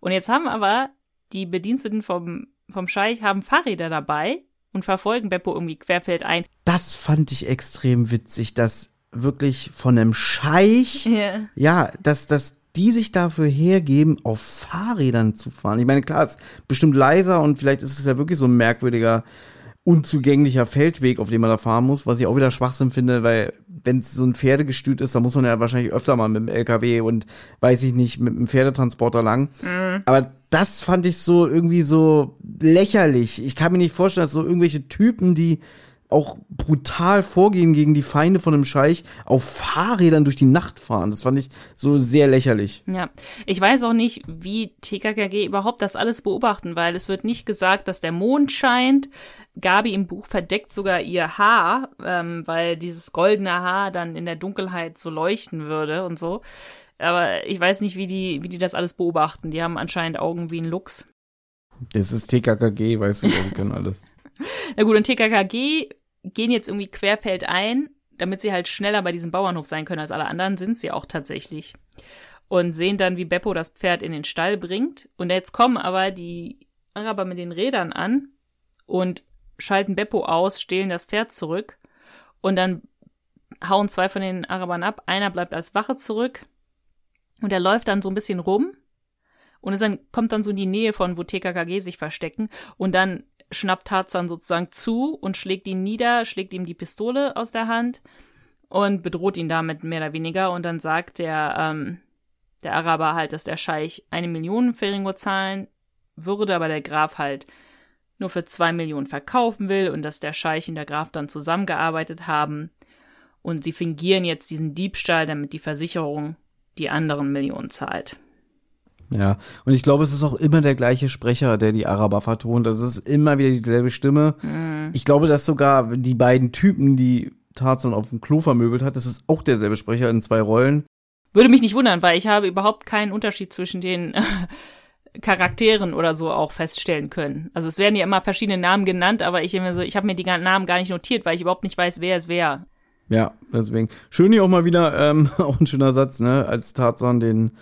Und jetzt haben aber die Bediensteten vom, vom Scheich haben Fahrräder dabei und verfolgen Beppo irgendwie querfeldein. Das fand ich extrem witzig, dass wirklich von einem Scheich, <laughs> yeah. ja, dass, dass die sich dafür hergeben, auf Fahrrädern zu fahren. Ich meine, klar, es ist bestimmt leiser und vielleicht ist es ja wirklich so ein merkwürdiger unzugänglicher Feldweg, auf dem man da fahren muss, was ich auch wieder Schwachsinn finde, weil wenn es so ein Pferdegestüt ist, dann muss man ja wahrscheinlich öfter mal mit dem LKW und weiß ich nicht, mit dem Pferdetransporter lang. Mhm. Aber das fand ich so irgendwie so lächerlich. Ich kann mir nicht vorstellen, dass so irgendwelche Typen, die auch brutal vorgehen gegen die Feinde von dem Scheich, auf Fahrrädern durch die Nacht fahren. Das fand ich so sehr lächerlich. Ja, ich weiß auch nicht, wie TKKG überhaupt das alles beobachten, weil es wird nicht gesagt, dass der Mond scheint. Gabi im Buch verdeckt sogar ihr Haar, ähm, weil dieses goldene Haar dann in der Dunkelheit so leuchten würde und so. Aber ich weiß nicht, wie die, wie die das alles beobachten. Die haben anscheinend Augen wie ein Luchs. Das ist TKKG, weißt du, die können alles. <laughs> Na gut, und TKKG gehen jetzt irgendwie querfeldein, damit sie halt schneller bei diesem Bauernhof sein können als alle anderen, sind sie auch tatsächlich. Und sehen dann, wie Beppo das Pferd in den Stall bringt. Und jetzt kommen aber die Araber mit den Rädern an und schalten Beppo aus, stehlen das Pferd zurück. Und dann hauen zwei von den Arabern ab. Einer bleibt als Wache zurück. Und er läuft dann so ein bisschen rum. Und es dann, kommt dann so in die Nähe von, wo TKKG sich verstecken. Und dann schnappt Tarzan sozusagen zu und schlägt ihn nieder, schlägt ihm die Pistole aus der Hand und bedroht ihn damit mehr oder weniger. Und dann sagt der, ähm, der Araber halt, dass der Scheich eine Million Feringo zahlen würde, aber der Graf halt nur für zwei Millionen verkaufen will und dass der Scheich und der Graf dann zusammengearbeitet haben. Und sie fingieren jetzt diesen Diebstahl, damit die Versicherung die anderen Millionen zahlt. Ja, und ich glaube, es ist auch immer der gleiche Sprecher, der die Araber vertont. Das ist immer wieder dieselbe Stimme. Mhm. Ich glaube, dass sogar die beiden Typen, die Tarzan auf dem Klo vermöbelt hat, das ist auch derselbe Sprecher in zwei Rollen. Würde mich nicht wundern, weil ich habe überhaupt keinen Unterschied zwischen den Charakteren oder so auch feststellen können. Also es werden ja immer verschiedene Namen genannt, aber ich, so, ich habe mir die Namen gar nicht notiert, weil ich überhaupt nicht weiß, wer ist wer. Ja, deswegen. Schön hier auch mal wieder, ähm, <laughs> auch ein schöner Satz, ne, als Tarzan den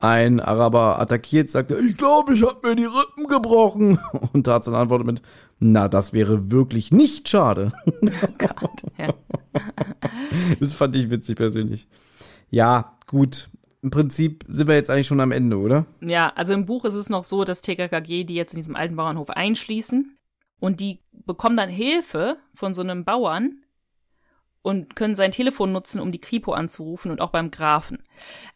ein Araber attackiert, sagt er, ich glaube, ich habe mir die Rippen gebrochen. <laughs> Und Tarzan antwortet mit, na, das wäre wirklich nicht schade. <laughs> Oh Gott, ja. <laughs> das fand ich witzig persönlich. Ja, gut. Im Prinzip sind wir jetzt eigentlich schon am Ende, oder? Ja, also im Buch ist es noch so, dass TKKG die jetzt in diesem alten Bauernhof einschließen und die bekommen dann Hilfe von so einem Bauern, und können sein Telefon nutzen, um die Kripo anzurufen und auch beim Grafen.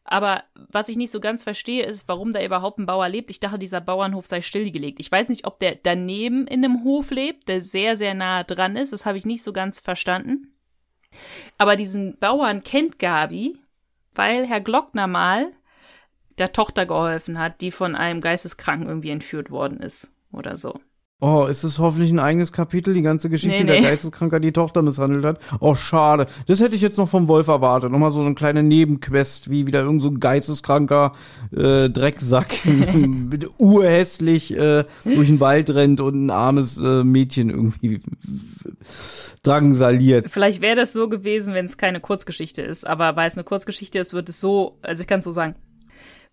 Aber was ich nicht so ganz verstehe, ist, warum da überhaupt ein Bauer lebt. Ich dachte, dieser Bauernhof sei stillgelegt. Ich weiß nicht, ob der daneben in einem Hof lebt, der sehr, sehr nah dran ist. Das habe ich nicht so ganz verstanden. Aber diesen Bauern kennt Gabi, weil Herr Glockner mal der Tochter geholfen hat, die von einem Geisteskranken irgendwie entführt worden ist oder so. Oh, ist es hoffentlich ein eigenes Kapitel, die ganze Geschichte, Nee, der nee. Geisteskranker die Tochter misshandelt hat? Oh, schade. Das hätte ich jetzt noch vom Wolf erwartet. Nochmal so eine kleine Nebenquest, wie wieder irgend so ein geisteskranker äh, Drecksack <laughs> urhässlich äh, durch den Wald rennt und ein armes äh, Mädchen irgendwie drangsaliert. Vielleicht wäre das so gewesen, wenn es keine Kurzgeschichte ist, aber weil es eine Kurzgeschichte ist, wird es so, also ich kann es so sagen.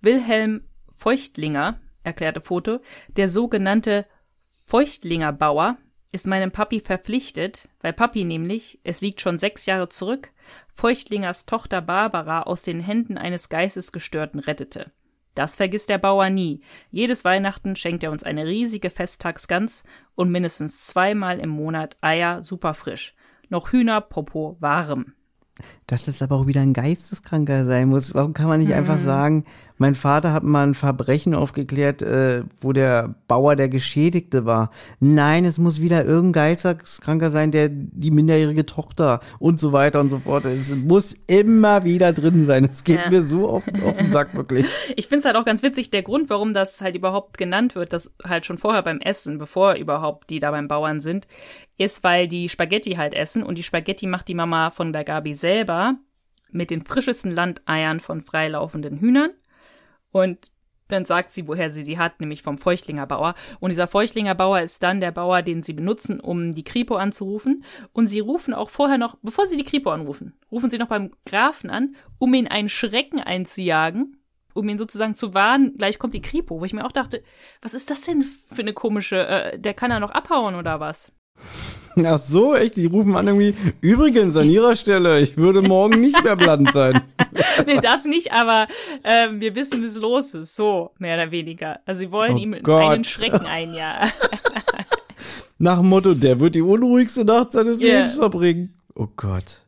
Wilhelm Feuchtlinger, erklärte Foto, der sogenannte Feuchtlinger Bauer, ist meinem Papi verpflichtet, weil Papi nämlich, es liegt schon sechs Jahre zurück, Feuchtlingers Tochter Barbara aus den Händen eines Geistesgestörten rettete. Das vergisst der Bauer nie. Jedes Weihnachten schenkt er uns eine riesige Festtagsgans und mindestens zweimal im Monat Eier superfrisch. Noch Hühner, Popo, warm. Dass das aber auch wieder ein Geisteskranker sein muss. Warum kann man nicht einfach sagen, mein Vater hat mal ein Verbrechen aufgeklärt, äh, wo der Bauer der Geschädigte war. Nein, es muss wieder irgendein Geisteskranker sein, der die minderjährige Tochter und so weiter und so fort. Es muss immer wieder drin sein. Es geht Ja. mir so auf, auf den Sack, wirklich. <laughs> Ich find's halt auch ganz witzig, der Grund, warum das halt überhaupt genannt wird, das halt schon vorher beim Essen, bevor überhaupt die da beim Bauern sind, ist, weil die Spaghetti halt essen und die Spaghetti macht die Mama von der Gabi selber mit den frischesten Landeiern von freilaufenden Hühnern und dann sagt sie, woher sie sie hat, nämlich vom Feuchtlinger Bauer. Und dieser Feuchtlinger Bauer ist dann der Bauer, den sie benutzen, um die Kripo anzurufen. Und sie rufen auch vorher noch, bevor sie die Kripo anrufen, rufen sie noch beim Grafen an, um ihn einen Schrecken einzujagen, um ihn sozusagen zu warnen, gleich kommt die Kripo, wo ich mir auch dachte, was ist das denn für eine komische, äh, der kann ja noch abhauen oder was? Ach so, echt? Die rufen an irgendwie, übrigens an ihrer Stelle, ich würde morgen nicht mehr bland sein. <laughs> nee, das nicht, aber ähm, wir wissen, was los ist, so, mehr oder weniger. Also sie wollen Oh ihm Gott. einen Schrecken einjagen. <laughs> Nach dem Motto, der wird die unruhigste Nacht seines Yeah. Lebens verbringen. Oh Gott.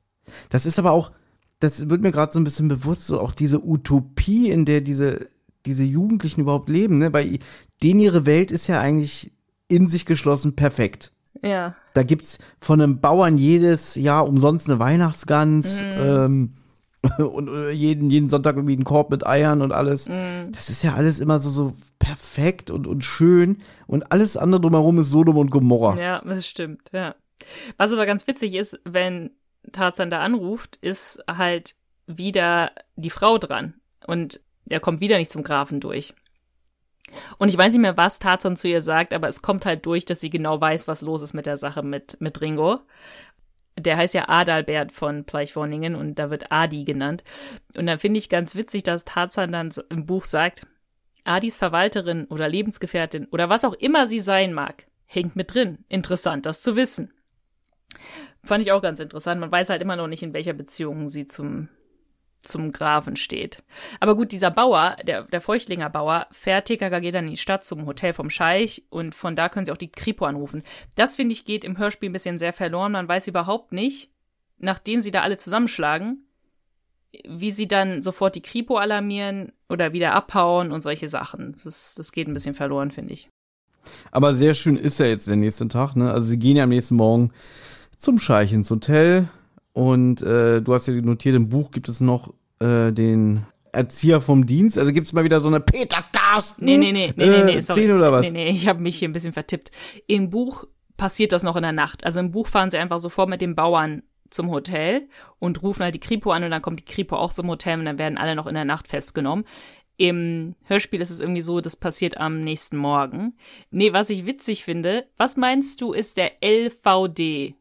Das ist aber auch, das wird mir gerade so ein bisschen bewusst, so auch diese Utopie, in der diese, diese Jugendlichen überhaupt leben, ne? Weil denen ihre Welt ist ja eigentlich in sich geschlossen perfekt. Ja. Da gibt's von einem Bauern jedes Jahr umsonst eine Weihnachtsgans Mhm. ähm, <laughs> und äh, jeden, jeden Sonntag irgendwie einen Korb mit Eiern und alles. Mhm. Das ist ja alles immer so, so perfekt und, und schön und alles andere drumherum ist Sodom und Gomorra. Ja, das stimmt, ja. Was aber ganz witzig ist, wenn Tarzan da anruft, ist halt wieder die Frau dran. Und er kommt wieder nicht zum Grafen durch. Und ich weiß nicht mehr, was Tarzan zu ihr sagt, aber es kommt halt durch, dass sie genau weiß, was los ist mit der Sache mit, mit Ringo. Der heißt ja Adalbert von Pleichworningen und da wird Adi genannt. Und dann finde ich ganz witzig, dass Tarzan dann im Buch sagt, Adis Verwalterin oder Lebensgefährtin oder was auch immer sie sein mag, hängt mit drin. Interessant, das zu wissen. Fand ich auch ganz interessant. Man weiß halt immer noch nicht, in welcher Beziehung sie zum, zum Grafen steht. Aber gut, dieser Bauer, der, der Feuchtlinger Bauer, fährt TKKG dann in die Stadt zum Hotel vom Scheich und von da können sie auch die Kripo anrufen. Das, finde ich, geht im Hörspiel ein bisschen sehr verloren. Man weiß überhaupt nicht, nachdem sie da alle zusammenschlagen, wie sie dann sofort die Kripo alarmieren oder wieder abhauen und solche Sachen. Das, das geht ein bisschen verloren, finde ich. Aber sehr schön ist ja jetzt der nächste Tag, ne? Also sie gehen ja am nächsten Morgen zum Scheich ins Hotel und äh, du hast ja notiert, im Buch gibt es noch äh, den Erzieher vom Dienst. Also gibt es mal wieder so eine Peter Carsten Nee, nee, nee, nee, nee, nee, äh, sorry. Szene oder was? Nee, nee, ich habe mich hier ein bisschen vertippt. Im Buch passiert das noch in der Nacht. Also im Buch fahren sie einfach sofort mit dem Bauern zum Hotel und rufen halt die Kripo an und dann kommt die Kripo auch zum Hotel und dann werden alle noch in der Nacht festgenommen. Im Hörspiel ist es irgendwie so, das passiert am nächsten Morgen. Nee, was ich witzig finde, was meinst du ist der LVD?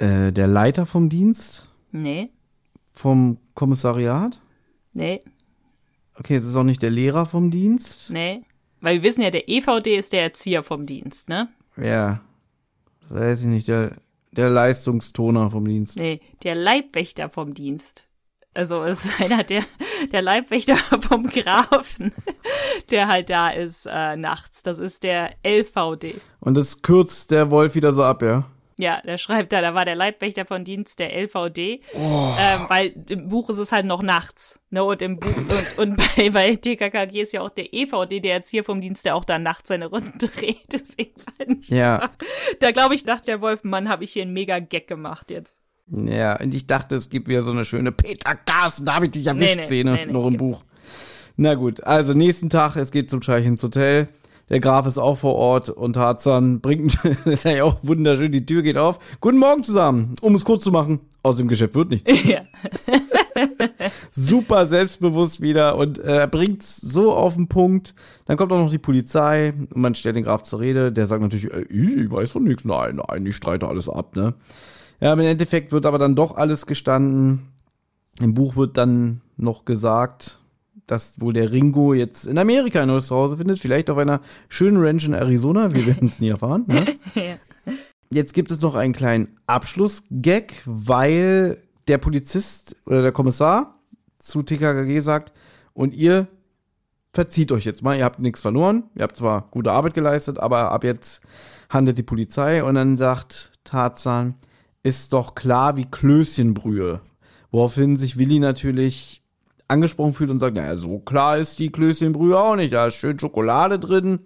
Äh, der Leiter vom Dienst, Nee, vom Kommissariat. nee, Okay, es ist auch nicht der Lehrer vom Dienst. nee. Weil wir wissen ja, der EVD ist der Erzieher vom Dienst, ne? Ja, weiß ich nicht, der, der Leistungstoner vom Dienst. Nee, der Leibwächter vom Dienst. Also es ist <laughs> einer der, der Leibwächter vom Grafen, <laughs> der halt da ist äh, nachts. Das ist der LVD. Und das kürzt der Wolf wieder so ab, ja? Ja, der schreibt da, da war der Leibwächter von Dienst der LVD, ähm, weil im Buch ist es halt noch nachts. Ne? Und im Buch und, und bei, bei TKKG ist ja auch der EVD, der Erzieher vom Dienst, der auch da nachts seine Runden <laughs> dreht. Deswegen fand ich Ja. das Da glaube ich, dachte der Wolf, Mann, habe ich hier einen mega Gag gemacht jetzt. Ja, und ich dachte, es gibt wieder so eine schöne Peter Carsten, da habe ich dich erwischt Nee, nee, Szene nee, noch im Buch. Na gut, also nächsten Tag, es geht zum Scheich ins Hotel. Der Graf ist auch vor Ort und Tarzan bringt, <laughs> das ist ja auch wunderschön, die Tür geht auf. Guten Morgen zusammen, um es kurz zu machen. Aus dem Geschäft wird nichts. Ja. <laughs> Super selbstbewusst wieder und äh, er bringt's so auf den Punkt. Dann kommt auch noch die Polizei und man stellt den Graf zur Rede. Der sagt natürlich, äh, ich weiß von nichts. Nein, nein, ich streite alles ab, ne? Ja, im Endeffekt wird aber dann doch alles gestanden. Im Buch wird dann noch gesagt, dass wohl der Ringo jetzt in Amerika ein neues Zuhause findet. Vielleicht auf einer schönen Ranch in Arizona. Wir werden es nie erfahren. Ne? <laughs> Ja. Jetzt gibt es noch einen kleinen Abschlussgag, weil der Polizist oder der Kommissar zu TKKG sagt, und ihr verzieht euch jetzt mal, ihr habt nichts verloren, ihr habt zwar gute Arbeit geleistet, aber ab jetzt handelt die Polizei und dann sagt Tarzan, ist doch klar wie Klößchenbrühe. Woraufhin sich Willi natürlich angesprochen fühlt und sagt, naja, so klar ist die Klößchenbrühe auch nicht, da ist schön Schokolade drin.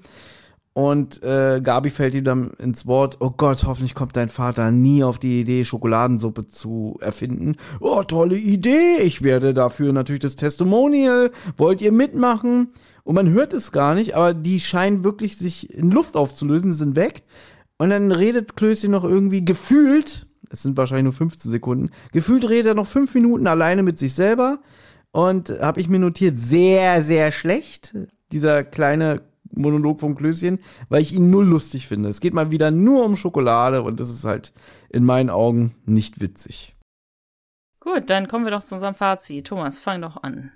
Und äh, Gabi fällt ihm dann ins Wort, oh Gott, hoffentlich kommt dein Vater nie auf die Idee, Schokoladensuppe zu erfinden. Oh, tolle Idee, ich werde dafür natürlich das Testimonial. Wollt ihr mitmachen? Und man hört es gar nicht, aber die scheinen wirklich sich in Luft aufzulösen, sind weg. Und dann redet Klößchen noch irgendwie gefühlt, es sind wahrscheinlich nur 15 Sekunden, gefühlt redet er noch fünf Minuten alleine mit sich selber. Und habe ich mir notiert, sehr, sehr schlecht, dieser kleine Monolog vom Klößchen, weil ich ihn null lustig finde. Es geht mal wieder nur um Schokolade und das ist halt in meinen Augen nicht witzig. Gut, dann kommen wir doch zu unserem Fazit. Thomas, fang doch an.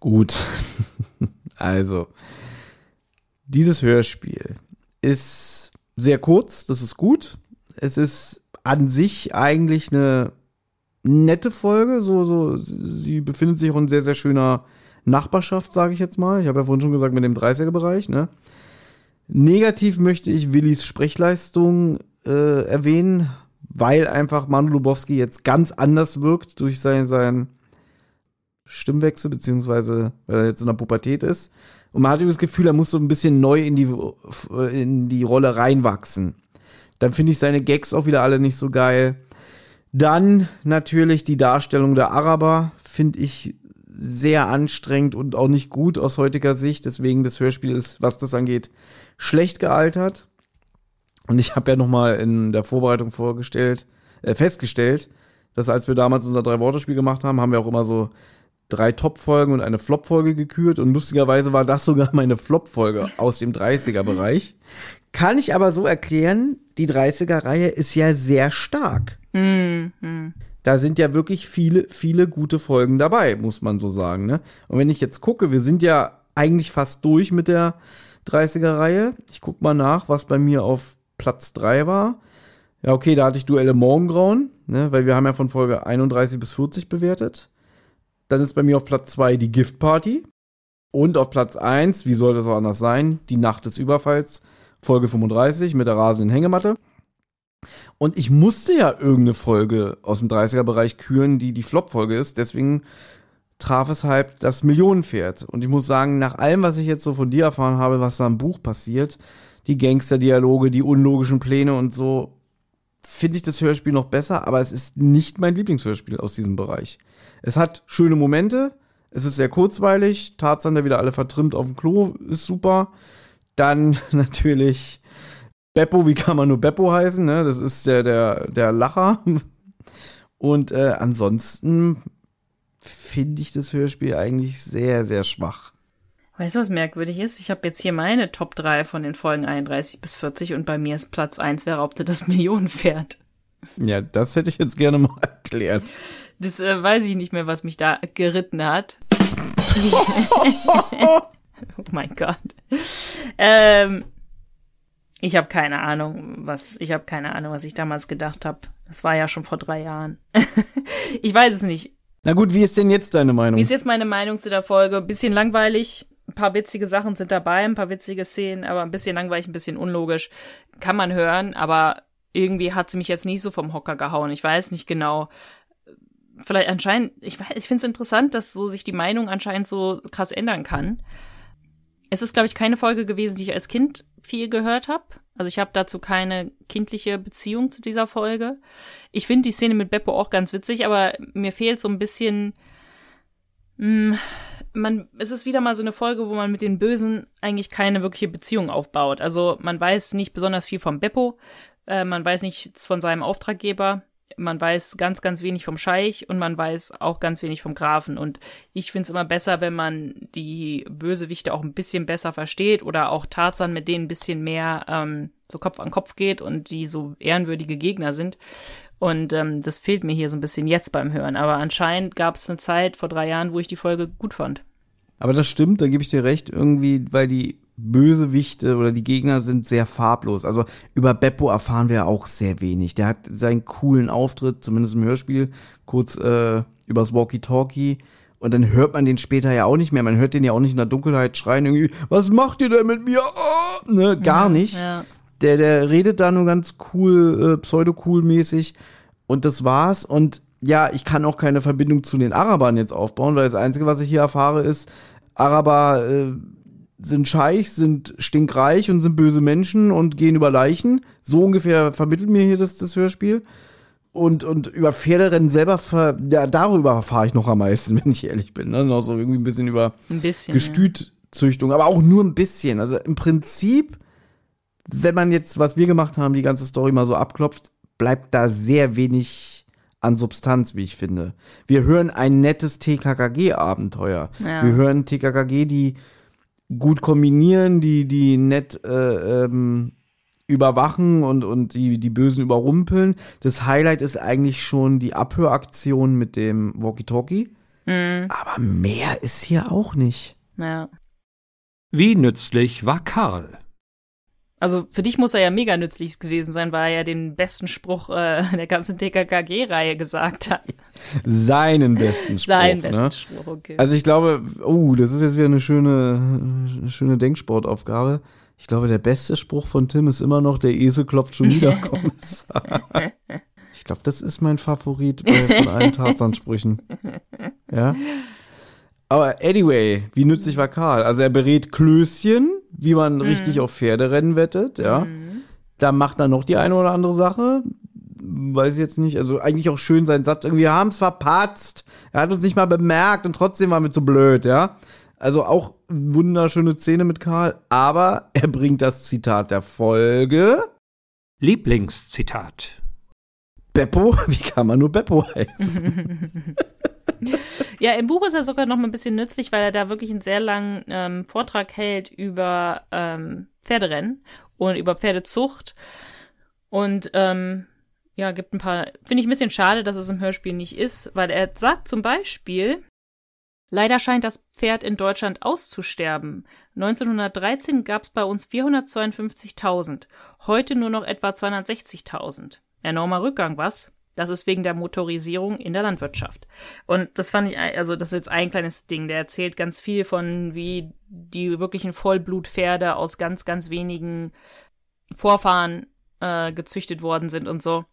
Gut. <laughs> also, dieses Hörspiel ist sehr kurz, das ist gut. Es ist an sich eigentlich eine nette Folge, so, so, sie befindet sich auch in sehr, sehr schöner Nachbarschaft, sage ich jetzt mal. Ich habe ja vorhin schon gesagt, mit dem 30er-Bereich, ne? Negativ möchte ich Willis Sprechleistung äh, erwähnen, weil einfach Manu Lubowski jetzt ganz anders wirkt durch sein, sein Stimmwechsel, beziehungsweise weil er jetzt in der Pubertät ist. Und man hatte das Gefühl, er muss so ein bisschen neu in die, in die Rolle reinwachsen. Dann finde ich seine Gags auch wieder alle nicht so geil. Dann natürlich die Darstellung der Araber, finde ich sehr anstrengend und auch nicht gut aus heutiger Sicht. Deswegen das Hörspiel ist, was das angeht, schlecht gealtert. Und ich habe ja noch mal in der Vorbereitung vorgestellt, äh, festgestellt, dass als wir damals unser Drei-Worte-Spiel gemacht haben, haben wir auch immer so drei Top-Folgen und eine Flop-Folge gekürt. Und lustigerweise war das sogar <laughs> meine Flop-Folge aus dem 30er-Bereich. Kann ich aber so erklären, die 30er-Reihe ist ja sehr stark. Mhm. Da sind ja wirklich viele, viele gute Folgen dabei, muss man so sagen. Ne? Und wenn ich jetzt gucke, wir sind ja eigentlich fast durch mit der 30er-Reihe. Ich guck mal nach, was bei mir auf Platz 3 war. Ja, okay, da hatte ich Duelle Morgengrauen, ne, weil wir haben ja von Folge 31 bis 40 bewertet. Dann ist bei mir auf Platz 2 die Gift Party. Und auf Platz 1, wie soll das auch anders sein, die Nacht des Überfalls, Folge 35 mit der rasenden Hängematte. Und ich musste ja irgendeine Folge aus dem 30er-Bereich küren, die die Flop-Folge ist. Deswegen traf es halt das Millionenpferd. Und ich muss sagen, nach allem, was ich jetzt so von dir erfahren habe, was da im Buch passiert, die Gangster-Dialoge, die unlogischen Pläne und so, finde ich das Hörspiel noch besser, aber es ist nicht mein Lieblingshörspiel aus diesem Bereich. Es hat schöne Momente, es ist sehr kurzweilig, Tarzan, der wieder alle vertrimmt auf dem Klo, ist super. Dann <laughs> natürlich Beppo, wie kann man nur Beppo heißen, ne? Das ist der, der, der Lacher. <laughs> Und äh, ansonsten finde ich das Hörspiel eigentlich sehr, sehr schwach. Weißt du, was merkwürdig ist? Ich habe jetzt hier meine Top 3 von den Folgen 31 bis 40 und bei mir ist Platz 1, wer raubte das <laughs> Millionenpferd? Ja, das hätte ich jetzt gerne mal erklärt. Das äh, weiß ich nicht mehr, was mich da geritten hat. <laughs> oh mein Gott. Ähm, ich habe keine Ahnung, was ich habe keine Ahnung, was ich damals gedacht habe. Das war ja schon vor drei Jahren. <laughs> ich weiß es nicht. Na gut, wie ist denn jetzt deine Meinung? Wie ist jetzt meine Meinung zu der Folge? Bisschen langweilig, ein paar witzige Sachen sind dabei, ein paar witzige Szenen, aber ein bisschen langweilig, ein bisschen unlogisch. Kann man hören, aber irgendwie hat sie mich jetzt nicht so vom Hocker gehauen. Ich weiß nicht genau. Vielleicht anscheinend, ich weiß, ich finde es interessant, dass so sich die Meinung anscheinend so krass ändern kann. Es ist, glaube ich, keine Folge gewesen, die ich als Kind viel gehört habe. Also ich habe dazu keine kindliche Beziehung zu dieser Folge. Ich finde die Szene mit Beppo auch ganz witzig, aber mir fehlt so ein bisschen. Mh, hm, man, es ist wieder mal so eine Folge, wo man mit den Bösen eigentlich keine wirkliche Beziehung aufbaut. Also man weiß nicht besonders viel vom Beppo, äh, man weiß nichts von seinem Auftraggeber, man weiß ganz, ganz wenig vom Scheich und man weiß auch ganz wenig vom Grafen. Und ich finde es immer besser, wenn man die Bösewichte auch ein bisschen besser versteht oder auch Tarzan mit denen ein bisschen mehr ähm, so Kopf an Kopf geht und die so ehrenwürdige Gegner sind. Und ähm, das fehlt mir hier so ein bisschen jetzt beim Hören. Aber anscheinend gab es eine Zeit vor drei Jahren, wo ich die Folge gut fand. Aber das stimmt, da gebe ich dir recht, irgendwie, weil die Bösewichte oder die Gegner sind sehr farblos. Also über Beppo erfahren wir auch sehr wenig. Der hat seinen coolen Auftritt, zumindest im Hörspiel, kurz äh, übers Walkie-Talkie. Und dann hört man den später ja auch nicht mehr. Man hört den ja auch nicht in der Dunkelheit schreien, irgendwie, was macht ihr denn mit mir? Oh! Ne, gar nicht. Ja. Der, der redet da nur ganz cool, äh, pseudo-cool mäßig. Und das war's. Und ja, ich kann auch keine Verbindung zu den Arabern jetzt aufbauen, weil das Einzige, was ich hier erfahre, ist, Araber äh, sind scheich, sind stinkreich und sind böse Menschen und gehen über Leichen. So ungefähr vermittelt mir hier das, das Hörspiel. Und, und über Pferderennen selber, ver, ja, darüber erfahre ich noch am meisten, <laughs> wenn ich ehrlich bin. Ne? Noch so irgendwie ein bisschen über Ein bisschen. Gestützüchtung, aber auch nur ein bisschen. Also im Prinzip, wenn man jetzt, was wir gemacht haben, die ganze Story mal so abklopft, bleibt da sehr wenig an Substanz, wie ich finde. Wir hören ein nettes TKKG-Abenteuer. Ja. Wir hören TKKG, die gut kombinieren, die, die nett äh, ähm, überwachen und, und die, die Bösen überrumpeln. Das Highlight ist eigentlich schon die Abhöraktion mit dem Walkie-Talkie. Mhm. Aber mehr ist hier auch nicht. Ja. Wie nützlich war Karl? Also für dich muss er ja mega nützlich gewesen sein, weil er ja den besten Spruch äh, <laughs> der ganzen TKKG-Reihe gesagt hat. Seinen besten Spruch. Seinen besten ne? Spruch, okay. Also ich glaube, oh, das ist jetzt wieder eine schöne, eine schöne Denksportaufgabe. Ich glaube, der beste Spruch von Tim ist immer noch, der Esel klopft schon wieder, <laughs> Kommissar. Ich glaube, das ist mein Favorit bei, von allen Tarzan-Sprüchen. Ja. Aber anyway, wie nützlich war Karl? Also er berät Klößchen, wie man richtig auf Pferderennen wettet, ja. Da macht er noch die eine oder andere Sache. Weiß ich jetzt nicht. Also eigentlich auch schön sein Satz. Irgendwie, wir haben es verpatzt. Er hat uns nicht mal bemerkt und trotzdem waren wir zu blöd, ja. Also auch wunderschöne Szene mit Karl. Aber er bringt das Zitat der Folge. Lieblingszitat. Beppo? <laughs> Wie kann man nur Beppo heißen? <laughs> Ja, im Buch ist er sogar noch mal ein bisschen nützlich, weil er da wirklich einen sehr langen ähm, Vortrag hält über ähm, Pferderennen und über Pferdezucht. Und ähm, ja, gibt ein paar, finde ich ein bisschen schade, dass es im Hörspiel nicht ist, weil er sagt zum Beispiel, leider scheint das Pferd in Deutschland auszusterben. 1913 gab es bei uns 452.000, heute nur noch etwa 260.000. Enormer Rückgang, was? Das ist wegen der Motorisierung in der Landwirtschaft. Und das fand ich, also das ist jetzt ein kleines Ding. Der erzählt ganz viel von, wie die wirklichen Vollblutpferde aus ganz, ganz wenigen Vorfahren äh, gezüchtet worden sind und so.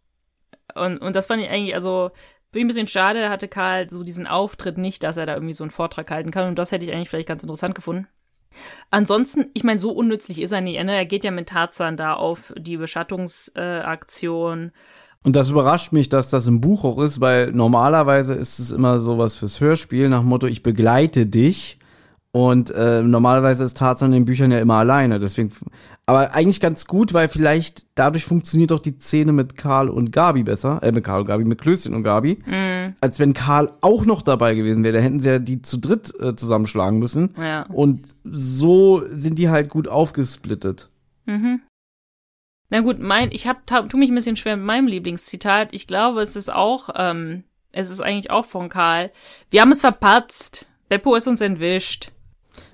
Und, und das fand ich eigentlich, also, bin ein bisschen schade, hatte Karl so diesen Auftritt nicht, dass er da irgendwie so einen Vortrag halten kann. Und das hätte ich eigentlich vielleicht ganz interessant gefunden. Ansonsten, ich meine, so unnützlich ist er nicht. Ne? Er geht ja mit Tarzan da auf die Beschattungsaktion. Äh, Und das überrascht mich, dass das im Buch auch ist, weil normalerweise ist es immer sowas fürs Hörspiel nach dem Motto, ich begleite dich. Und äh, normalerweise ist Tarzan in den Büchern ja immer alleine. Deswegen, aber eigentlich ganz gut, weil vielleicht dadurch funktioniert auch die Szene mit Karl und Gabi besser. Äh, mit Karl und Gabi, mit Klößchen und Gabi. Mhm. Als wenn Karl auch noch dabei gewesen wäre. Da hätten sie ja die zu dritt äh, zusammenschlagen müssen. Ja. Und so sind die halt gut aufgesplittet. Mhm. Na gut, mein, ich hab, tu mich ein bisschen schwer mit meinem Lieblingszitat. Ich glaube, es ist auch, ähm, es ist eigentlich auch von Karl. Wir haben es verpatzt. Beppo ist uns entwischt.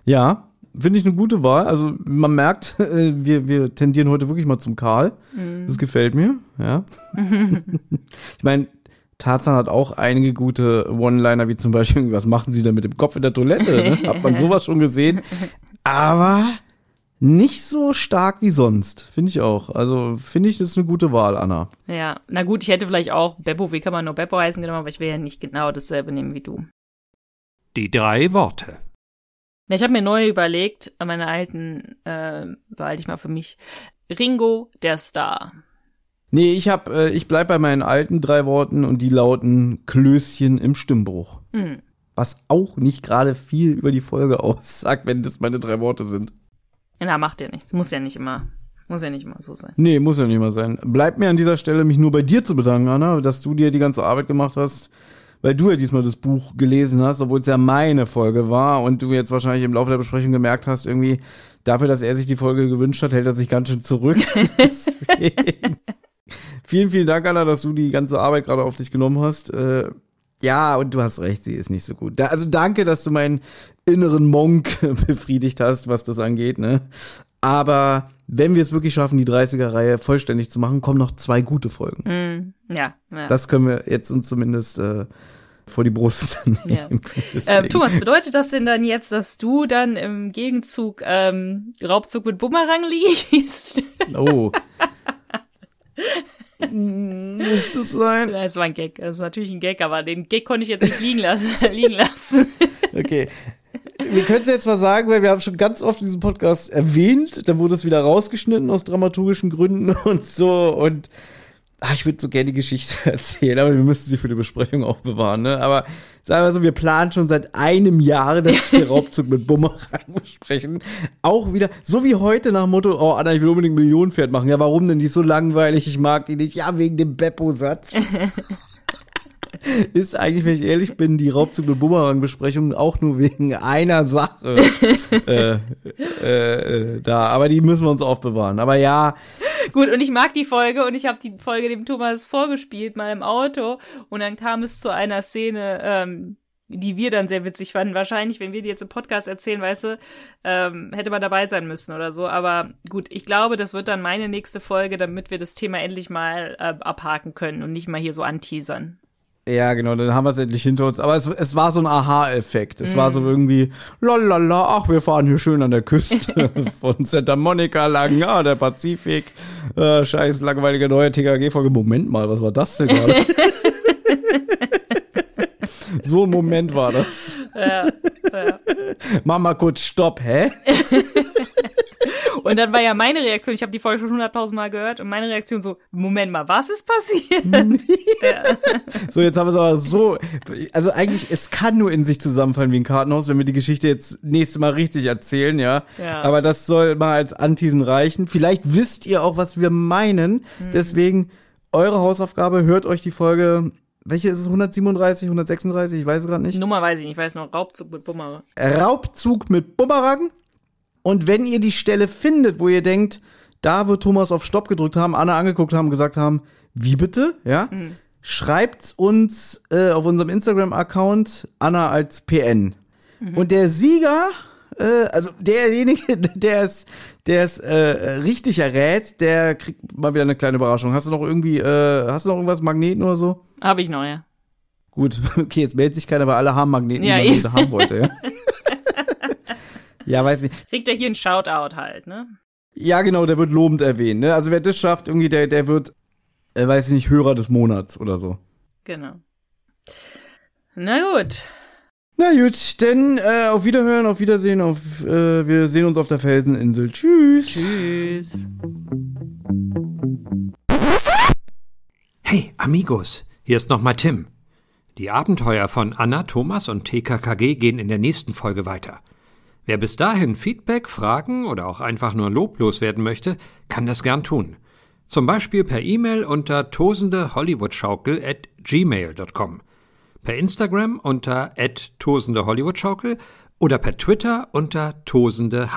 Ja, finde ich eine gute Wahl. Also man merkt, <laughs> äh, wir, wir tendieren heute wirklich mal zum Karl. Das gefällt mir, ja. <laughs> ich meine, Tarzan hat auch einige gute One-Liner, wie zum Beispiel, was machen sie da mit dem Kopf in der Toilette? Ne? Hat man <laughs> sowas schon gesehen. Aber nicht so stark wie sonst, finde ich auch. Also finde ich, das ist eine gute Wahl, Anna. Ja, na gut, ich hätte vielleicht auch Beppo, wie kann man nur Beppo heißen genommen, aber ich will ja nicht genau dasselbe nehmen wie du. Die drei Worte. Na, ich habe mir neu überlegt, meine alten äh, behalte ich mal für mich. Ringo, der Star. Nee, ich hab, äh, ich bleib bei meinen alten drei Worten und die lauten Klößchen im Stimmbruch. Hm. Was auch nicht gerade viel über die Folge <laughs> aussagt, wenn das meine drei Worte sind. Na, macht ja nichts. Muss ja nicht immer, muss ja nicht immer so sein. Nee, muss ja nicht mal sein. Bleibt mir an dieser Stelle, mich nur bei dir zu bedanken, Anna, dass du dir die ganze Arbeit gemacht hast, weil du ja diesmal das Buch gelesen hast, obwohl es ja meine Folge war und du jetzt wahrscheinlich im Laufe der Besprechung gemerkt hast, irgendwie dafür, dass er sich die Folge gewünscht hat, hält er sich ganz schön zurück. <laughs> Vielen, vielen Dank, Anna, dass du die ganze Arbeit gerade auf dich genommen hast. Äh, ja, und du hast recht, sie ist nicht so gut. Da, also danke, dass du meinen inneren Monk <laughs> befriedigt hast, was das angeht, ne? Aber wenn wir es wirklich schaffen, die 30er-Reihe vollständig zu machen, kommen noch zwei gute Folgen. Hm, ja, ja. Das können wir jetzt uns zumindest äh, vor die Brust <laughs> Ja. nehmen. Ähm, Deswegen. Thomas, bedeutet das denn dann jetzt, dass du dann im Gegenzug ähm, Raubzug mit Bumerang liest? <laughs> Oh. Muss das sein? Das war ein Gag. Das ist natürlich ein Gag, aber den Gag konnte ich jetzt nicht liegen lassen. liegen lassen. Okay. Wir können es jetzt mal sagen, weil wir haben schon ganz oft in diesem Podcast erwähnt, dann wurde es wieder rausgeschnitten aus dramaturgischen Gründen <laughs> und so und ah, ich würde so gerne die Geschichte <laughs> erzählen, aber wir müssen sie für die Besprechung auch bewahren, ne? Aber sagen wir so, wir planen schon seit einem Jahr, dass wir <laughs> Raubzug mit Bumerang besprechen. Auch wieder, so wie heute nach dem Motto, oh Anna, ich will unbedingt Millionenpferd machen. Ja, warum denn? Die ist so langweilig, ich mag die nicht. Ja, wegen dem Beppo-Satz. <laughs> ist eigentlich, wenn ich ehrlich bin, die Raubzug mit Bumerang-Besprechung auch nur wegen einer Sache <laughs> äh, äh, äh, da. Aber die müssen wir uns aufbewahren. Aber ja, Gut, und ich mag die Folge und ich habe die Folge dem Thomas vorgespielt, mal im Auto. Und dann kam es zu einer Szene, ähm, die wir dann sehr witzig fanden. Wahrscheinlich, wenn wir die jetzt im Podcast erzählen, weißt du, ähm, hätte man dabei sein müssen oder so. Aber gut, ich glaube, das wird dann meine nächste Folge, damit wir das Thema endlich mal äh, abhaken können und nicht mal hier so anteasern. Ja, genau, dann haben wir es endlich hinter uns. Aber es, es war so ein Aha-Effekt. Es war so irgendwie, lalala, ach, wir fahren hier schön an der Küste <laughs> von Santa Monica lang, ja, der Pazifik. Äh, scheiß langweilige neue TKG-Folge. Moment mal, was war das denn gerade? <laughs> <laughs> so ein Moment war das. Ja, Mach mal kurz Stopp, hä? Und dann war ja meine Reaktion, ich habe die Folge schon hunderttausend Mal gehört und meine Reaktion so, Moment mal, was ist passiert? <laughs> ja. So, jetzt haben wir es aber so, also eigentlich, es kann nur in sich zusammenfallen wie ein Kartenhaus, wenn wir die Geschichte jetzt nächstes Mal richtig erzählen, ja. Ja. Aber das soll mal als Antiesen reichen. Vielleicht wisst ihr auch, was wir meinen. Deswegen, eure Hausaufgabe, hört euch die Folge, welche ist es, 137, 136, ich weiß es gerade nicht. Nummer weiß ich nicht, ich weiß noch, Raubzug mit Bummer. Raubzug mit Bumerang. Und wenn ihr die Stelle findet, wo ihr denkt, da wird Thomas auf Stopp gedrückt haben, Anna angeguckt haben, gesagt haben, wie bitte, ja, schreibt's uns äh, auf unserem Instagram-Account Anna als PN. Und der Sieger, äh, also derjenige, <laughs> der es, der es äh, richtig errät, der kriegt mal wieder eine kleine Überraschung. Hast du noch irgendwie, äh, hast du noch irgendwas Magneten oder so? Habe ich noch, ja. Gut, <laughs> okay, jetzt meldet sich keiner, weil alle haben Magneten, die Ja, man eben. heute haben wollte, ja. <laughs> ja, weiß nicht. Kriegt er hier einen Shoutout halt, ne? Ja, genau, der wird lobend erwähnt. Ne? Also wer das schafft, irgendwie, der, der wird, äh, weiß ich nicht, Hörer des Monats oder so. Genau. Na gut. Na gut, denn äh, auf Wiederhören, auf Wiedersehen, auf äh, wir sehen uns auf der Felseninsel. Tschüss. Tschüss. Hey, Amigos, hier ist nochmal Tim. Die Abenteuer von Anna, Thomas und TKKG gehen in der nächsten Folge weiter. Wer bis dahin Feedback, Fragen oder auch einfach nur loblos werden möchte, kann das gern tun. Zum Beispiel per E-Mail unter tosendehollywoodschaukel at gmail.com, per Instagram unter at tosendehollywoodschaukel oder per Twitter unter tosendeh.